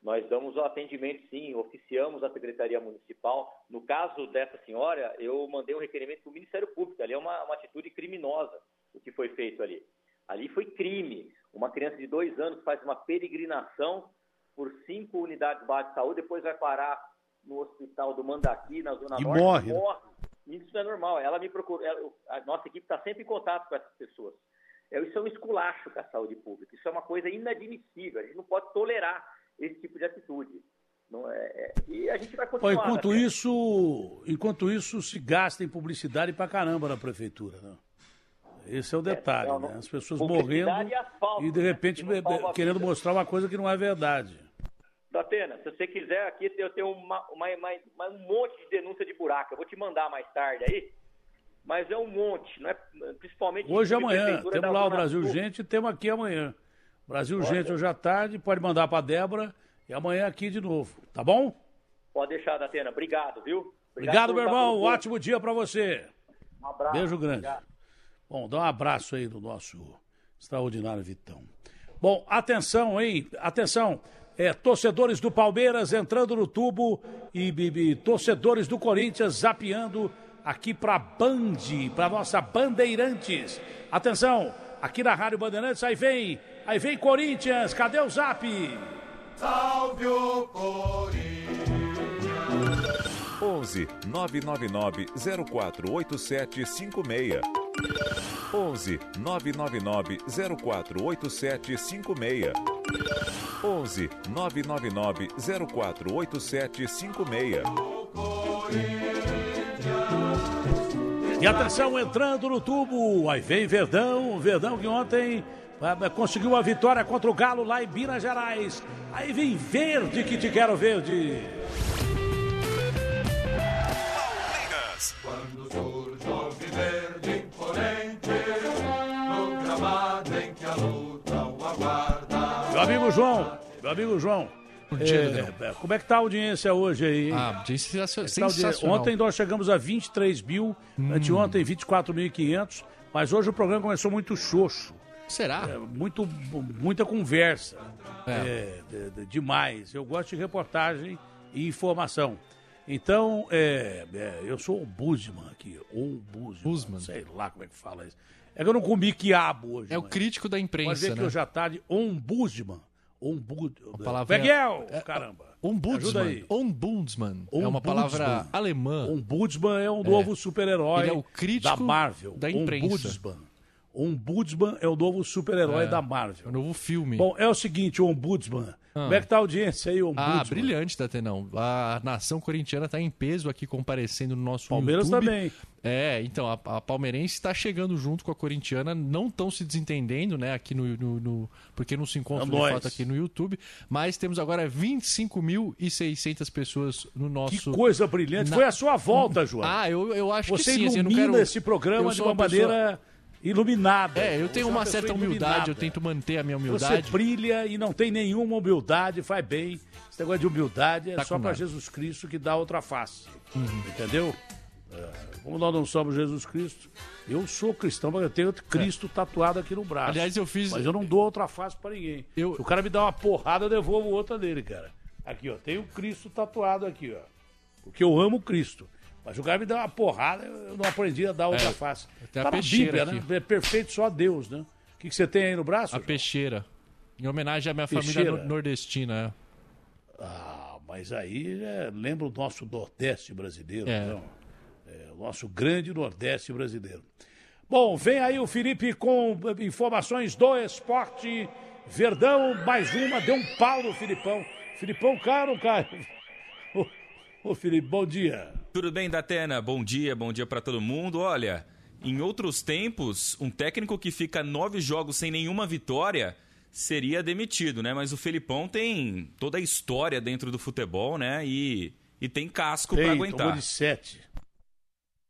nós damos o atendimento sim, oficiamos a Secretaria Municipal. No caso dessa senhora, eu mandei um requerimento para o Ministério Público, ali é uma, uma atitude criminosa o que foi feito ali. Ali foi crime. Uma criança de dois anos faz uma peregrinação por cinco unidades básicas de saúde, depois vai parar no hospital do Mandaqui, na Zona E Norte, morre, né? morre. Isso não é normal. Ela me procurou, ela- a nossa equipe está sempre em contato com essas pessoas. É, Isso é um esculacho com a saúde pública. Isso é uma coisa inadmissível. A gente não pode tolerar esse tipo de atitude. Não é, é- e a gente vai continuar. enquanto né? isso, enquanto isso se gasta em publicidade pra caramba na prefeitura, né? Esse é o detalhe, não, né? As pessoas morrendo e asfalto, e de né? repente Que não salva querendo mostrar uma coisa que não é verdade. Datena, se você quiser, aqui eu tenho uma, uma- uma- um monte de denúncia de buraco. Eu vou te mandar mais tarde aí. Mas é um monte, não é? principalmente. Hoje e amanhã, temos lá o Brasil Sul. Gente e temos aqui amanhã. Brasil Olha. Gente hoje à tarde, pode mandar pra Débora e amanhã aqui de novo, tá bom? Pode deixar, Datena. Obrigado, viu? Obrigado, meu por- irmão. por- Ótimo dia pra você. Um abraço. Beijo grande. Obrigado. Bom, dá um abraço aí do nosso extraordinário Vitão. Bom, atenção, hein? Atenção. É, torcedores do Palmeiras entrando no tubo e, e- e torcedores do Corinthians zapeando aqui para Band, para nossa Bandeirantes. Atenção, aqui na Rádio Bandeirantes, aí vem, aí vem Corinthians, cadê o zap? Salve o Corinthians. 11 999 048756. 11 999 048756. 11 999 048756. E atenção, entrando no tubo, aí vem Verdão, Verdão que ontem conseguiu a vitória contra o Galo lá em Minas Gerais. Aí vem Verde que te quero verde. Quando surge o viverde imponente, no gramado em que a luta o aguarda. Meu amigo João, meu amigo João. dia, é, é, como é que tá a audiência hoje aí? Ah, Como é tá audiência? sensacional. Ontem nós chegamos a 23 mil, Hum. anteontem 24.500, mas hoje o programa começou muito xoxo. Será? É, muito, muita conversa. É. É, de- de- demais. Eu gosto de reportagem e informação. Então, é, é, eu sou o Busman aqui, ou Busman, sei lá como é que fala isso. É que eu não comi quiabo hoje. É o crítico da Pode imprensa, ver que né? hoje à tarde, Ombudsman. Ombud... palavra- Miguel, é- caramba. Ombudsman. Ombudsman. É uma palavra alemã. Ombudsman é um novo super-herói é o crítico da Marvel. da imprensa. Ombudsman. Ombudsman é o novo super-herói É, da Marvel. É o novo filme. Bom, é o seguinte, o Ombudsman Como é que tá a audiência aí, o Ah, brilhante, Datenão. A nação corintiana está em peso aqui comparecendo no nosso Palmeiras YouTube. também. É, então, a, a palmeirense está chegando junto com a corintiana, não estão se desentendendo, né, aqui no... no- no- porque não se encontram É de fato aqui no YouTube, mas temos agora 25.600 pessoas no nosso... Que coisa brilhante. Na- Foi a sua volta, <laughs> João. Ah, eu, eu acho Você que sim. assim, eu não ilumina quero... esse programa eu de uma pessoa- maneira iluminada. É, eu tenho Você é uma pessoa certa humildade, iluminada. eu tento manter a minha Você humildade. brilha e não tem nenhuma humildade, faz bem. Esse negócio de humildade é Tá só para. Jesus Cristo que dá outra face. Uhum. Entendeu? É, como nós não somos Jesus Cristo, eu sou cristão, mas eu tenho Cristo tatuado aqui no braço. É. Aliás, eu fiz- Mas eu não dou outra face para ninguém. Se o cara me dá uma porrada, eu devolvo outra dele, cara. Aqui, ó, tem o Cristo tatuado aqui, ó. Porque eu amo Cristo. Mas o cara me dá uma porrada, eu não aprendi a dar outra É, face. Tá na peixeira Bíblia, aqui. né? É perfeito só Deus, né? O que, que você tem aí no braço? A peixeira. Em homenagem à minha Peixeira. família no- nordestina. é. Ah, mas aí é, lembra o nosso Nordeste brasileiro, É. não? É, o nosso grande Nordeste brasileiro. Bom, vem aí o Felipe com informações do esporte. Verdão, mais uma, deu um pau no Filipão. Filipão não cai? <laughs> Ô, ô Felipe, bom dia. Tudo bem, Datena? Bom dia, bom dia pra todo mundo. Olha, em outros tempos, um técnico que fica nove jogos sem nenhuma vitória seria demitido, né? Mas o Felipão tem toda a história dentro do futebol, né? E, e tem casco pra Tem, aguentar. de sete.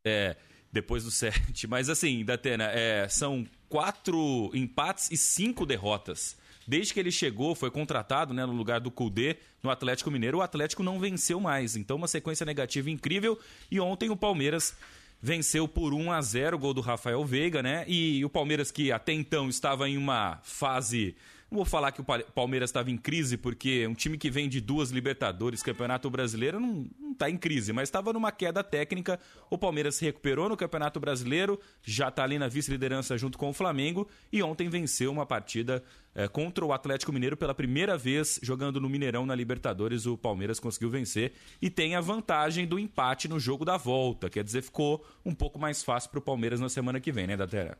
É, depois do <laughs> sete. Mas assim, Datena, é, são quatro empates e cinco derrotas. Desde que ele chegou, foi contratado né, no lugar do Kudê no Atlético Mineiro, o Atlético não venceu mais. Então, uma sequência negativa incrível. E ontem o Palmeiras venceu por 1 a 0 o gol do Rafael Veiga, né? E o Palmeiras, que até então estava em uma fase. Não vou falar que o Pa- Palmeiras estava em crise, porque um time que vem de duas Libertadores, Campeonato Brasileiro, não, não tá em crise, mas estava numa queda técnica. O Palmeiras se recuperou no Campeonato Brasileiro, já está ali na vice-liderança junto com o Flamengo, e ontem venceu uma partida eh, contra o Atlético Mineiro pela primeira vez jogando no Mineirão na Libertadores. O Palmeiras conseguiu vencer e tem a vantagem do empate no jogo da volta, quer dizer, ficou um pouco mais fácil para o Palmeiras na semana que vem, né, Datera?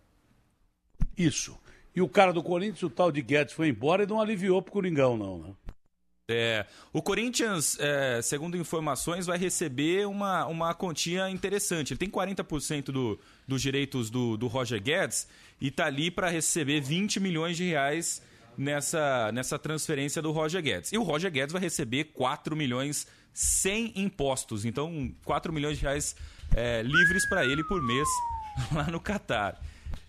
Isso. E o cara do Corinthians, o tal de Guedes, foi embora e não aliviou pro Coringão, não, né? É, o Corinthians, é, segundo informações, vai receber uma, uma quantia interessante. Ele tem 40% do, dos direitos do, do Roger Guedes e tá ali para receber 20 milhões de reais nessa, nessa transferência do Roger Guedes. E o Roger Guedes vai receber 4 milhões sem impostos. Então, 4 milhões de reais é, livres para ele por mês <laughs> lá no Catar.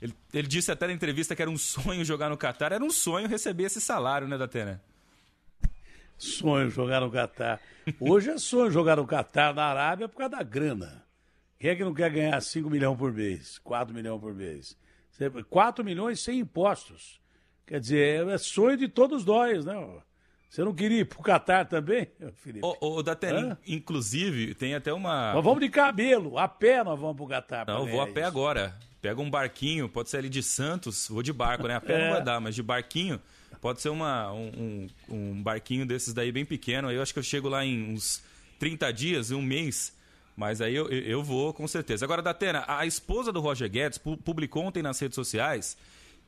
Ele, ele disse até na entrevista que era um sonho jogar no Catar. Era um sonho receber esse salário, né, Datena? Sonho jogar no Catar. Hoje é sonho jogar no Catar, na Arábia, por causa da grana. Quem é que não quer ganhar 5 milhões por mês? 4 milhões por mês? Você- 4 milhões sem impostos. Quer dizer, é sonho de todos nós, né? Você não queria ir pro Catar também, Felipe? Ô, ô Datena, inclusive, tem até uma. Nós vamos de cabelo, a pé nós vamos pro Catar. Não, eu vou a pé isso. agora. Pega um barquinho, pode ser ali de Santos, vou de barco, né? A pé É. não vai dar, mas de barquinho, pode ser uma, um, um- barquinho desses daí bem pequeno. Aí eu acho que eu chego lá em uns 30 dias, um mês. Mas aí eu, eu- vou, com certeza. Agora, Datena, a esposa do Roger Guedes pu- publicou ontem nas redes sociais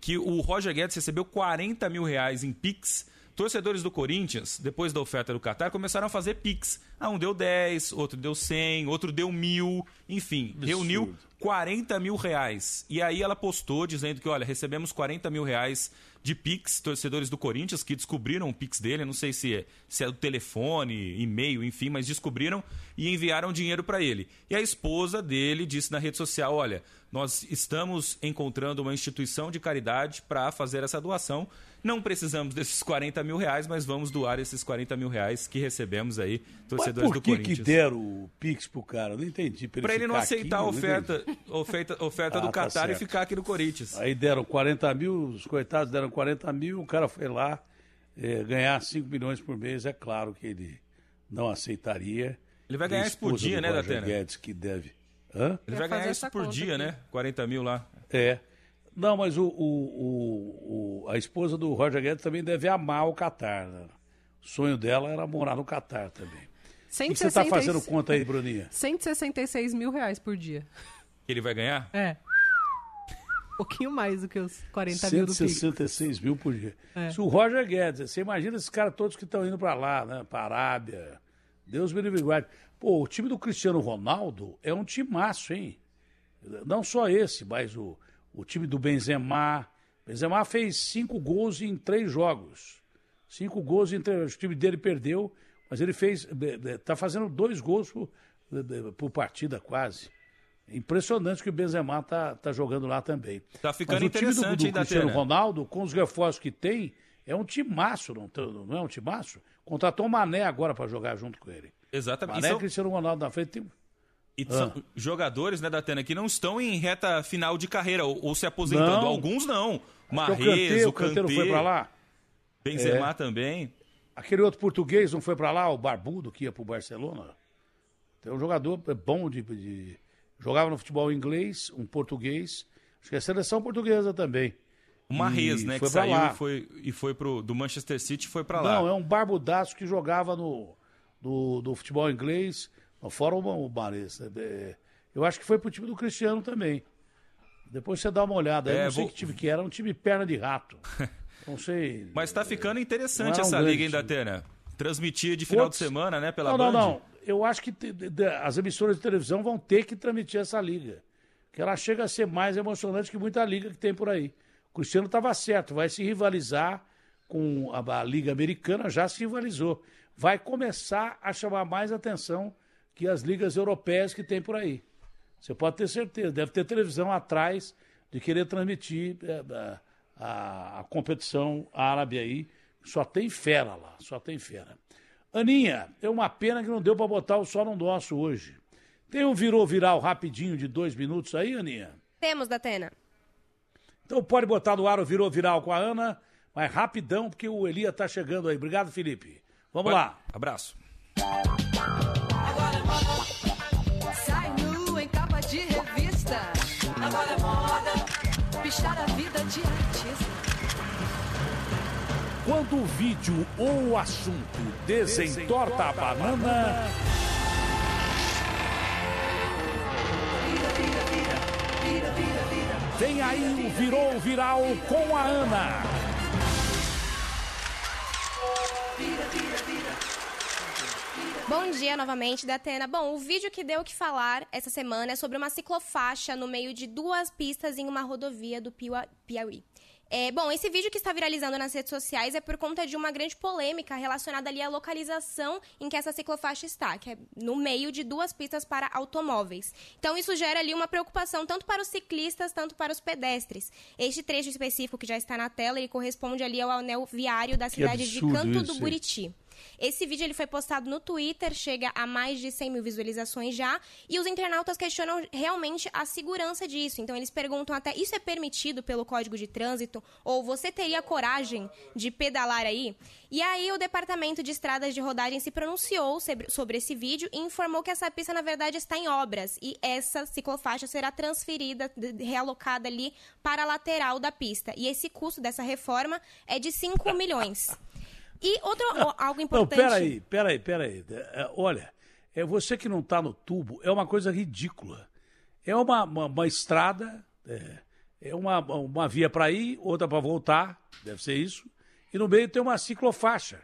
que o Roger Guedes recebeu 40 mil reais em Pix. Torcedores do Corinthians, depois da oferta do Qatar, começaram a fazer Pix. Ah, um deu 10, outro deu 100, outro deu mil, enfim, reuniu 40 mil reais. E aí ela postou dizendo que, olha, recebemos 40 mil reais de Pix, torcedores do Corinthians que descobriram o Pix dele, não sei se é, se é do telefone, e-mail, enfim, mas descobriram e enviaram dinheiro para ele. E a esposa dele disse na rede social, olha, nós estamos encontrando uma instituição de caridade para fazer essa doação. Não precisamos desses 40 mil reais, mas vamos doar esses 40 mil reais que recebemos aí, Mas torcedores por do que Corinthians. que deram o Pix pro cara? Eu não entendi. Pra ele não ficar aceitar aqui, a não oferta, oferta, oferta Ah, do tá Qatar e ficar aqui no Corinthians. Aí deram 40 mil, os coitados deram 40 mil, o cara foi lá eh, ganhar 5 milhões por mês. É claro que ele não aceitaria. Ele vai ganhar isso por dia, né, Datena? Guedes que deve. Hã? Ele vai ganhar isso por dia, né? 40 mil lá. É. Não, mas o, o- o- o- a esposa do Roger Guedes também deve amar o Catar. né? O sonho dela era morar no Catar também. O que que você está 166 fazendo conta aí, Bruninha? 166 mil reais por dia. Ele vai ganhar? É. pouquinho mais do que os 40 mil do Pix. 166 mil por dia. É. Se o Roger Guedes, você imagina esses caras todos que estão indo para lá, né? Para Arábia. Deus me livre e guarde. Pô, o time do Cristiano Ronaldo é um timaço, hein? Não só esse, mas o, o time do Benzema. Benzema fez cinco gols em três jogos. Cinco gols em três. O time dele perdeu, mas ele fez. Está fazendo dois gols por, por partida quase. Impressionante que o Benzema tá, tá jogando lá também. Tá ficando Mas o time do, do Cristiano Datena? Ronaldo, com os reforços que tem, é um timaço, não, não é um timaço? Contratou o Mané agora para jogar junto com ele. Exatamente. Mané e são- Cristiano Ronaldo na frente. Tem... E Ah. são jogadores, né, Datena, que não estão em reta final de carreira ou, ou se aposentando. Não. Alguns não. Marrez, o Kanté, o Kanté não foi para lá? Benzema É. também. Aquele outro português não foi para lá, o Barbudo, que ia pro Barcelona? Tem um jogador bom de, de- Jogava no futebol inglês, um português. Acho que é a seleção portuguesa também. O Marrez, né, foi que saiu lá. e foi, e foi pro, do Manchester City e foi pra lá. Não, é um barbudaço que jogava no, do, do futebol inglês, fora o, o Mares. É, eu acho que foi pro time do Cristiano também. Depois você dá uma olhada. É, não sei vou- que time que era, um time perna de rato. <laughs> Não sei. Mas tá ficando interessante Não é um essa grande liga, hein, time. Datena? Transmitir de final de semana, né, pela não, Band. não, não. Eu acho que as emissoras de televisão vão ter que transmitir essa liga. Que ela chega a ser mais emocionante que muita liga que tem por aí. O Cristiano estava certo, vai se rivalizar com a, a Liga Americana, já se rivalizou. Vai começar a chamar mais atenção que as ligas europeias que tem por aí. Você pode ter certeza, deve ter televisão atrás de querer transmitir eh, a, a- a competição árabe aí. Só tem fera lá, só tem fera. Aninha, é uma pena que não deu para botar o Só no Nosso hoje. Tem um virou viral rapidinho de dois minutos aí, Aninha? Temos, Datena. Então pode botar no ar o virou viral com a Ana, mas rapidão, porque o Elia tá chegando aí. Obrigado, Felipe. Vamos lá. Abraço. Sai nu em capa de revista. Agora é moda. Pistar a vida de artista. Quando o vídeo ou o assunto desentorta a banana, vem aí o virou viral com a Ana. Bom dia novamente, Datena. Bom, o vídeo que deu o que falar essa semana é sobre uma ciclofaixa no meio de duas pistas em uma rodovia do Piauí. É, bom, esse vídeo que está viralizando nas redes sociais é por conta de uma grande polêmica relacionada ali à localização em que essa ciclofaixa está, que é no meio de duas pistas para automóveis. Então isso gera ali uma preocupação tanto para os ciclistas, tanto para os pedestres. Este trecho específico que já está na tela, ele corresponde ali ao anel viário da cidade de Canto isso, do? Buriti. Esse vídeo ele foi postado no Twitter, chega a mais de 100 mil visualizações já, e os internautas questionam realmente a segurança disso. Então eles perguntam até, isso é permitido pelo Código de Trânsito? Ou você teria coragem de pedalar aí? E aí o Departamento de Estradas de Rodagem se pronunciou sobre, esse vídeo e informou que essa pista, na verdade, está em obras, e essa ciclofaixa será transferida, realocada ali para a lateral da pista. E esse custo dessa reforma é de 5 milhões. E outro, o- algo Não, importante. peraí, peraí, peraí. É, olha, é você que não está no tubo, é uma coisa ridícula. É uma, uma, uma estrada, é, é uma, uma via para ir, outra para voltar, deve ser isso, e no meio tem uma ciclofaixa.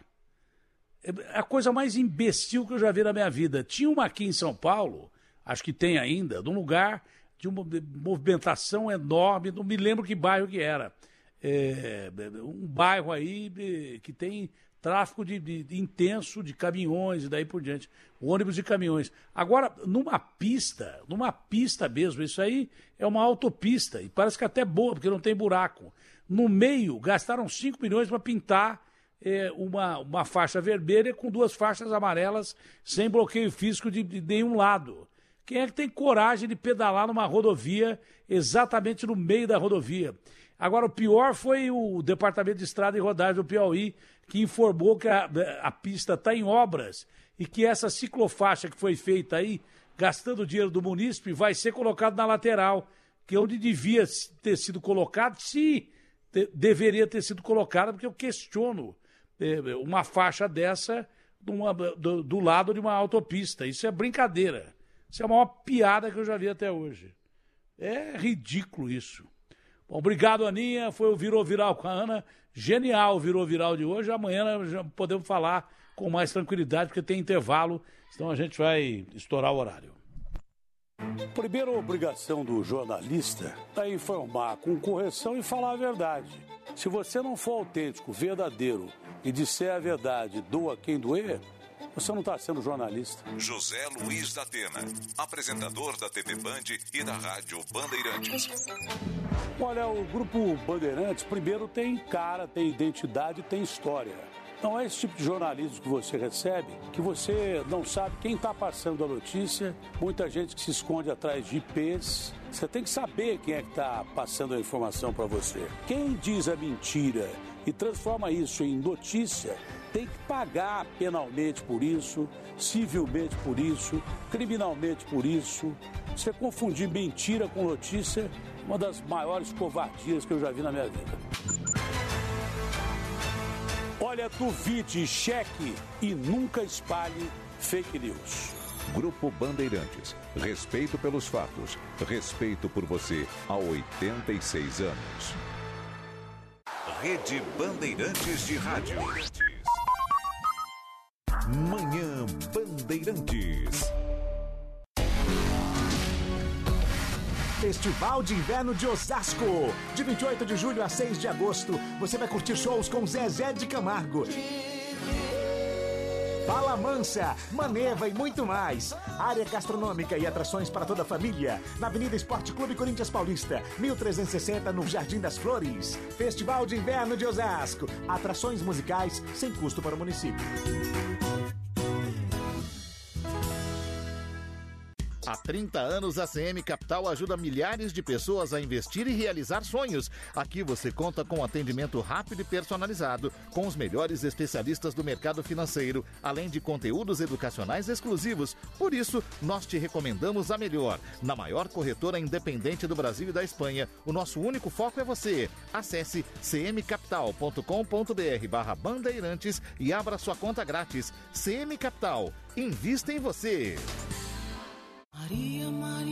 É a coisa mais imbecil que eu já vi na minha vida. Tinha uma aqui em São Paulo, acho que tem ainda, num lugar de uma movimentação enorme, não me lembro que bairro que era. É, um bairro aí que tem tráfego de, de- de intenso de caminhões e daí por diante, ônibus e caminhões. Agora, numa pista, numa pista mesmo, isso aí é uma autopista e parece que até boa, porque não tem buraco. No meio, gastaram 5 milhões para pintar eh, uma, uma faixa vermelha com duas faixas amarelas sem bloqueio físico de, de nenhum lado. Quem é que tem coragem de pedalar numa rodovia exatamente no meio da rodovia? Agora, o pior foi o Departamento de Estrada e Rodagem do Piauí, que informou que a, a pista está em obras e que essa ciclofaixa que foi feita aí, gastando dinheiro do munícipe, vai ser colocada na lateral, que é onde devia ter sido colocado, se te- deveria ter sido colocada, porque eu questiono eh, uma faixa dessa numa- do, do lado de uma autopista. Isso é brincadeira. Isso é a maior piada que eu já vi até hoje. É ridículo isso. Obrigado, Aninha. Foi o Virou Viral com a Ana. Genial o Virou Viral de hoje. Amanhã já podemos falar com mais tranquilidade, porque tem intervalo, então a gente vai estourar o horário. Primeira obrigação do jornalista é informar com correção e falar a verdade. Se você não for autêntico, verdadeiro e disser a verdade, doa quem doer, você não está sendo jornalista. José Luiz da Atena, apresentador da TV Band e da Rádio Bandeirantes. Olha, o grupo Bandeirantes, primeiro, tem cara, tem identidade, tem história. Não é esse tipo de jornalismo que você recebe, que você não sabe quem está passando a notícia, muita gente que se esconde atrás de IPs. Você tem que saber quem é que está passando a informação para você. Quem diz a mentira e transforma isso em notícia, tem que pagar penalmente por isso, civilmente por isso, criminalmente por isso. Você confundir mentira com notícia, é uma das maiores covardias que eu já vi na minha vida. Olha, duvide, cheque e nunca espalhe fake news. Grupo Bandeirantes. Respeito pelos fatos. Respeito por você há 86 anos. Rede Bandeirantes de Rádio. Manhã Bandeirantes. Festival de Inverno de Osasco. De 28 de julho a 6 de agosto, você vai curtir shows com Zezé de Camargo. Fala Mansa, Maneva e muito mais. Área gastronômica e atrações para toda a família. Na Avenida Esporte Clube Corinthians Paulista, 1360, no Jardim das Flores. Festival de Inverno de Osasco. Atrações musicais sem custo para o município. Há 30 anos, a CM Capital ajuda milhares de pessoas a investir e realizar sonhos. Aqui você conta com atendimento rápido e personalizado, com os melhores especialistas do mercado financeiro, além de conteúdos educacionais exclusivos. Por isso, nós te recomendamos a melhor. Na maior corretora independente do Brasil e da Espanha, o nosso único foco é você. Acesse cmcapital.com.br barra bandeirantes e abra sua conta grátis. CM Capital. Invista em você. Maria, Maria.